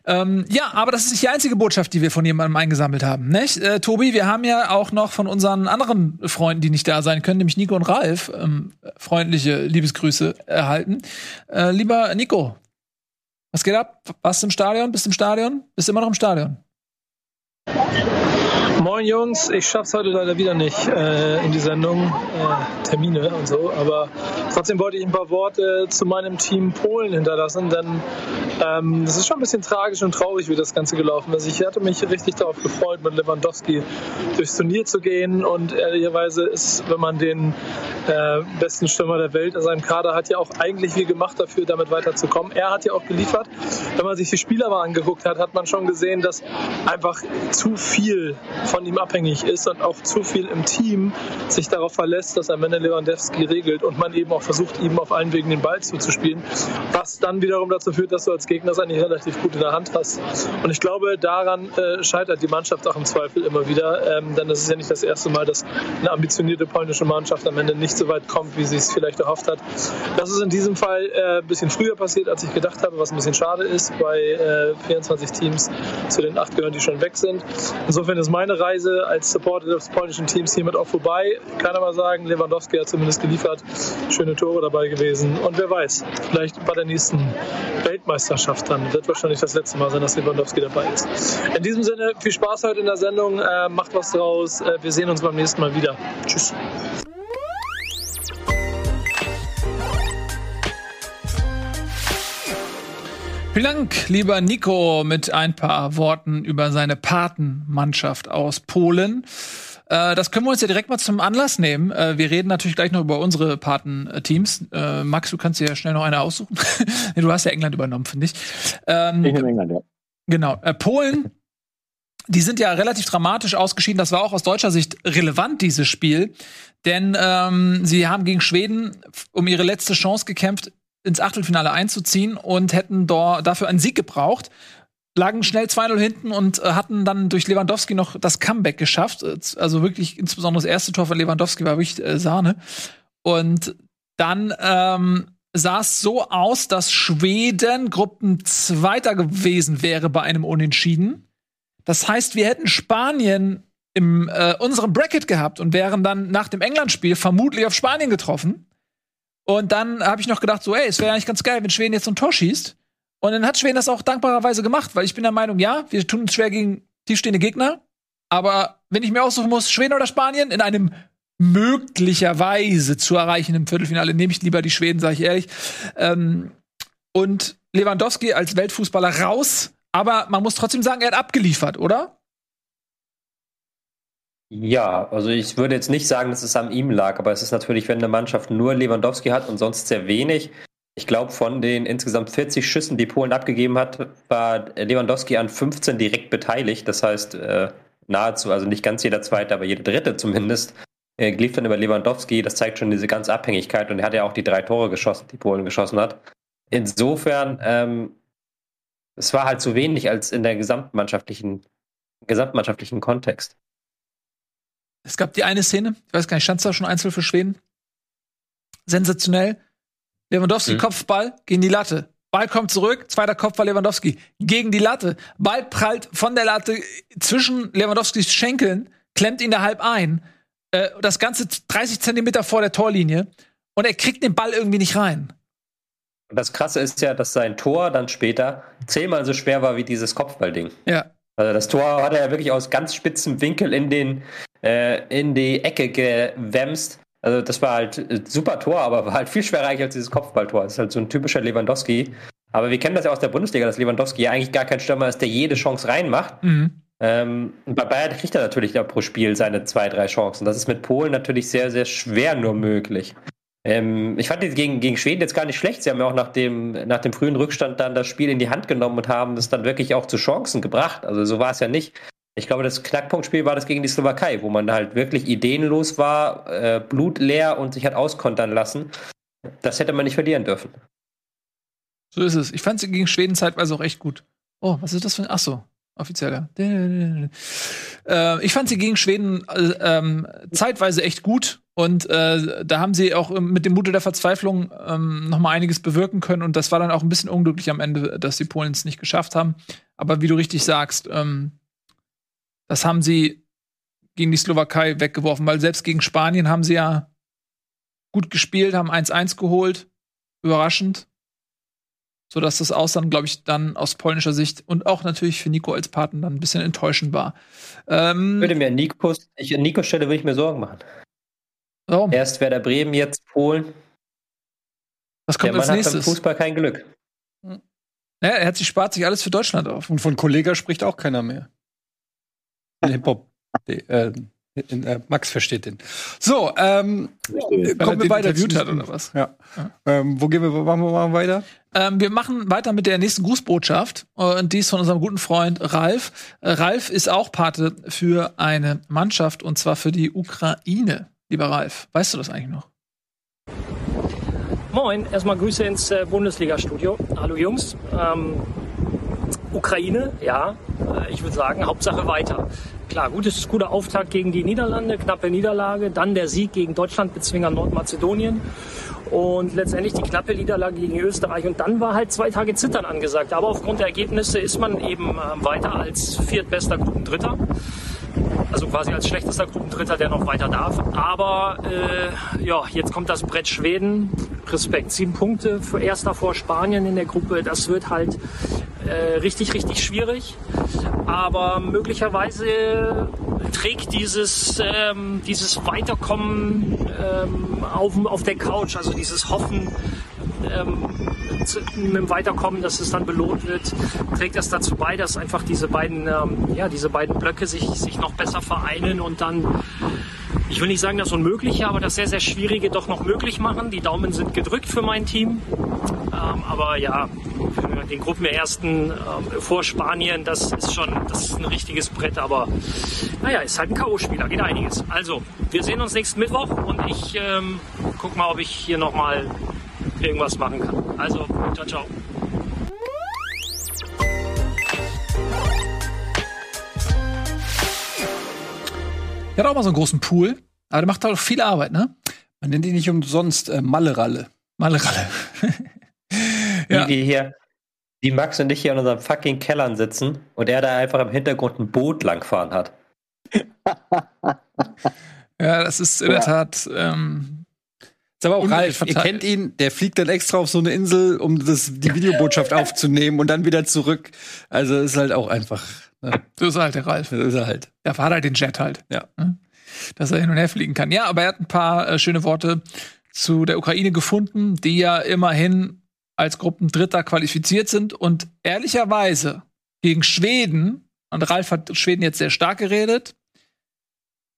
Ähm, ja, aber das ist nicht die einzige Botschaft, die wir von jemandem eingesammelt haben. Nicht? Äh, Tobi, wir haben ja auch noch von unseren anderen Freunden, die nicht da sein können, nämlich Nico und Ralf, ähm, freundliche Liebesgrüße erhalten. Äh, lieber Nico, was geht ab? Warst du im Stadion? Bist du im Stadion? Bist du immer noch im Stadion? Moin Jungs, ich schaff's heute leider wieder nicht äh, in die Sendung, äh, Termine und so, aber trotzdem wollte ich ein paar Worte zu meinem Team Polen hinterlassen, denn ähm, es ist schon ein bisschen tragisch und traurig, wie das Ganze gelaufen ist. Ich hatte mich richtig darauf gefreut, mit Lewandowski durchs Turnier zu gehen und ehrlicherweise ist, wenn man den äh, besten Stürmer der Welt in seinem Kader hat, ja auch eigentlich viel gemacht dafür, damit weiterzukommen. Er hat ja auch geliefert. Wenn man sich die Spieler mal angeguckt hat, hat man schon gesehen, dass einfach zu viel von ihm abhängig ist und auch zu viel im Team sich darauf verlässt, dass am Ende Lewandowski regelt und man eben auch versucht, ihm auf allen Wegen den Ball zuzuspielen, was dann wiederum dazu führt, dass du als Gegner es eigentlich relativ gut in der Hand hast. Und ich glaube, daran äh, scheitert die Mannschaft auch im Zweifel immer wieder, ähm, denn es ist ja nicht das erste Mal, dass eine ambitionierte polnische Mannschaft am Ende nicht so weit kommt, wie sie es vielleicht erhofft hat. Das ist in diesem Fall äh, ein bisschen früher passiert, als ich gedacht habe, was ein bisschen schade ist. Bei äh, 24 Teams zu den acht gehören, die schon weg sind. Insofern ist meine Reise als Supporter des polnischen Teams hiermit auch vorbei. Kann aber sagen, Lewandowski hat zumindest geliefert. Schöne Tore dabei gewesen. Und wer weiß, vielleicht bei der nächsten Weltmeisterschaft dann. Wird wahrscheinlich das letzte Mal sein, dass Lewandowski dabei ist. In diesem Sinne, viel Spaß heute in der Sendung. Äh, macht was draus. Äh, wir sehen uns beim nächsten Mal wieder. Tschüss. Vielen Dank, lieber Nico, mit ein paar Worten über seine Patenmannschaft aus Polen. Äh, das können wir uns ja direkt mal zum Anlass nehmen. Äh, wir reden natürlich gleich noch über unsere Patenteams. Äh, Max, du kannst dir ja schnell noch eine aussuchen. (laughs) nee, du hast ja England übernommen, finde ich. Ähm, ich nehme England, ja. Genau. Polen, die sind ja relativ dramatisch ausgeschieden. Das war auch aus deutscher Sicht relevant, dieses Spiel. Denn ähm, sie haben gegen Schweden um ihre letzte Chance gekämpft, ins Achtelfinale einzuziehen und hätten dafür einen Sieg gebraucht. Lagen schnell 2-0 hinten und äh, hatten dann durch Lewandowski noch das Comeback geschafft. Also wirklich, insbesondere das erste Tor von Lewandowski war wirklich äh, Sahne. Und dann ähm, sah es so aus, dass Schweden Gruppenzweiter gewesen wäre bei einem Unentschieden. Das heißt, wir hätten Spanien in äh, unserem Bracket gehabt und wären dann nach dem England-Spiel vermutlich auf Spanien getroffen. Und dann habe ich noch gedacht, so, ey, es wäre eigentlich ganz geil, wenn Schweden jetzt so ein Tor schießt. Und dann hat Schweden das auch dankbarerweise gemacht, weil ich bin der Meinung, ja, wir tun uns schwer gegen tiefstehende Gegner. Aber wenn ich mir aussuchen muss, Schweden oder Spanien, in einem möglicherweise zu erreichenden Viertelfinale, nehme ich lieber die Schweden, sage ich ehrlich. Ähm, und Lewandowski als Weltfußballer raus, aber man muss trotzdem sagen, er hat abgeliefert, oder? Ja, also ich würde jetzt nicht sagen, dass es an ihm lag, aber es ist natürlich, wenn eine Mannschaft nur Lewandowski hat und sonst sehr wenig. Ich glaube, von den insgesamt 40 Schüssen, die Polen abgegeben hat, war Lewandowski an 15 direkt beteiligt. Das heißt, äh, nahezu, also nicht ganz jeder zweite, aber jede dritte zumindest, äh, lief dann über Lewandowski. Das zeigt schon diese ganze Abhängigkeit und er hat ja auch die drei Tore geschossen, die Polen geschossen hat. Insofern, ähm, es war halt zu wenig als in der gesamtmannschaftlichen, gesamtmannschaftlichen Kontext. Es gab die eine Szene, ich weiß gar nicht, stand da schon einzeln für Schweden? Sensationell. Lewandowski, mhm. Kopfball gegen die Latte. Ball kommt zurück, zweiter Kopfball Lewandowski gegen die Latte. Ball prallt von der Latte zwischen Lewandowskis Schenkeln, klemmt ihn da halb ein. Äh, das Ganze 30 Zentimeter vor der Torlinie. Und er kriegt den Ball irgendwie nicht rein. Das Krasse ist ja, dass sein Tor dann später zehnmal so schwer war wie dieses Kopfballding. Ja. Also das Tor hat er ja wirklich aus ganz spitzem Winkel in den äh, in die Ecke gewämst. Also das war halt ein super Tor, aber war halt viel schwerer als dieses Kopfballtor. Das ist halt so ein typischer Lewandowski. Aber wir kennen das ja aus der Bundesliga, dass Lewandowski ja eigentlich gar kein Stürmer ist, der jede Chance reinmacht. Mhm. Ähm, bei Bayern kriegt er natürlich da pro Spiel seine zwei, drei Chancen. Das ist mit Polen natürlich sehr, sehr schwer nur möglich. Ähm, ich fand die gegen, gegen Schweden jetzt gar nicht schlecht. Sie haben ja auch nach dem, nach dem frühen Rückstand dann das Spiel in die Hand genommen und haben es dann wirklich auch zu Chancen gebracht. Also so war es ja nicht. Ich glaube, das Knackpunktspiel war das gegen die Slowakei, wo man halt wirklich ideenlos war, äh, blutleer und sich hat auskontern lassen. Das hätte man nicht verlieren dürfen. So ist es. Ich fand sie gegen Schweden zeitweise auch echt gut. Oh, was ist das für ein. Achso, offizieller. Äh, ich fand sie gegen Schweden äh, ähm, zeitweise echt gut. Und äh, da haben sie auch mit dem Mute der Verzweiflung ähm, noch mal einiges bewirken können. Und das war dann auch ein bisschen unglücklich am Ende, dass die Polen es nicht geschafft haben. Aber wie du richtig sagst, ähm, das haben sie gegen die Slowakei weggeworfen, weil selbst gegen Spanien haben sie ja gut gespielt, haben 1-1 geholt. Überraschend. Sodass das Aus dann, glaube ich, dann aus polnischer Sicht und auch natürlich für Nico als Partner dann ein bisschen enttäuschend war. Ähm, würde mir Nikos, ich, an Nikos Stelle würde ich mir Sorgen machen. Warum? Erst Werder Bremen, jetzt Polen. Was kommt Der als Mann nächstes? hat beim Fußball kein Glück. Ja, er hat sich spart sich alles für Deutschland auf. Und von Kollega spricht auch keiner mehr. Hip-Hop. Äh, äh, Max versteht den. So, ähm, Weil kommen wir weiter. interviewt hat oder was? Ja. Ähm, wo gehen wir, wo machen wir mal weiter? Ähm, wir machen weiter mit der nächsten Grußbotschaft. Und die ist von unserem guten Freund Ralf. Äh, Ralf ist auch Pate für eine Mannschaft und zwar für die Ukraine. Lieber Ralf, weißt du das eigentlich noch? Moin, erstmal Grüße ins äh, Bundesliga-Studio. Hallo Jungs. Ähm, Ukraine, ja, äh, ich würde sagen, Hauptsache weiter. Klar, gutes, guter Auftakt gegen die Niederlande, knappe Niederlage, dann der Sieg gegen Deutschland Bezwinger Nordmazedonien und letztendlich die knappe Niederlage gegen Österreich. Und dann war halt zwei Tage Zittern angesagt. Aber aufgrund der Ergebnisse ist man eben äh, weiter als viertbester Gruppendritter. Also quasi als schlechtester Gruppendritter, der noch weiter darf. Aber äh, ja, jetzt kommt das Brett Schweden. Respekt. Sieben Punkte für Erster vor Spanien in der Gruppe. Das wird halt äh, richtig, richtig schwierig. Aber möglicherweise trägt dieses, ähm, dieses Weiterkommen ähm, auf, auf der Couch, also dieses Hoffen, ähm, zu, mit dem Weiterkommen, dass es dann belohnt wird, trägt das dazu bei, dass einfach diese beiden, ähm, ja, diese beiden Blöcke sich, sich noch besser vereinen und dann, ich will nicht sagen das Unmögliche, aber das sehr, sehr Schwierige doch noch möglich machen. Die Daumen sind gedrückt für mein Team. Ähm, aber ja, den Gruppenersten ähm, vor Spanien, das ist schon, das ist ein richtiges Brett, aber naja, ist halt ein K.O.-Spieler, geht einiges. Also, wir sehen uns nächsten Mittwoch und ich ähm, guck mal, ob ich hier nochmal irgendwas machen kann. Also, ciao, ciao. Er hat auch mal so einen großen Pool, aber der macht halt auch viel Arbeit, ne? Man nennt ihn nicht umsonst äh, Malle-Ralle. Malle-Ralle. (laughs) Ja. Wie wir hier, die Max und ich hier in unseren fucking Kellern sitzen und er da einfach im Hintergrund ein Boot langfahren hat. (laughs) Ja, das ist in der Tat. Ähm, Ist aber auch Ralf, ihr kennt ihn, der fliegt dann extra auf so eine Insel, um das, die Videobotschaft aufzunehmen und dann wieder zurück. Also ist halt auch einfach. Ne? so ist halt der Ralf. Das ist er halt. Der fährt halt den Jet halt. Ja. Ne? Dass er hin und her fliegen kann. Ja, aber er hat ein paar äh, schöne Worte zu der Ukraine gefunden, die ja immerhin als Gruppendritter qualifiziert sind und ehrlicherweise gegen Schweden, und Ralf hat Schweden jetzt sehr stark geredet,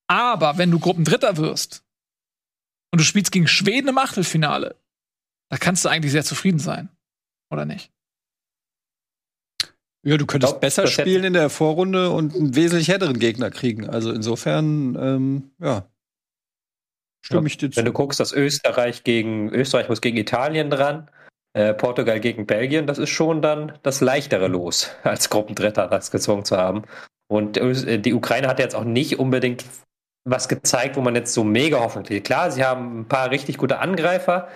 aber wenn du Gruppendritter wirst und du spielst gegen Schweden im Achtelfinale, da kannst du eigentlich sehr zufrieden sein. Oder nicht? Ja, du könntest glaub, besser spielen in der Vorrunde und einen wesentlich härteren Gegner kriegen. Also insofern, ähm, ja. Stimme ich dir zu. Wenn du guckst, dass Österreich gegen Österreich muss gegen Italien dran, äh, Portugal gegen Belgien, das ist schon dann das leichtere Los, als Gruppendritter das gezwungen zu haben. Und die Ukraine hat jetzt auch nicht unbedingt was gezeigt, wo man jetzt so mega Hoffnung kriegt. Klar, sie haben ein paar richtig gute Angreifer,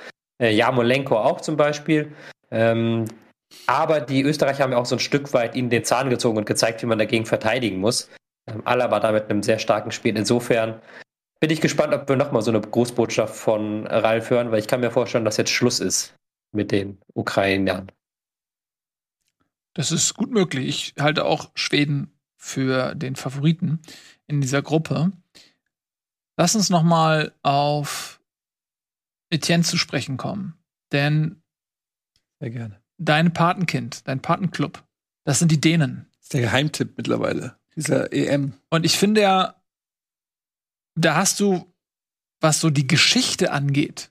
äh, Jamolenko auch zum Beispiel. Ähm, aber die Österreicher haben ja auch so ein Stück weit ihnen den Zahn gezogen und gezeigt, wie man dagegen verteidigen muss. Ähm, Alaba da mit einem sehr starken Spiel. Insofern bin ich gespannt, ob wir nochmal so eine Großbotschaft von Ralf hören, weil ich kann mir vorstellen, dass jetzt Schluss ist mit den Ukrainern. Das ist gut möglich. Ich halte auch Schweden für den Favoriten in dieser Gruppe. Lass uns noch mal auf Etienne zu sprechen kommen. Denn Sehr gerne. dein Patenkind, dein Patenclub. Das sind die Dänen. Das ist der Geheimtipp mittlerweile, dieser EM. Und ich finde ja, da hast du, was so die Geschichte angeht,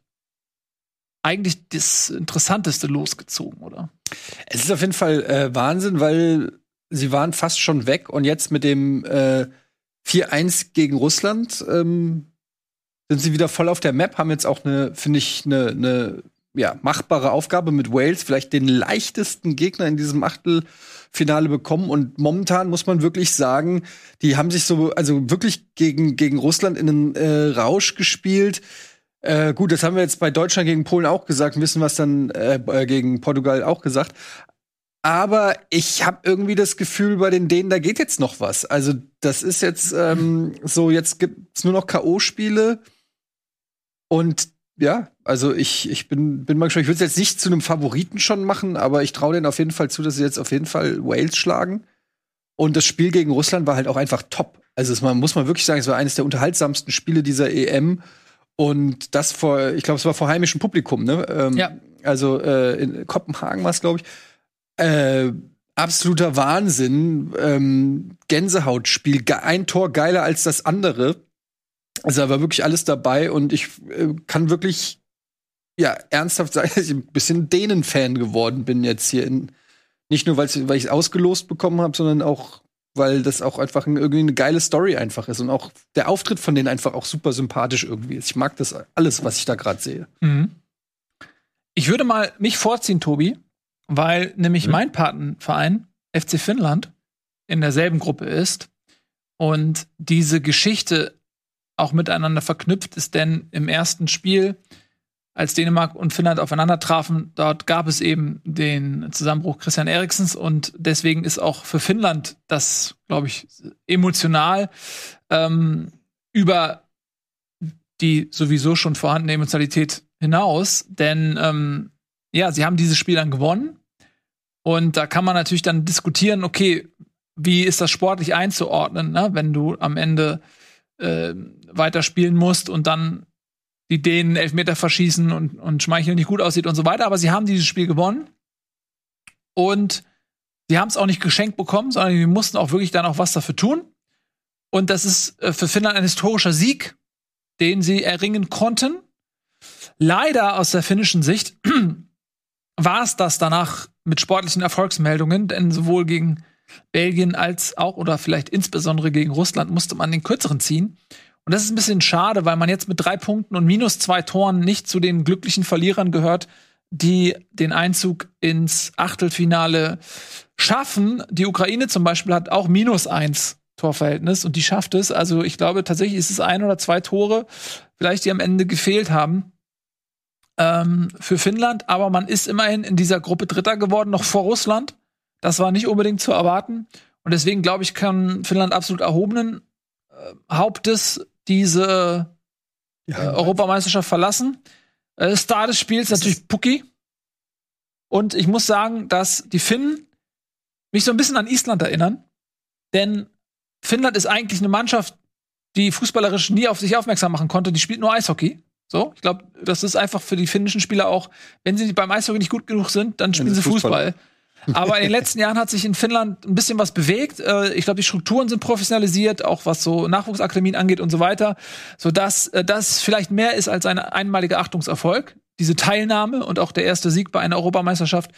eigentlich das Interessanteste losgezogen, oder? Es ist auf jeden Fall äh, Wahnsinn, weil sie waren fast schon weg und jetzt mit dem äh, 4-1 gegen Russland ähm, sind sie wieder voll auf der Map, haben jetzt auch eine, finde ich, eine, eine ja, machbare Aufgabe mit Wales, vielleicht den leichtesten Gegner in diesem Achtelfinale bekommen. Und momentan muss man wirklich sagen, die haben sich so, also wirklich gegen, gegen Russland in einen äh, Rausch gespielt. Äh, gut, das haben wir jetzt bei Deutschland gegen Polen auch gesagt, wissen was dann äh, äh, gegen Portugal auch gesagt. Aber ich habe irgendwie das Gefühl, bei den Dänen, da geht jetzt noch was. Also das ist jetzt ähm, so, jetzt gibt's nur noch K.O.-Spiele. Und ja, also ich, ich bin, bin mal gespannt. Ich würde es jetzt nicht zu einem Favoriten schon machen, aber ich traue denen auf jeden Fall zu, dass sie jetzt auf jeden Fall Wales schlagen. Und das Spiel gegen Russland war halt auch einfach top. Also es, man muss man wirklich sagen, es war eines der unterhaltsamsten Spiele dieser EM. Und das vor, ich glaube, es war vor heimischem Publikum, ne? Ähm, ja. Also äh, in Kopenhagen war es, glaube ich. Äh, absoluter Wahnsinn. Ähm, Gänsehautspiel. Ein Tor geiler als das andere. Also da war wirklich alles dabei und ich äh, kann wirklich ja ernsthaft sagen, (laughs) dass ich ein bisschen Dänen-Fan geworden bin jetzt hier in nicht nur weil ich es ausgelost bekommen habe, sondern auch weil das auch einfach ein, irgendwie eine geile Story einfach ist und auch der Auftritt von denen einfach auch super sympathisch irgendwie ist. Ich mag das alles, was ich da gerade sehe. Mhm. Ich würde mal mich vorziehen, Tobi, weil nämlich mhm. mein Patenverein FC Finnland in derselben Gruppe ist und diese Geschichte auch miteinander verknüpft ist, denn im ersten Spiel als Dänemark und Finnland aufeinander trafen, dort gab es eben den Zusammenbruch Christian Eriksens und deswegen ist auch für Finnland das, glaube ich, emotional ähm, über die sowieso schon vorhandene Emotionalität hinaus, denn ähm, ja, sie haben dieses Spiel dann gewonnen und da kann man natürlich dann diskutieren, okay, wie ist das sportlich einzuordnen, ne? wenn du am Ende äh, weiterspielen musst und dann die Dänen Elfmeter verschießen und, und Schmeichel nicht gut aussieht und so weiter. Aber sie haben dieses Spiel gewonnen. Und sie haben es auch nicht geschenkt bekommen, sondern sie mussten auch wirklich dann auch was dafür tun. Und das ist äh, für Finnland ein historischer Sieg, den sie erringen konnten. Leider aus der finnischen Sicht war es das danach mit sportlichen Erfolgsmeldungen, denn sowohl gegen Belgien als auch oder vielleicht insbesondere gegen Russland musste man den kürzeren ziehen. Und das ist ein bisschen schade, weil man jetzt mit drei Punkten und minus zwei Toren nicht zu den glücklichen Verlierern gehört, die den Einzug ins Achtelfinale schaffen. Die Ukraine zum Beispiel hat auch minus eins Torverhältnis und die schafft es. Also ich glaube tatsächlich ist es ein oder zwei Tore, vielleicht die am Ende gefehlt haben ähm, für Finnland. Aber man ist immerhin in dieser Gruppe Dritter geworden, noch vor Russland. Das war nicht unbedingt zu erwarten. Und deswegen glaube ich, kann Finnland absolut erhobenen äh, Hauptes diese äh, Europameisterschaft verlassen. Äh, Star des Spiels ist natürlich Pucki. Und ich muss sagen, dass die Finnen mich so ein bisschen an Island erinnern. Denn Finnland ist eigentlich eine Mannschaft, die fußballerisch nie auf sich aufmerksam machen konnte. Die spielt nur Eishockey. So, ich glaube, das ist einfach für die finnischen Spieler auch, wenn sie beim Eishockey nicht gut genug sind, dann spielen sie Fußball. Fußball. (laughs) Aber in den letzten Jahren hat sich in Finnland ein bisschen was bewegt. Äh, ich glaube, die Strukturen sind professionalisiert, auch was so Nachwuchsakademien angeht und so weiter, sodass äh, das vielleicht mehr ist als ein einmaliger Achtungserfolg. Diese Teilnahme und auch der erste Sieg bei einer Europameisterschaft.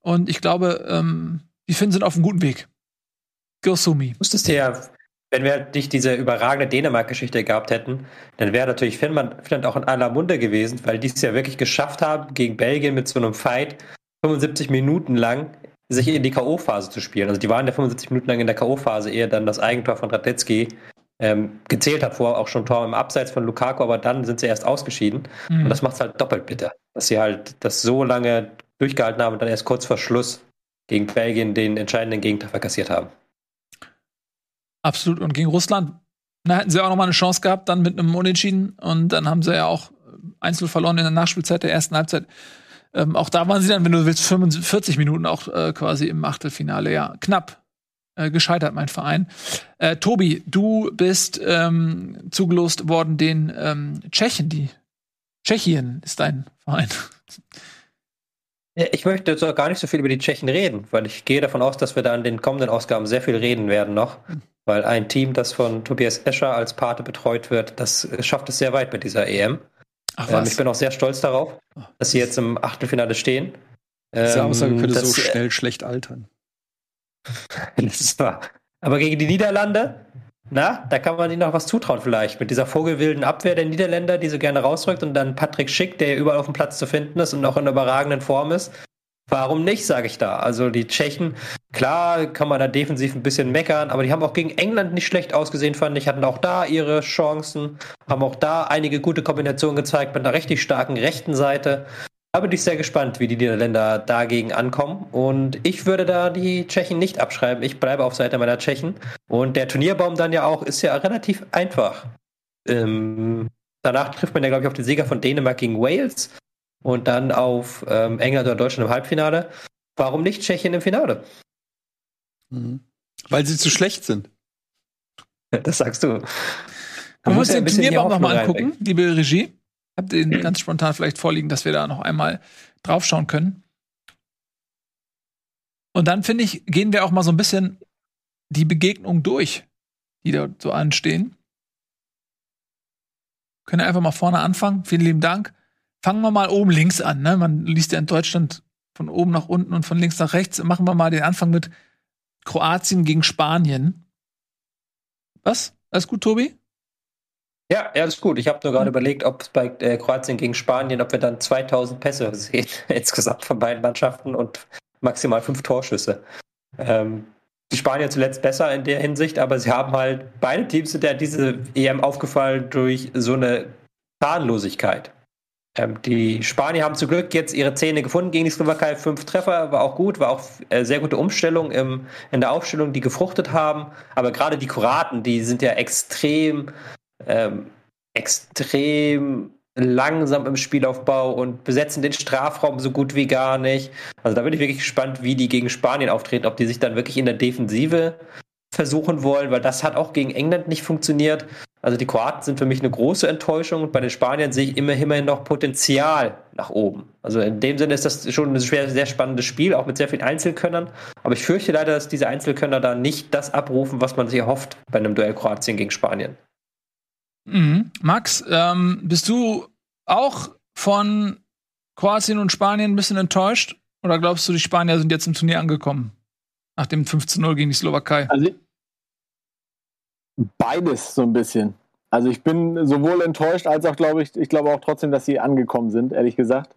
Und ich glaube, ähm, die Finnen sind auf einem guten Weg. Girsumi. Wusstest du ja, wenn wir nicht diese überragende Dänemark-Geschichte gehabt hätten, dann wäre natürlich Finnland, Finnland auch in aller Munde gewesen, weil die es ja wirklich geschafft haben, gegen Belgien mit so einem Fight 75 Minuten lang sich in die K.O.-Phase zu spielen. Also die waren ja 75 Minuten lang in der K.O.-Phase, ehe dann das Eigentor von Radetzky ähm, gezählt hat, vorher auch schon Tor im Abseits von Lukaku, aber dann sind sie erst ausgeschieden. Mhm. Und das macht es halt doppelt bitter, dass sie halt das so lange durchgehalten haben und dann erst kurz vor Schluss gegen Belgien den entscheidenden Gegenteil verkassiert haben. Absolut. Und gegen Russland na, hätten sie auch noch mal eine Chance gehabt, dann mit einem Unentschieden. Und dann haben sie ja auch einzeln verloren in der Nachspielzeit der ersten Halbzeit. Ähm, auch da waren sie dann, wenn du willst, 45 Minuten auch äh, quasi im Achtelfinale. Ja, knapp äh, gescheitert, mein Verein. Äh, Tobi, du bist ähm, zugelost worden den ähm, Tschechen, die Tschechien ist dein Verein. Ich möchte jetzt auch gar nicht so viel über die Tschechen reden, weil ich gehe davon aus, dass wir da in den kommenden Ausgaben sehr viel reden werden noch. Weil ein Team, das von Tobias Escher als Pate betreut wird, das schafft es sehr weit mit dieser EM. Ach, ähm, ich bin auch sehr stolz darauf, dass sie jetzt im Achtelfinale stehen. Diese Aussage könnte das, so schnell schlecht altern. (laughs) das ist wahr. Aber gegen die Niederlande, na, da kann man ihnen noch was zutrauen vielleicht. Mit dieser vogelwilden Abwehr der Niederländer, die so gerne rausrückt und dann Patrick Schick, der überall auf dem Platz zu finden ist und auch in überragenden Form ist. Warum nicht, sage ich da. Also die Tschechen, klar kann man da defensiv ein bisschen meckern, aber die haben auch gegen England nicht schlecht ausgesehen, fand ich. Hatten auch da ihre Chancen, haben auch da einige gute Kombinationen gezeigt mit einer richtig starken rechten Seite. Da bin ich sehr gespannt, wie die Niederländer dagegen ankommen. Und ich würde da die Tschechen nicht abschreiben. Ich bleibe auf Seite meiner Tschechen. Und der Turnierbaum dann ja auch ist ja relativ einfach. Ähm, danach trifft man ja, glaube ich, auf den Sieger von Dänemark gegen Wales und dann auf ähm, England oder Deutschland im Halbfinale. Warum nicht Tschechien im Finale? Mhm. Weil sie zu schlecht sind. Das sagst du. Man muss den Turnierbaum nochmal angucken, liebe Regie habe den ganz spontan vielleicht vorliegen, dass wir da noch einmal draufschauen können. Und dann finde ich, gehen wir auch mal so ein bisschen die Begegnung durch, die da so anstehen. Können wir einfach mal vorne anfangen. Vielen lieben Dank. Fangen wir mal oben links an. Ne? Man liest ja in Deutschland von oben nach unten und von links nach rechts. Machen wir mal den Anfang mit Kroatien gegen Spanien. Was? Alles gut, Tobi? Ja, ist gut. Ich habe nur gerade mhm. überlegt, ob es bei äh, Kroatien gegen Spanien, ob wir dann 2000 Pässe sehen, (laughs) insgesamt von beiden Mannschaften und maximal fünf Torschüsse. Ähm, die Spanier zuletzt besser in der Hinsicht, aber sie haben halt, beide Teams sind ja diese EM aufgefallen durch so eine Zahnlosigkeit. Ähm, die Spanier haben zum Glück jetzt ihre Zähne gefunden gegen die Slowakei. Fünf Treffer, war auch gut, war auch äh, sehr gute Umstellung im, in der Aufstellung, die gefruchtet haben. Aber gerade die Kroaten, die sind ja extrem ähm, extrem langsam im Spielaufbau und besetzen den Strafraum so gut wie gar nicht. Also da bin ich wirklich gespannt, wie die gegen Spanien auftreten, ob die sich dann wirklich in der Defensive versuchen wollen, weil das hat auch gegen England nicht funktioniert. Also die Kroaten sind für mich eine große Enttäuschung und bei den Spaniern sehe ich immer, immerhin noch Potenzial nach oben. Also in dem Sinne ist das schon ein sehr, sehr spannendes Spiel, auch mit sehr vielen Einzelkönnern. Aber ich fürchte leider, dass diese Einzelkönner da nicht das abrufen, was man sich erhofft bei einem Duell Kroatien gegen Spanien. Mhm. Max, ähm, bist du auch von Kroatien und Spanien ein bisschen enttäuscht? Oder glaubst du, die Spanier sind jetzt im Turnier angekommen? Nach dem 15-0 gegen die Slowakei? Also, beides so ein bisschen. Also ich bin sowohl enttäuscht als auch, glaube ich, ich glaube auch trotzdem, dass sie angekommen sind, ehrlich gesagt.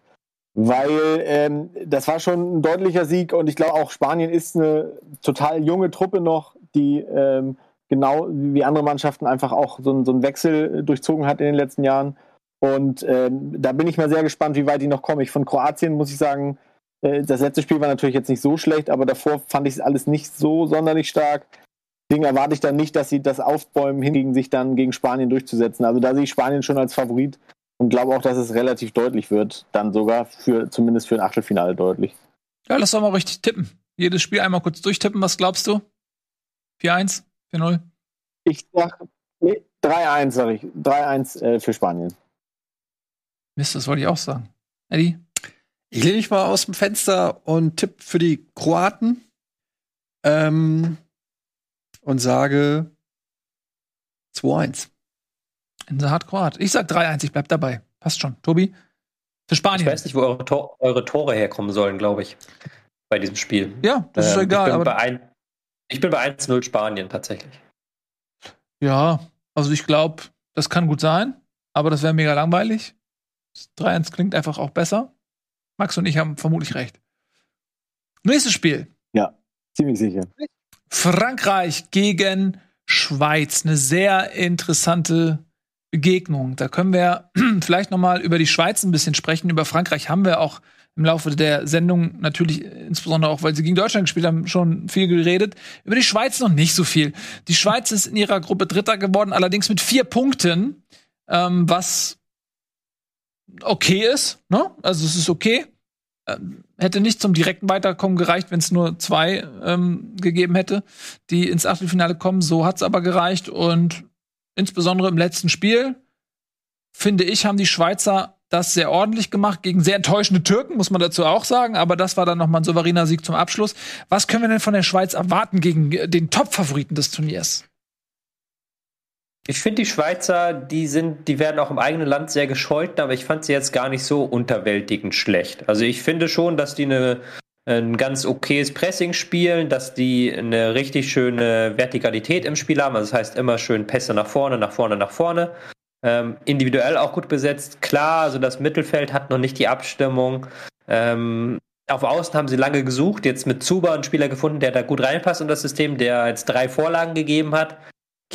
Weil ähm, das war schon ein deutlicher Sieg und ich glaube auch Spanien ist eine total junge Truppe noch, die ähm, genau wie andere Mannschaften einfach auch so, so einen Wechsel durchzogen hat in den letzten Jahren. Und äh, da bin ich mal sehr gespannt, wie weit die noch kommen. Ich von Kroatien muss ich sagen, das letzte Spiel war natürlich jetzt nicht so schlecht, aber davor fand ich es alles nicht so sonderlich stark. Deswegen erwarte ich dann nicht, dass sie das aufbäumen, hingegen sich dann gegen Spanien durchzusetzen. Also da sehe ich Spanien schon als Favorit und glaube auch, dass es relativ deutlich wird, dann sogar für zumindest für ein Achtelfinale deutlich. Ja, lass doch mal richtig tippen. Jedes Spiel einmal kurz durchtippen. Was glaubst du? 4-1? 4-0? Ich sag nee, 3-1, sag ich. 3-1 äh, für Spanien. Mist, das wollte ich auch sagen. Eddie? Ich lehne mich mal aus dem Fenster und tippe für die Kroaten. Ähm, und sage 2-1. Insa hat Kroat. Ich sag 3-1, ich bleib dabei. Passt schon. Tobi? Für Spanien. Ich weiß nicht, wo eure, Tor eure Tore herkommen sollen, glaube ich. Bei diesem Spiel. Ja, das ist ähm, egal. Ich bin aber bei ich bin bei 1-0 Spanien tatsächlich. Ja, also ich glaube, das kann gut sein, aber das wäre mega langweilig. 3-1 klingt einfach auch besser. Max und ich haben vermutlich recht. Nächstes Spiel. Ja, ziemlich sicher. Frankreich gegen Schweiz. Eine sehr interessante Begegnung. Da können wir (clears throat) vielleicht noch mal über die Schweiz ein bisschen sprechen. Über Frankreich haben wir auch im Laufe der Sendung natürlich, insbesondere auch, weil sie gegen Deutschland gespielt haben, schon viel geredet. Über die Schweiz noch nicht so viel. Die Schweiz ist in ihrer Gruppe Dritter geworden, allerdings mit vier Punkten, ähm, was okay ist. Ne? Also es ist okay. Ähm, hätte nicht zum direkten Weiterkommen gereicht, wenn es nur zwei ähm, gegeben hätte, die ins Achtelfinale kommen. So hat es aber gereicht und insbesondere im letzten Spiel finde ich, haben die Schweizer das sehr ordentlich gemacht gegen sehr enttäuschende Türken, muss man dazu auch sagen. Aber das war dann noch mal ein souveräner Sieg zum Abschluss. Was können wir denn von der Schweiz erwarten gegen den Top-Favoriten des Turniers? Ich finde die Schweizer, die sind, die werden auch im eigenen Land sehr gescholten, aber ich fand sie jetzt gar nicht so unterwältigend schlecht. Also ich finde schon, dass die eine, ein ganz okayes Pressing spielen, dass die eine richtig schöne Vertikalität im Spiel haben. Also das heißt immer schön Pässe nach vorne, nach vorne, nach vorne. Ähm, individuell auch gut besetzt. Klar, also das Mittelfeld hat noch nicht die Abstimmung. Ähm, auf Außen haben sie lange gesucht, jetzt mit Zuba einen Spieler gefunden, der da gut reinpasst in das System, der jetzt drei Vorlagen gegeben hat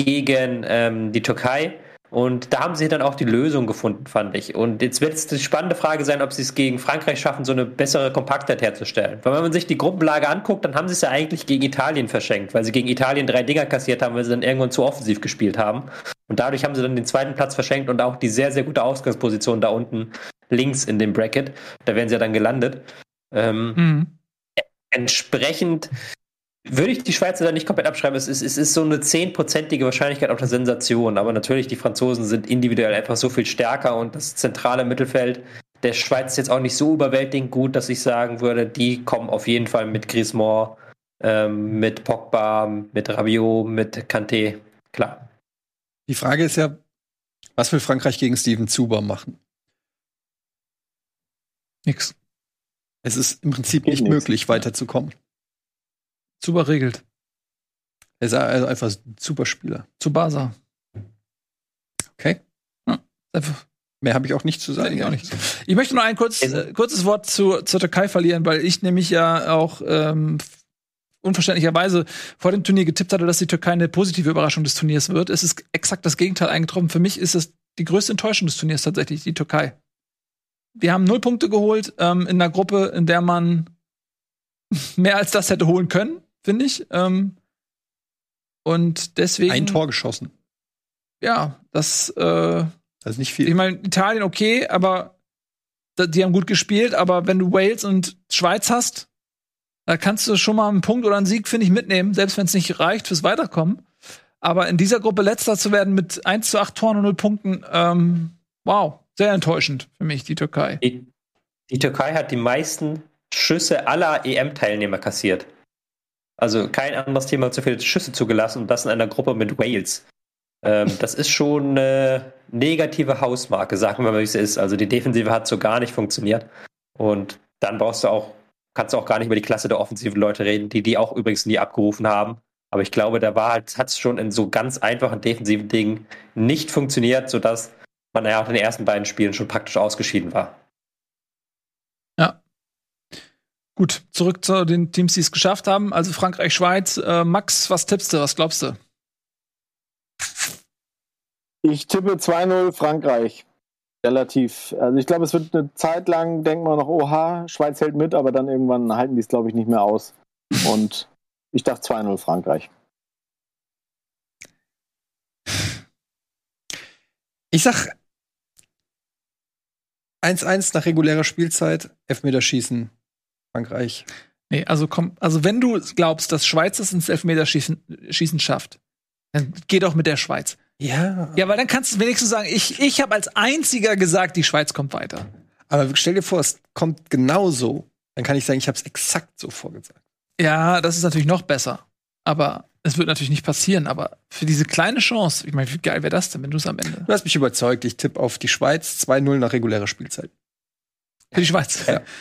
gegen ähm, die Türkei. Und da haben sie dann auch die Lösung gefunden, fand ich. Und jetzt wird es die spannende Frage sein, ob sie es gegen Frankreich schaffen, so eine bessere Kompaktheit herzustellen. Weil wenn man sich die Gruppenlage anguckt, dann haben sie es ja eigentlich gegen Italien verschenkt, weil sie gegen Italien drei Dinger kassiert haben, weil sie dann irgendwann zu offensiv gespielt haben. Und dadurch haben sie dann den zweiten Platz verschenkt und auch die sehr, sehr gute Ausgangsposition da unten links in dem Bracket. Da wären sie ja dann gelandet. Ähm, mhm. Entsprechend würde ich die Schweizer da nicht komplett abschreiben. Es ist, es ist so eine zehnprozentige Wahrscheinlichkeit auf eine Sensation. Aber natürlich, die Franzosen sind individuell einfach so viel stärker und das zentrale Mittelfeld der Schweiz ist jetzt auch nicht so überwältigend gut, dass ich sagen würde, die kommen auf jeden Fall mit Griezmann, ähm, mit Pogba, mit Rabiot, mit Kanté. Klar. Die Frage ist ja, was will Frankreich gegen Steven Zuber machen? Nix. Es ist im Prinzip Geht nicht nix. möglich, weiterzukommen. Super regelt. Er ist also einfach ein super Spieler. Zu Basa. Okay. Ja, Mehr habe ich auch nicht zu sagen. Ich, auch nicht. ich möchte nur ein kurz, äh, kurzes Wort zu, zur Türkei verlieren, weil ich nämlich ja auch ähm, unverständlicherweise vor dem Turnier getippt hatte, dass die Türkei eine positive Überraschung des Turniers wird. Es ist exakt das Gegenteil eingetroffen. Für mich ist es die größte Enttäuschung des Turniers tatsächlich, die Türkei. Wir haben null Punkte geholt ähm, in einer Gruppe, in der man (laughs) mehr als das hätte holen können finde ich. Ähm, und deswegen. Ein Tor geschossen. Ja, das. Äh, das ist nicht viel. Ich meine, Italien okay, aber die haben gut gespielt, aber wenn du Wales und Schweiz hast, da kannst du schon mal einen Punkt oder einen Sieg, finde ich, mitnehmen, selbst wenn es nicht reicht fürs Weiterkommen. Aber in dieser Gruppe letzter zu werden mit 1 zu 8 Toren und 0 Punkten, ähm, wow, sehr enttäuschend für mich, die Türkei. Die, die Türkei hat die meisten Schüsse aller EM-Teilnehmer kassiert. Also kein anderes Thema hat so viele Schüsse zugelassen und das in einer Gruppe mit Wales. Ähm, das ist schon eine negative Hausmarke, sagen wir mal, wie es ist. Also die Defensive hat so gar nicht funktioniert. Und dann brauchst du auch, kannst du auch gar nicht über die Klasse der offensiven Leute reden, die die auch übrigens nie abgerufen haben. Aber ich glaube, da war halt, hat es schon in so ganz einfachen defensiven Dingen nicht funktioniert, sodass man ja auch in den ersten beiden Spielen schon praktisch ausgeschieden war. Gut, zurück zu den Teams, die es geschafft haben. Also Frankreich, Schweiz. Äh, Max, was tippst du? Was glaubst du? Ich tippe 2-0 Frankreich. Relativ. Also ich glaube, es wird eine Zeit lang, denkt man noch, oha, Schweiz hält mit, aber dann irgendwann halten die es, glaube ich, nicht mehr aus. Und ich dachte 2-0 Frankreich. Ich sag 1-1 nach regulärer Spielzeit, Elfmeterschießen Frankreich. Nee, also komm, also wenn du glaubst, dass Schweiz es ins Elfmeterschießen Schießen schafft, dann geh doch mit der Schweiz. Ja. Ja, weil dann kannst du wenigstens sagen, ich, ich habe als einziger gesagt, die Schweiz kommt weiter. Aber stell dir vor, es kommt genau so. Dann kann ich sagen, ich habe es exakt so vorgesagt. Ja, das ist natürlich noch besser. Aber es wird natürlich nicht passieren. Aber für diese kleine Chance, ich meine, wie geil wäre das denn, wenn du es am Ende. Du hast mich überzeugt. Ich tippe auf die Schweiz 2-0 nach regulärer Spielzeit. Für die Schweiz. Ja. (laughs)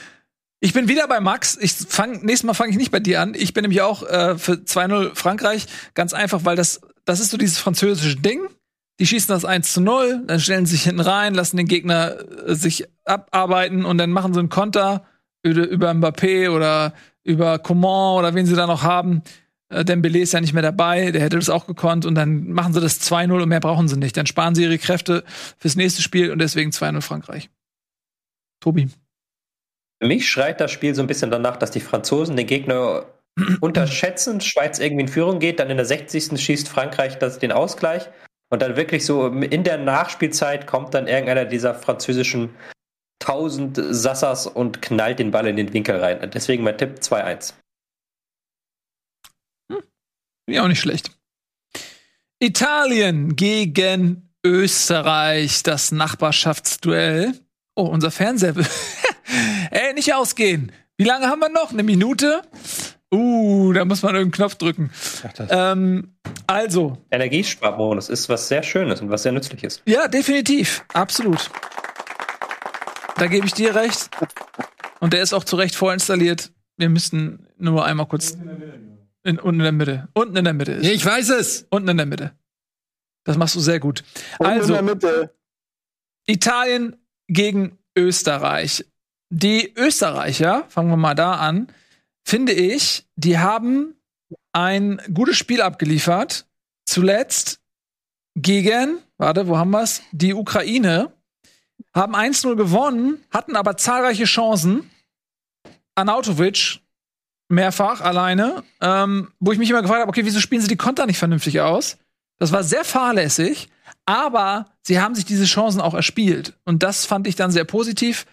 Ich bin wieder bei Max. Ich fang, nächstes Mal fange ich nicht bei dir an. Ich bin nämlich auch äh, für 2-0 Frankreich. Ganz einfach, weil das, das ist so dieses französische Ding. Die schießen das 1 zu 0, dann stellen sie sich hinten rein, lassen den Gegner äh, sich abarbeiten und dann machen sie einen Konter über, über Mbappé oder über Coman oder wen sie da noch haben. Äh, Dembele ist ja nicht mehr dabei, der hätte das auch gekonnt und dann machen sie das 2-0 und mehr brauchen sie nicht. Dann sparen sie ihre Kräfte fürs nächste Spiel und deswegen 2-0 Frankreich. Tobi. Mich schreit das Spiel so ein bisschen danach, dass die Franzosen den Gegner (clears throat) unterschätzen, Schweiz irgendwie in Führung geht, dann in der 60. schießt Frankreich das, den Ausgleich und dann wirklich so in der Nachspielzeit kommt dann irgendeiner dieser französischen 1000 Sassas und knallt den Ball in den Winkel rein. Deswegen mein Tipp 2-1. Hm. Ja, auch nicht schlecht. Italien gegen Österreich, das Nachbarschaftsduell. Oh, unser Fernseher. (laughs) Ey, nicht ausgehen. Wie lange haben wir noch? Eine Minute? Uh, da muss man irgendeinen Knopf drücken. Ähm, also. Energiesparmodus ist was sehr Schönes und was sehr Nützliches. Ja, definitiv. Absolut. Da gebe ich dir recht. Und der ist auch zu Recht vorinstalliert. Wir müssten nur einmal kurz. In, unten in der Mitte. Unten in der Mitte ist. Ich weiß es. Unten in der Mitte. Das machst du sehr gut. Unten also, in der Mitte. Italien gegen Österreich. Die Österreicher, fangen wir mal da an, finde ich, die haben ein gutes Spiel abgeliefert. Zuletzt gegen, warte, wo haben wir's? Die Ukraine. Haben 1-0 gewonnen, hatten aber zahlreiche Chancen. Anautovic mehrfach alleine, ähm, wo ich mich immer gefragt habe, okay, wieso spielen sie die Konter nicht vernünftig aus? Das war sehr fahrlässig, aber sie haben sich diese Chancen auch erspielt. Und das fand ich dann sehr positiv.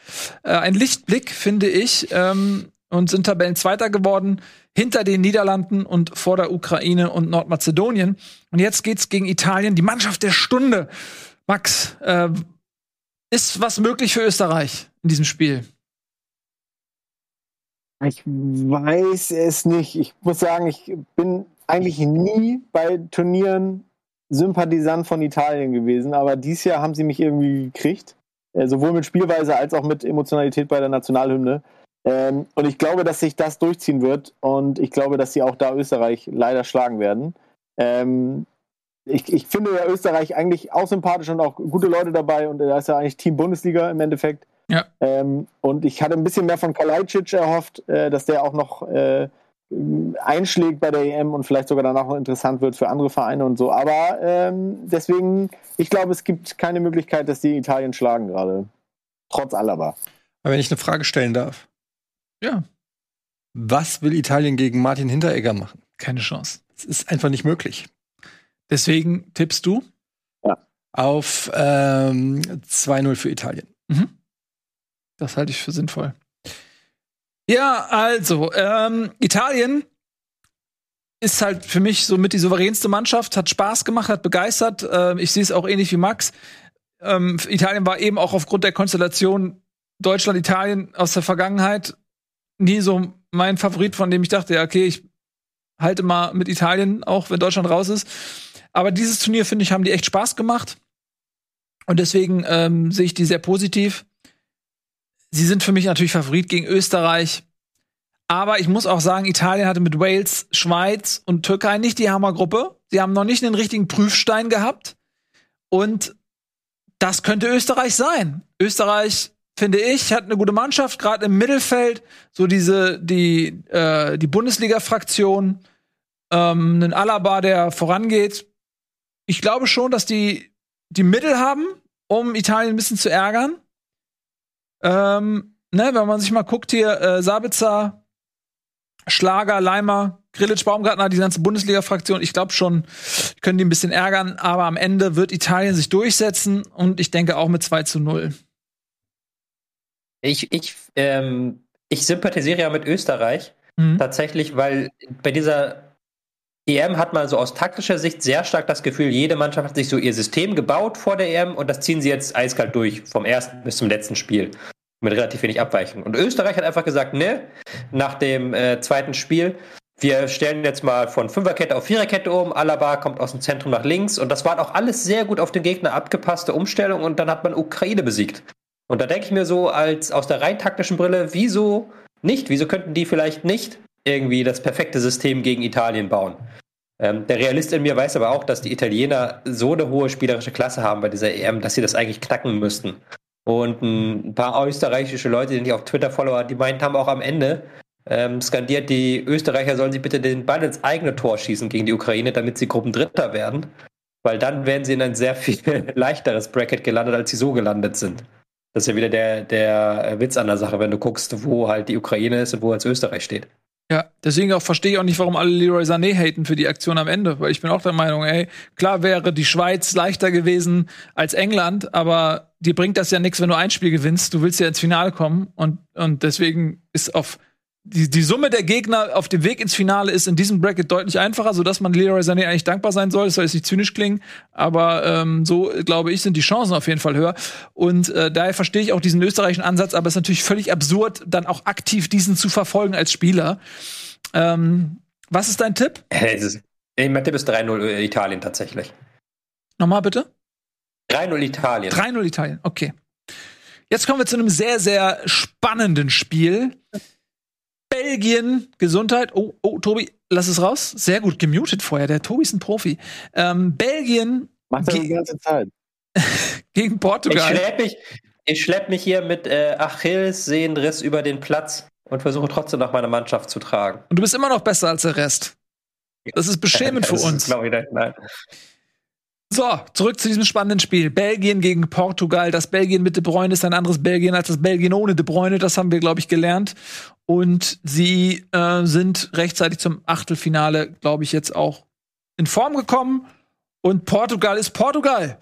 Äh, ein Lichtblick, finde ich, ähm, und sind Tabellenzweiter geworden, hinter den Niederlanden und vor der Ukraine und Nordmazedonien. Und jetzt geht's gegen Italien, die Mannschaft der Stunde. Max, äh, ist was möglich für Österreich in diesem Spiel? Ich weiß es nicht. Ich muss sagen, ich bin eigentlich nie bei Turnieren Sympathisant von Italien gewesen, aber dieses Jahr haben sie mich irgendwie gekriegt. Äh, sowohl mit Spielweise als auch mit Emotionalität bei der Nationalhymne. Ähm, und ich glaube, dass sich das durchziehen wird und ich glaube, dass sie auch da Österreich leider schlagen werden. Ähm, ich, ich finde ja Österreich eigentlich auch sympathisch und auch gute Leute dabei und da ist ja eigentlich Team Bundesliga im Endeffekt. Ja. Ähm, und ich hatte ein bisschen mehr von Kalajdzic erhofft, äh, dass der auch noch äh, einschlägt bei der EM und vielleicht sogar danach noch interessant wird für andere Vereine und so. Aber ähm, deswegen, ich glaube, es gibt keine Möglichkeit, dass die Italien schlagen gerade. Trotz Alaba. Aber wenn ich eine Frage stellen darf. Ja. Was will Italien gegen Martin Hinteregger machen? Keine Chance. Es ist einfach nicht möglich. Deswegen tippst du? Ja. Auf ähm, 2-0 für Italien. Mhm. Das halte ich für sinnvoll. Ja, also, ähm, Italien ist halt für mich so mit die souveränste Mannschaft, hat Spaß gemacht, hat begeistert. Äh, ich sehe es auch ähnlich wie Max. Ähm, Italien war eben auch aufgrund der Konstellation Deutschland-Italien aus der Vergangenheit nie so mein Favorit, von dem ich dachte, ja, okay, ich halte mal mit Italien, auch wenn Deutschland raus ist. Aber dieses Turnier, finde ich, haben die echt Spaß gemacht. Und deswegen ähm, sehe ich die sehr positiv. Sie sind für mich natürlich Favorit gegen Österreich. Aber ich muss auch sagen, Italien hatte mit Wales, Schweiz und Türkei nicht die Hammergruppe. Sie haben noch nicht einen richtigen Prüfstein gehabt. Und das könnte Österreich sein. Österreich, finde ich, hat eine gute Mannschaft, gerade im Mittelfeld. So diese, die, äh, die Bundesliga-Fraktion, ähm, einen Alaba, der vorangeht. Ich glaube schon, dass die die Mittel haben, um Italien ein bisschen zu ärgern. Ähm, ne, wenn man sich mal guckt hier, äh, Sabitzer, Schlager, Leimer, Grillitsch, Baumgartner, die ganze Bundesliga-Fraktion, ich glaube schon, können die ein bisschen ärgern, aber am Ende wird Italien sich durchsetzen und ich denke auch mit 2 zu 0. Ich, ich, ähm, ich sympathisiere ja mit Österreich Mhm. tatsächlich, weil bei dieser EM hat man so aus taktischer Sicht sehr stark das Gefühl, jede Mannschaft hat sich so ihr System gebaut vor der EM und das ziehen sie jetzt eiskalt durch, vom ersten bis zum letzten Spiel. Mit relativ wenig Abweichung. Und Österreich hat einfach gesagt, ne, nach dem äh, zweiten Spiel, wir stellen jetzt mal von Fünferkette auf Viererkette um, Alaba kommt aus dem Zentrum nach links und das waren auch alles sehr gut auf den Gegner abgepasste Umstellungen und dann hat man Ukraine besiegt. Und da denke ich mir so, als aus der rein taktischen Brille, wieso nicht? Wieso könnten die vielleicht nicht irgendwie das perfekte System gegen Italien bauen? Ähm, der Realist in mir weiß aber auch, dass die Italiener so eine hohe spielerische Klasse haben bei dieser EM, dass sie das eigentlich knacken müssten. Und ein paar österreichische Leute, die ich auf Twitter follower, die meint haben auch am Ende ähm, skandiert, die Österreicher sollen sie bitte den Ball ins eigene Tor schießen gegen die Ukraine, damit sie Gruppendritter werden. Weil dann wären sie in ein sehr viel (laughs) leichteres Bracket gelandet, als sie so gelandet sind. Das ist ja wieder der, der Witz an der Sache, wenn du guckst, wo halt die Ukraine ist und wo jetzt Österreich steht. Ja, deswegen auch verstehe ich auch nicht, warum alle Leroy Sané haten für die Aktion am Ende, weil ich bin auch der Meinung, ey, klar wäre die Schweiz leichter gewesen als England, aber dir bringt das ja nichts, wenn du ein Spiel gewinnst. Du willst ja ins Finale kommen und, und deswegen ist auf die, die Summe der Gegner auf dem Weg ins Finale ist in diesem Bracket deutlich einfacher, sodass man Leroy Sané eigentlich dankbar sein soll. Das soll jetzt nicht zynisch klingen, aber ähm, so, glaube ich, sind die Chancen auf jeden Fall höher. Und äh, daher verstehe ich auch diesen österreichischen Ansatz, aber es ist natürlich völlig absurd, dann auch aktiv diesen zu verfolgen als Spieler. Ähm, was ist dein Tipp? Ist, mein Tipp ist 3-0 Italien tatsächlich. Nochmal bitte? 3-0 Italien. 3-0 Italien, okay. Jetzt kommen wir zu einem sehr, sehr spannenden Spiel. Belgien, Gesundheit. Oh, oh, Tobi, lass es raus. Sehr gut gemutet vorher. Der Tobi ist ein Profi. Ähm, Belgien. Macht er die ganze Zeit. (laughs) gegen Portugal. Ich schlepp mich, ich schlepp mich hier mit äh, Achillessehnenriss über den Platz und versuche trotzdem noch meine Mannschaft zu tragen. Und du bist immer noch besser als der Rest. Das ist beschämend (laughs) für uns. Glaube ich nicht, nein. So, zurück zu diesem spannenden Spiel. Belgien gegen Portugal. Das Belgien mit De Bruyne ist ein anderes Belgien als das Belgien ohne De Bruyne. Das haben wir, glaube ich, gelernt. Und sie äh, sind rechtzeitig zum Achtelfinale, glaube ich, jetzt auch in Form gekommen. Und Portugal ist Portugal.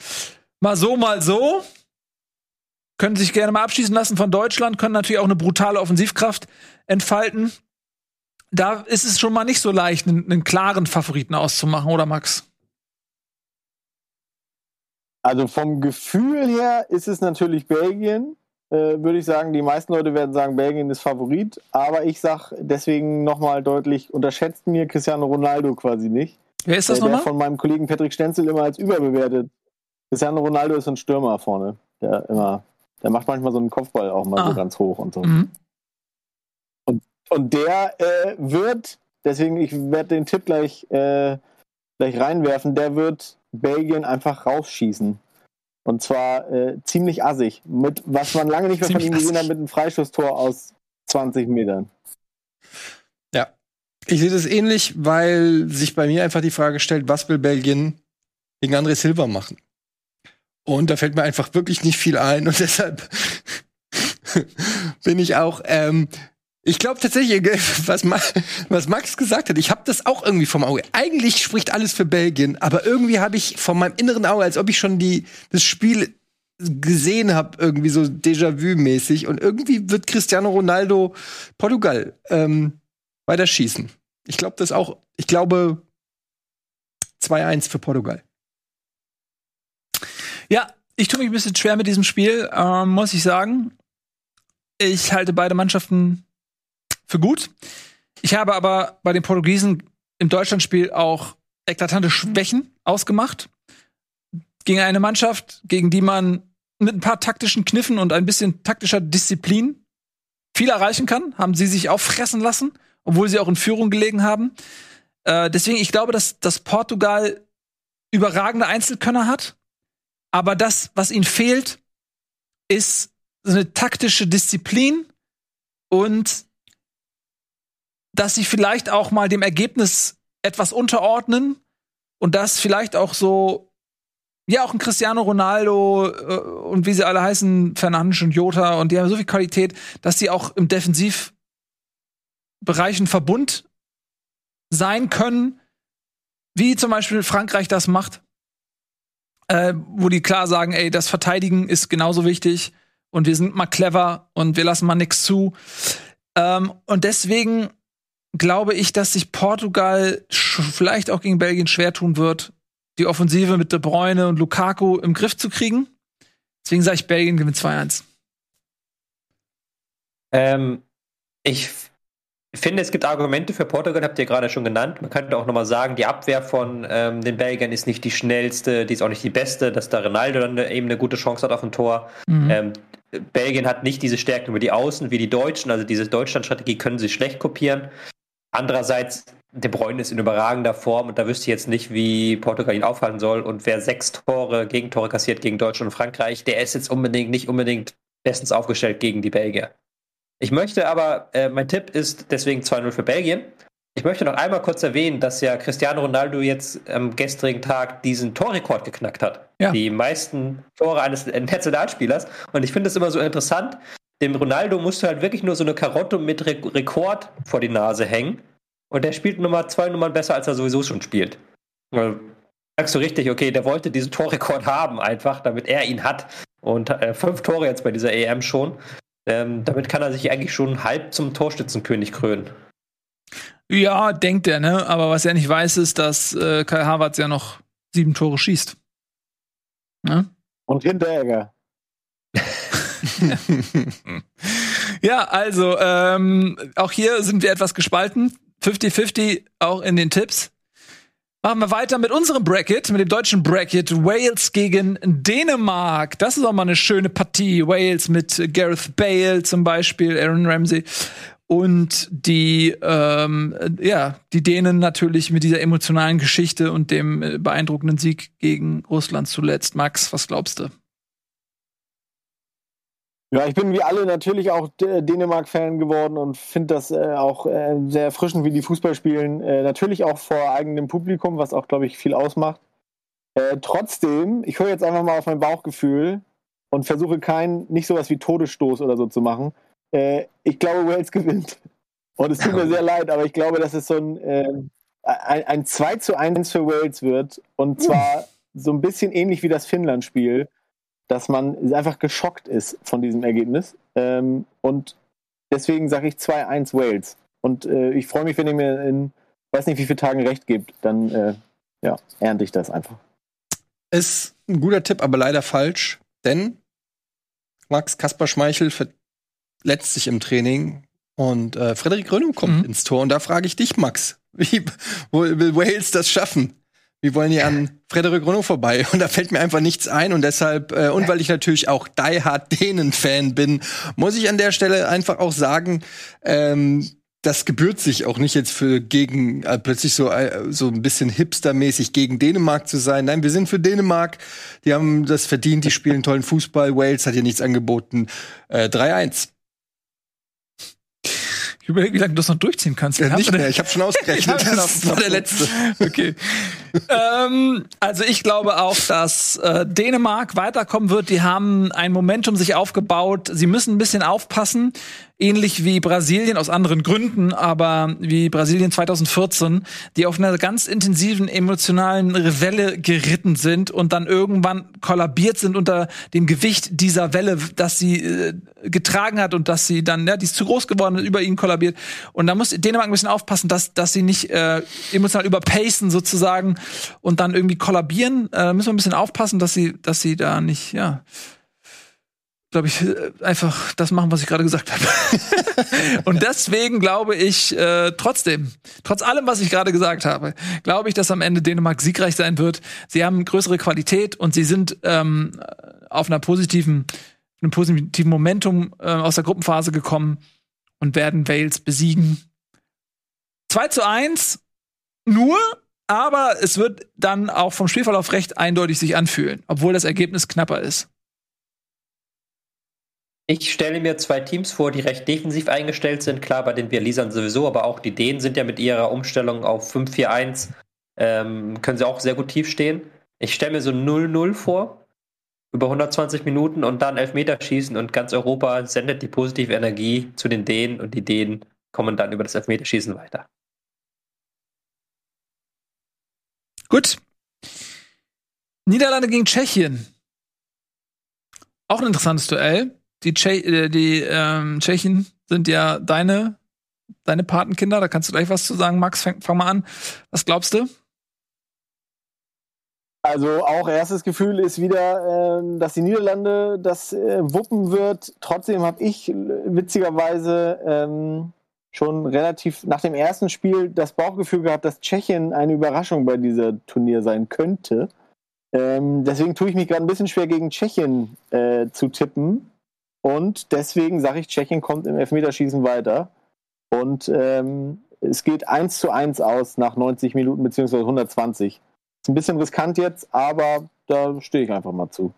Mal so, mal so. Können sich gerne mal abschießen lassen von Deutschland, können natürlich auch eine brutale Offensivkraft entfalten. Da ist es schon mal nicht so leicht, einen, einen klaren Favoriten auszumachen, oder Max? Also vom Gefühl her ist es natürlich Belgien, äh, würde ich sagen. Die meisten Leute werden sagen, Belgien ist Favorit. Aber ich sage deswegen nochmal deutlich, unterschätzt mir Cristiano Ronaldo quasi nicht. Wer ist das äh, der nochmal? von meinem Kollegen Patrick Stenzel immer als überbewertet. Cristiano Ronaldo ist ein Stürmer vorne, der immer, der macht manchmal so einen Kopfball auch mal Ah. so ganz hoch und so. Mhm. Und der äh, wird, deswegen, ich werde den Tipp gleich, äh, gleich reinwerfen, der wird Belgien einfach rausschießen. Und zwar äh, ziemlich assig. Mit, was man lange nicht mehr von Ziemlich ihm gesehen hat, mit einem Freistoßtor aus 20 Metern. Ja. Ich sehe das ähnlich, weil sich bei mir einfach die Frage stellt, was will Belgien gegen André Silva machen? Und da fällt mir einfach wirklich nicht viel ein und (laughs) deshalb (laughs) bin ich auch ähm, ich glaube tatsächlich, (laughs) was, was Max gesagt hat, ich habe das auch irgendwie vom Auge. Eigentlich spricht alles für Belgien, aber irgendwie habe ich von meinem inneren Auge, als ob ich schon die, das Spiel gesehen habe, irgendwie so Déjà-vu-mäßig. Und irgendwie wird Cristiano Ronaldo Portugal ähm, weiter schießen. Ich glaube das auch. Ich glaube 2-1 für Portugal. Ja, ich tue mich ein bisschen schwer mit diesem Spiel, ähm, muss ich sagen. Ich halte beide Mannschaften für gut. Ich habe aber bei den Portugiesen im Deutschlandspiel auch eklatante Schwächen ausgemacht. Gegen eine Mannschaft, gegen die man mit ein paar taktischen Kniffen und ein bisschen taktischer Disziplin viel erreichen kann, haben sie sich auffressen lassen, obwohl sie auch in Führung gelegen haben. Äh, deswegen, ich glaube, dass, dass Portugal überragende Einzelkönner hat. Aber das, was ihnen fehlt, ist so eine taktische Disziplin und dass sie vielleicht auch mal dem Ergebnis etwas unterordnen und das vielleicht auch so, ja, auch ein Cristiano Ronaldo äh, und wie sie alle heißen, Fernandes und Jota und die haben so viel Qualität, dass sie auch im Defensivbereich ein Verbund sein können, wie zum Beispiel Frankreich das macht äh, wo die klar sagen, ey, das Verteidigen ist genauso wichtig und wir sind mal clever und wir lassen mal nichts zu. Ähm, und deswegen glaube ich, dass sich Portugal vielleicht auch gegen Belgien schwer tun wird, die Offensive mit De Bruyne und Lukaku im Griff zu kriegen. Deswegen sage ich, Belgien gewinnt 2-1. Ähm, ich finde, es gibt Argumente für Portugal, habt ihr gerade schon genannt. Man könnte auch nochmal sagen, die Abwehr von ähm, den Belgiern ist nicht die schnellste, die ist auch nicht die beste, dass da Ronaldo dann eben eine gute Chance hat auf ein Tor. Mhm. Ähm, Belgien hat nicht diese Stärken über die Außen wie die Deutschen, also diese Deutschland-Strategie können sie schlecht kopieren. Andererseits, De Bruyne ist in überragender Form und da wüsste ich jetzt nicht, wie Portugal ihn aufhalten soll. Und wer sechs Tore, Gegentore kassiert gegen Deutschland und Frankreich, der ist jetzt unbedingt nicht unbedingt bestens aufgestellt gegen die Belgier. Ich möchte aber, äh, mein Tipp ist deswegen 2-0 für Belgien. Ich möchte noch einmal kurz erwähnen, dass ja Cristiano Ronaldo jetzt am gestrigen Tag diesen Torrekord geknackt hat. Ja. Die meisten Tore eines Nationalspielers. Und ich finde es immer so interessant. Dem Ronaldo musst du halt wirklich nur so eine Karotte mit Re Rekord vor die Nase hängen. Und der spielt Nummer zwei Nummern besser, als er sowieso schon spielt. Also, sagst du richtig, okay, der wollte diesen Torrekord haben, einfach, damit er ihn hat. Und äh, fünf Tore jetzt bei dieser EM schon. Ähm, damit kann er sich eigentlich schon halb zum Torschützenkönig krönen. Ja, denkt er, ne? Aber was er nicht weiß, ist, dass äh, Kai Havertz ja noch sieben Tore schießt. Ne? Und Hinteregger. (laughs) ja, also ähm, auch hier sind wir etwas gespalten. 50-50 auch in den Tipps. Machen wir weiter mit unserem Bracket, mit dem deutschen Bracket. Wales gegen Dänemark. Das ist auch mal eine schöne Partie. Wales mit Gareth Bale zum Beispiel, Aaron Ramsey. Und die, ähm, ja, die Dänen natürlich mit dieser emotionalen Geschichte und dem äh, beeindruckenden Sieg gegen Russland zuletzt. Max, was glaubst du? Ja, ich bin wie alle natürlich auch Dänemark-Fan geworden und finde das äh, auch äh, sehr erfrischend, wie die Fußball spielen. Äh, natürlich auch vor eigenem Publikum, was auch, glaube ich, viel ausmacht. Äh, trotzdem, ich höre jetzt einfach mal auf mein Bauchgefühl und versuche kein, nicht sowas wie Todesstoß oder so zu machen. Äh, ich glaube, Wales (laughs) gewinnt. Und es tut mir sehr leid, aber ich glaube, dass es so ein, ähm, ein, ein 2 zu 1 für Wales wird. Und zwar so ein bisschen ähnlich wie das Finnland-Spiel dass man einfach geschockt ist von diesem Ergebnis. Ähm, und deswegen sage ich 2-1 Wales. Und äh, ich freue mich, wenn ihr mir in weiß nicht wie viele Tagen recht gibt, dann äh, ja, ernte ich das einfach. Ist ein guter Tipp, aber leider falsch, denn Max Kasper Schmeichel verletzt sich im Training und äh, Frederik Rönung kommt mhm. ins Tor. Und da frage ich dich, Max, wie will Wales das schaffen? Wir wollen hier an Frederik Renault vorbei. Und da fällt mir einfach nichts ein. Und deshalb, äh, und weil ich natürlich auch Die Hard Dänen-Fan bin, muss ich an der Stelle einfach auch sagen, ähm, das gebührt sich auch nicht jetzt für gegen äh, plötzlich so äh, so ein bisschen hipstermäßig gegen Dänemark zu sein. Nein, wir sind für Dänemark. Die haben das verdient. Die spielen tollen Fußball. Wales hat hier nichts angeboten. Äh, 3-1. Ich überlege, wie lange du das noch durchziehen kannst. Ja, nicht mehr, ich habe schon (laughs) ausgerechnet. das war der letzte. Okay. Ähm, also ich glaube auch, dass äh, Dänemark weiterkommen wird. Die haben ein Momentum sich aufgebaut. Sie müssen ein bisschen aufpassen ähnlich wie Brasilien aus anderen Gründen, aber wie Brasilien 2014, die auf einer ganz intensiven emotionalen Welle geritten sind und dann irgendwann kollabiert sind unter dem Gewicht dieser Welle, dass sie äh, getragen hat und dass sie dann, ja, die ist zu groß geworden, über ihnen kollabiert. Und da muss Dänemark ein bisschen aufpassen, dass, dass sie nicht äh, emotional überpacen sozusagen und dann irgendwie kollabieren. Äh, müssen wir ein bisschen aufpassen, dass sie, dass sie da nicht, ja, glaube ich, äh, einfach das machen, was ich gerade gesagt habe. (laughs) und deswegen glaube ich äh, trotzdem, trotz allem, was ich gerade gesagt habe, glaube ich, dass am Ende Dänemark siegreich sein wird. Sie haben größere Qualität und sie sind ähm, auf einer positiven, einem positiven Momentum äh, aus der Gruppenphase gekommen und werden Wales besiegen. 2 zu 1 nur, aber es wird dann auch vom Spielverlauf recht eindeutig sich anfühlen, obwohl das Ergebnis knapper ist. Ich stelle mir zwei Teams vor, die recht defensiv eingestellt sind. Klar, bei den Walisern sowieso, aber auch die Dänen sind ja mit ihrer Umstellung auf 5-4-1, ähm, können sie auch sehr gut tief stehen. Ich stelle mir so 0-0 vor, über 120 Minuten und dann Elfmeter schießen und ganz Europa sendet die positive Energie zu den Dänen und die Dänen kommen dann über das Elfmeterschießen weiter. Gut. Niederlande gegen Tschechien. Auch ein interessantes Duell die, Tsche äh, die ähm, Tschechen sind ja deine, deine Patenkinder. Da kannst du gleich was zu sagen, Max. Fang, fang mal an. Was glaubst du? Also auch erstes Gefühl ist wieder, äh, dass die Niederlande das äh, wuppen wird. Trotzdem habe ich witzigerweise ähm, schon relativ nach dem ersten Spiel das Bauchgefühl gehabt, dass Tschechien eine Überraschung bei dieser Turnier sein könnte. Ähm, deswegen tue ich mich gerade ein bisschen schwer gegen Tschechien äh, zu tippen. Und deswegen sage ich, Tschechien kommt im Elfmeterschießen weiter. Und ähm, es geht 1 zu 1 aus nach 90 Minuten beziehungsweise 120. Ist ein bisschen riskant jetzt, aber da stehe ich einfach mal zu.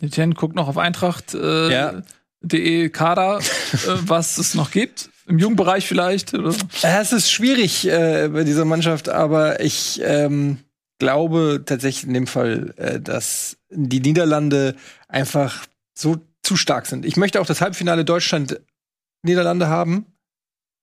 Etienne guckt noch auf Eintracht. Äh, ja. De Kader, äh, (laughs) was es noch gibt. Im Jugendbereich vielleicht? Oder? Ja, es ist schwierig äh, bei dieser Mannschaft, aber ich ähm, glaube tatsächlich in dem Fall, äh, dass die Niederlande einfach so zu stark sind. Ich möchte auch das Halbfinale Deutschland-Niederlande haben.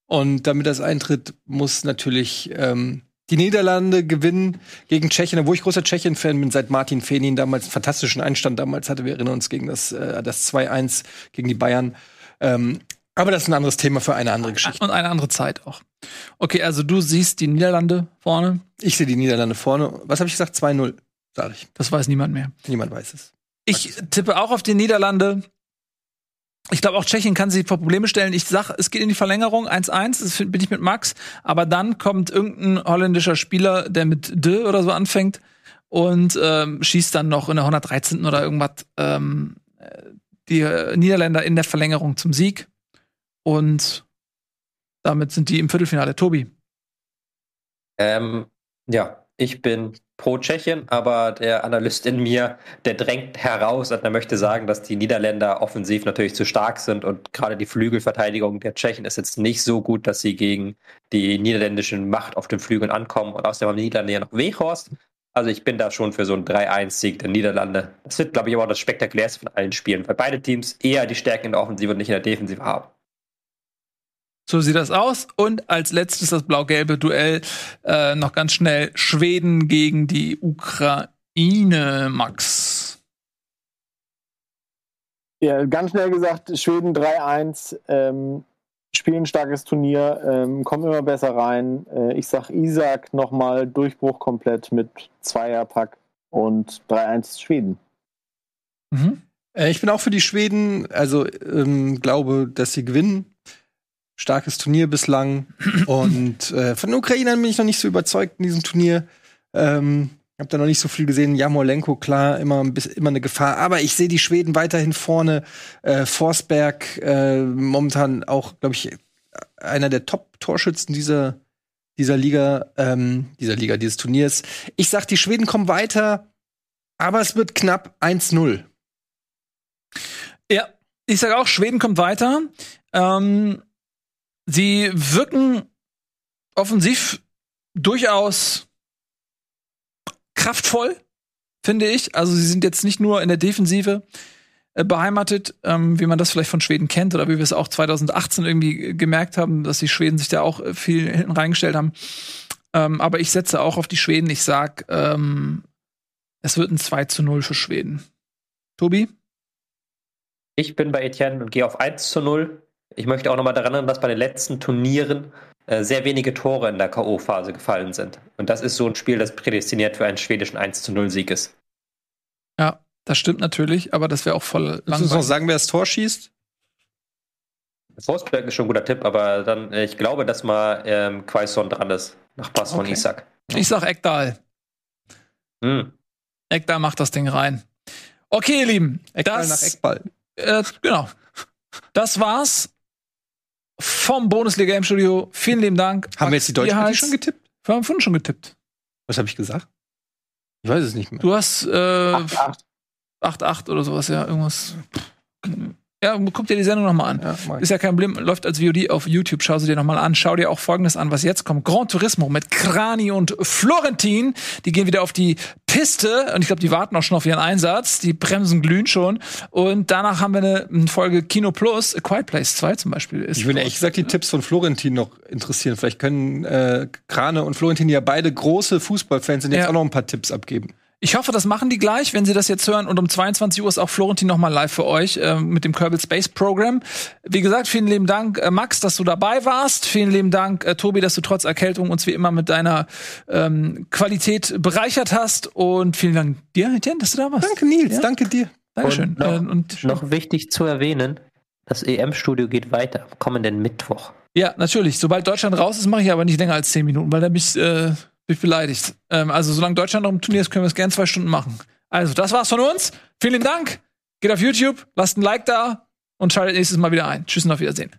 Und damit das eintritt, muss natürlich ähm, Die Niederlande gewinnen gegen Tschechien, wo ich großer Tschechien-Fan bin, seit Martin Fenin damals einen fantastischen Einstand damals hatte. Wir erinnern uns gegen das, äh, das 2-1 gegen die Bayern. Ähm, aber das ist ein anderes Thema für eine andere Geschichte. Und eine andere Zeit auch. Okay, also du siehst die Niederlande vorne. Ich sehe die Niederlande vorne. Was habe ich gesagt? 2-0, sage ich. Das weiß niemand mehr. Niemand weiß es. Ich tippe auch auf die Niederlande. Ich glaube, auch Tschechien kann sich vor Probleme stellen. Ich sag, es geht in die Verlängerung 1-1, das bin ich mit Max. Aber dann kommt irgendein holländischer Spieler, der mit D oder so anfängt und ähm, schießt dann noch in der 113. oder irgendwas ähm, die Niederländer in der Verlängerung zum Sieg. Und damit sind die im Viertelfinale. Tobi. Ähm, ja, ich bin pro Tschechien, aber der Analyst in mir, der drängt heraus und er möchte sagen, dass die Niederländer offensiv natürlich zu stark sind und gerade die Flügelverteidigung der Tschechen ist jetzt nicht so gut, dass sie gegen die niederländische Macht auf den Flügeln ankommen und außerdem haben die Niederländer ja noch Weghorst. Also ich bin da schon für so einen 3-1-Sieg der Niederlande. Das wird, glaube ich, aber auch das spektakulärste von allen Spielen, weil beide Teams eher die Stärken in der Offensive und nicht in der Defensive haben. So sieht das aus. Und als letztes das blau-gelbe Duell äh, noch ganz schnell Schweden gegen die Ukraine, Max. Ja, ganz schnell gesagt, Schweden 3-1, ähm, spielen starkes Turnier, ähm, kommen immer besser rein. Äh, ich sag Isaac nochmal Durchbruch komplett mit Zweierpack und 3-1 Schweden. Mhm. Äh, ich bin auch für die Schweden, also ähm, glaube, dass sie gewinnen starkes Turnier bislang. (clears throat) Und äh, von den Ukrainern bin ich noch nicht so überzeugt in diesem Turnier. Ähm, hab da noch nicht so viel gesehen. Jamolenko, klar, immer, ein bisschen, immer eine Gefahr. Aber ich sehe die Schweden weiterhin vorne. Äh, Forsberg, äh, momentan auch, glaube ich, einer der Top-Torschützen dieser, dieser Liga, ähm, dieser Liga, dieses Turniers. Ich sag, die Schweden kommen weiter, aber es wird knapp 1-0. Ja, ich sage auch, Schweden kommt weiter. Ähm, Sie wirken offensiv durchaus kraftvoll, finde ich. Also sie sind jetzt nicht nur in der Defensive äh, beheimatet, ähm, wie man das vielleicht von Schweden kennt oder wie wir es auch 2018 irgendwie gemerkt haben, dass die Schweden sich da auch äh, viel hinten reingestellt haben. Ähm, aber ich setze auch auf die Schweden. Ich sag, ähm, es wird ein 2 zu 0 für Schweden. Tobi? Ich bin bei Etienne und gehe auf 1 zu 0. Ich möchte auch nochmal daran erinnern, dass bei den letzten Turnieren äh, sehr wenige Tore in der K.O.-Phase gefallen sind. Und das ist so ein Spiel, das prädestiniert für einen schwedischen 1 zu 0 Sieg ist. Ja, das stimmt natürlich, aber das wäre auch voll langweilig. Kannst du noch sagen, wer das Tor schießt? Forsberg ist schon ein guter Tipp, aber dann, äh, ich glaube, dass mal ähm, Quaison dran ist, nach Pass okay. von Isaac. Ich sag Ekdal. Hm. Ekdal macht das Ding rein. Okay, ihr Lieben. Ekdal nach Eckball. Äh, genau. Das war's vom Bundesliga im Studio. Vielen lieben Dank. Haben wir jetzt die deutschen Partie schon getippt? Wir haben vorhin schon getippt. Was habe ich gesagt? Ich weiß es nicht mehr. Du hast 8-8 äh, oder sowas, ja, irgendwas. Ja, guck dir die Sendung nochmal an. Ja, ist ja kein Problem, läuft als VOD auf YouTube. Schau sie dir nochmal an. Schau dir auch folgendes an, was jetzt kommt. Grand Turismo mit Krani und Florentin. Die gehen wieder auf die Piste und ich glaube, die warten auch schon auf ihren Einsatz. Die Bremsen glühen schon. Und danach haben wir eine Folge Kino Plus. A Quiet Place 2 zum Beispiel. Ist ich würde ehrlich gesagt die Tipps von Florentin noch interessieren. Vielleicht können äh, Krane und Florentin, die ja beide große Fußballfans sind, jetzt ja. auch noch ein paar Tipps abgeben. Ich hoffe, das machen die gleich, wenn sie das jetzt hören. Und um 22 Uhr ist auch Florentin nochmal live für euch äh, mit dem Kerbal Space Program. Wie gesagt, vielen lieben Dank, äh, Max, dass du dabei warst. Vielen lieben Dank, äh, Tobi, dass du trotz Erkältung uns wie immer mit deiner ähm, Qualität bereichert hast. Und vielen Dank dir, Etienne, dass du da warst. Danke, Nils. Ja? Danke dir. Dankeschön. Und noch, äh, und noch wichtig zu erwähnen, das EM-Studio geht weiter kommenden Mittwoch. Ja, natürlich. Sobald Deutschland raus ist, mache ich aber nicht länger als 10 Minuten, weil da mich äh, ich beleidigt. Ähm, also, solange Deutschland noch im Turnier ist, können wir es gerne zwei Stunden machen. Also, das war's von uns. Vielen Dank. Geht auf YouTube, lasst ein Like da und schaltet nächstes Mal wieder ein. Tschüss und auf Wiedersehen.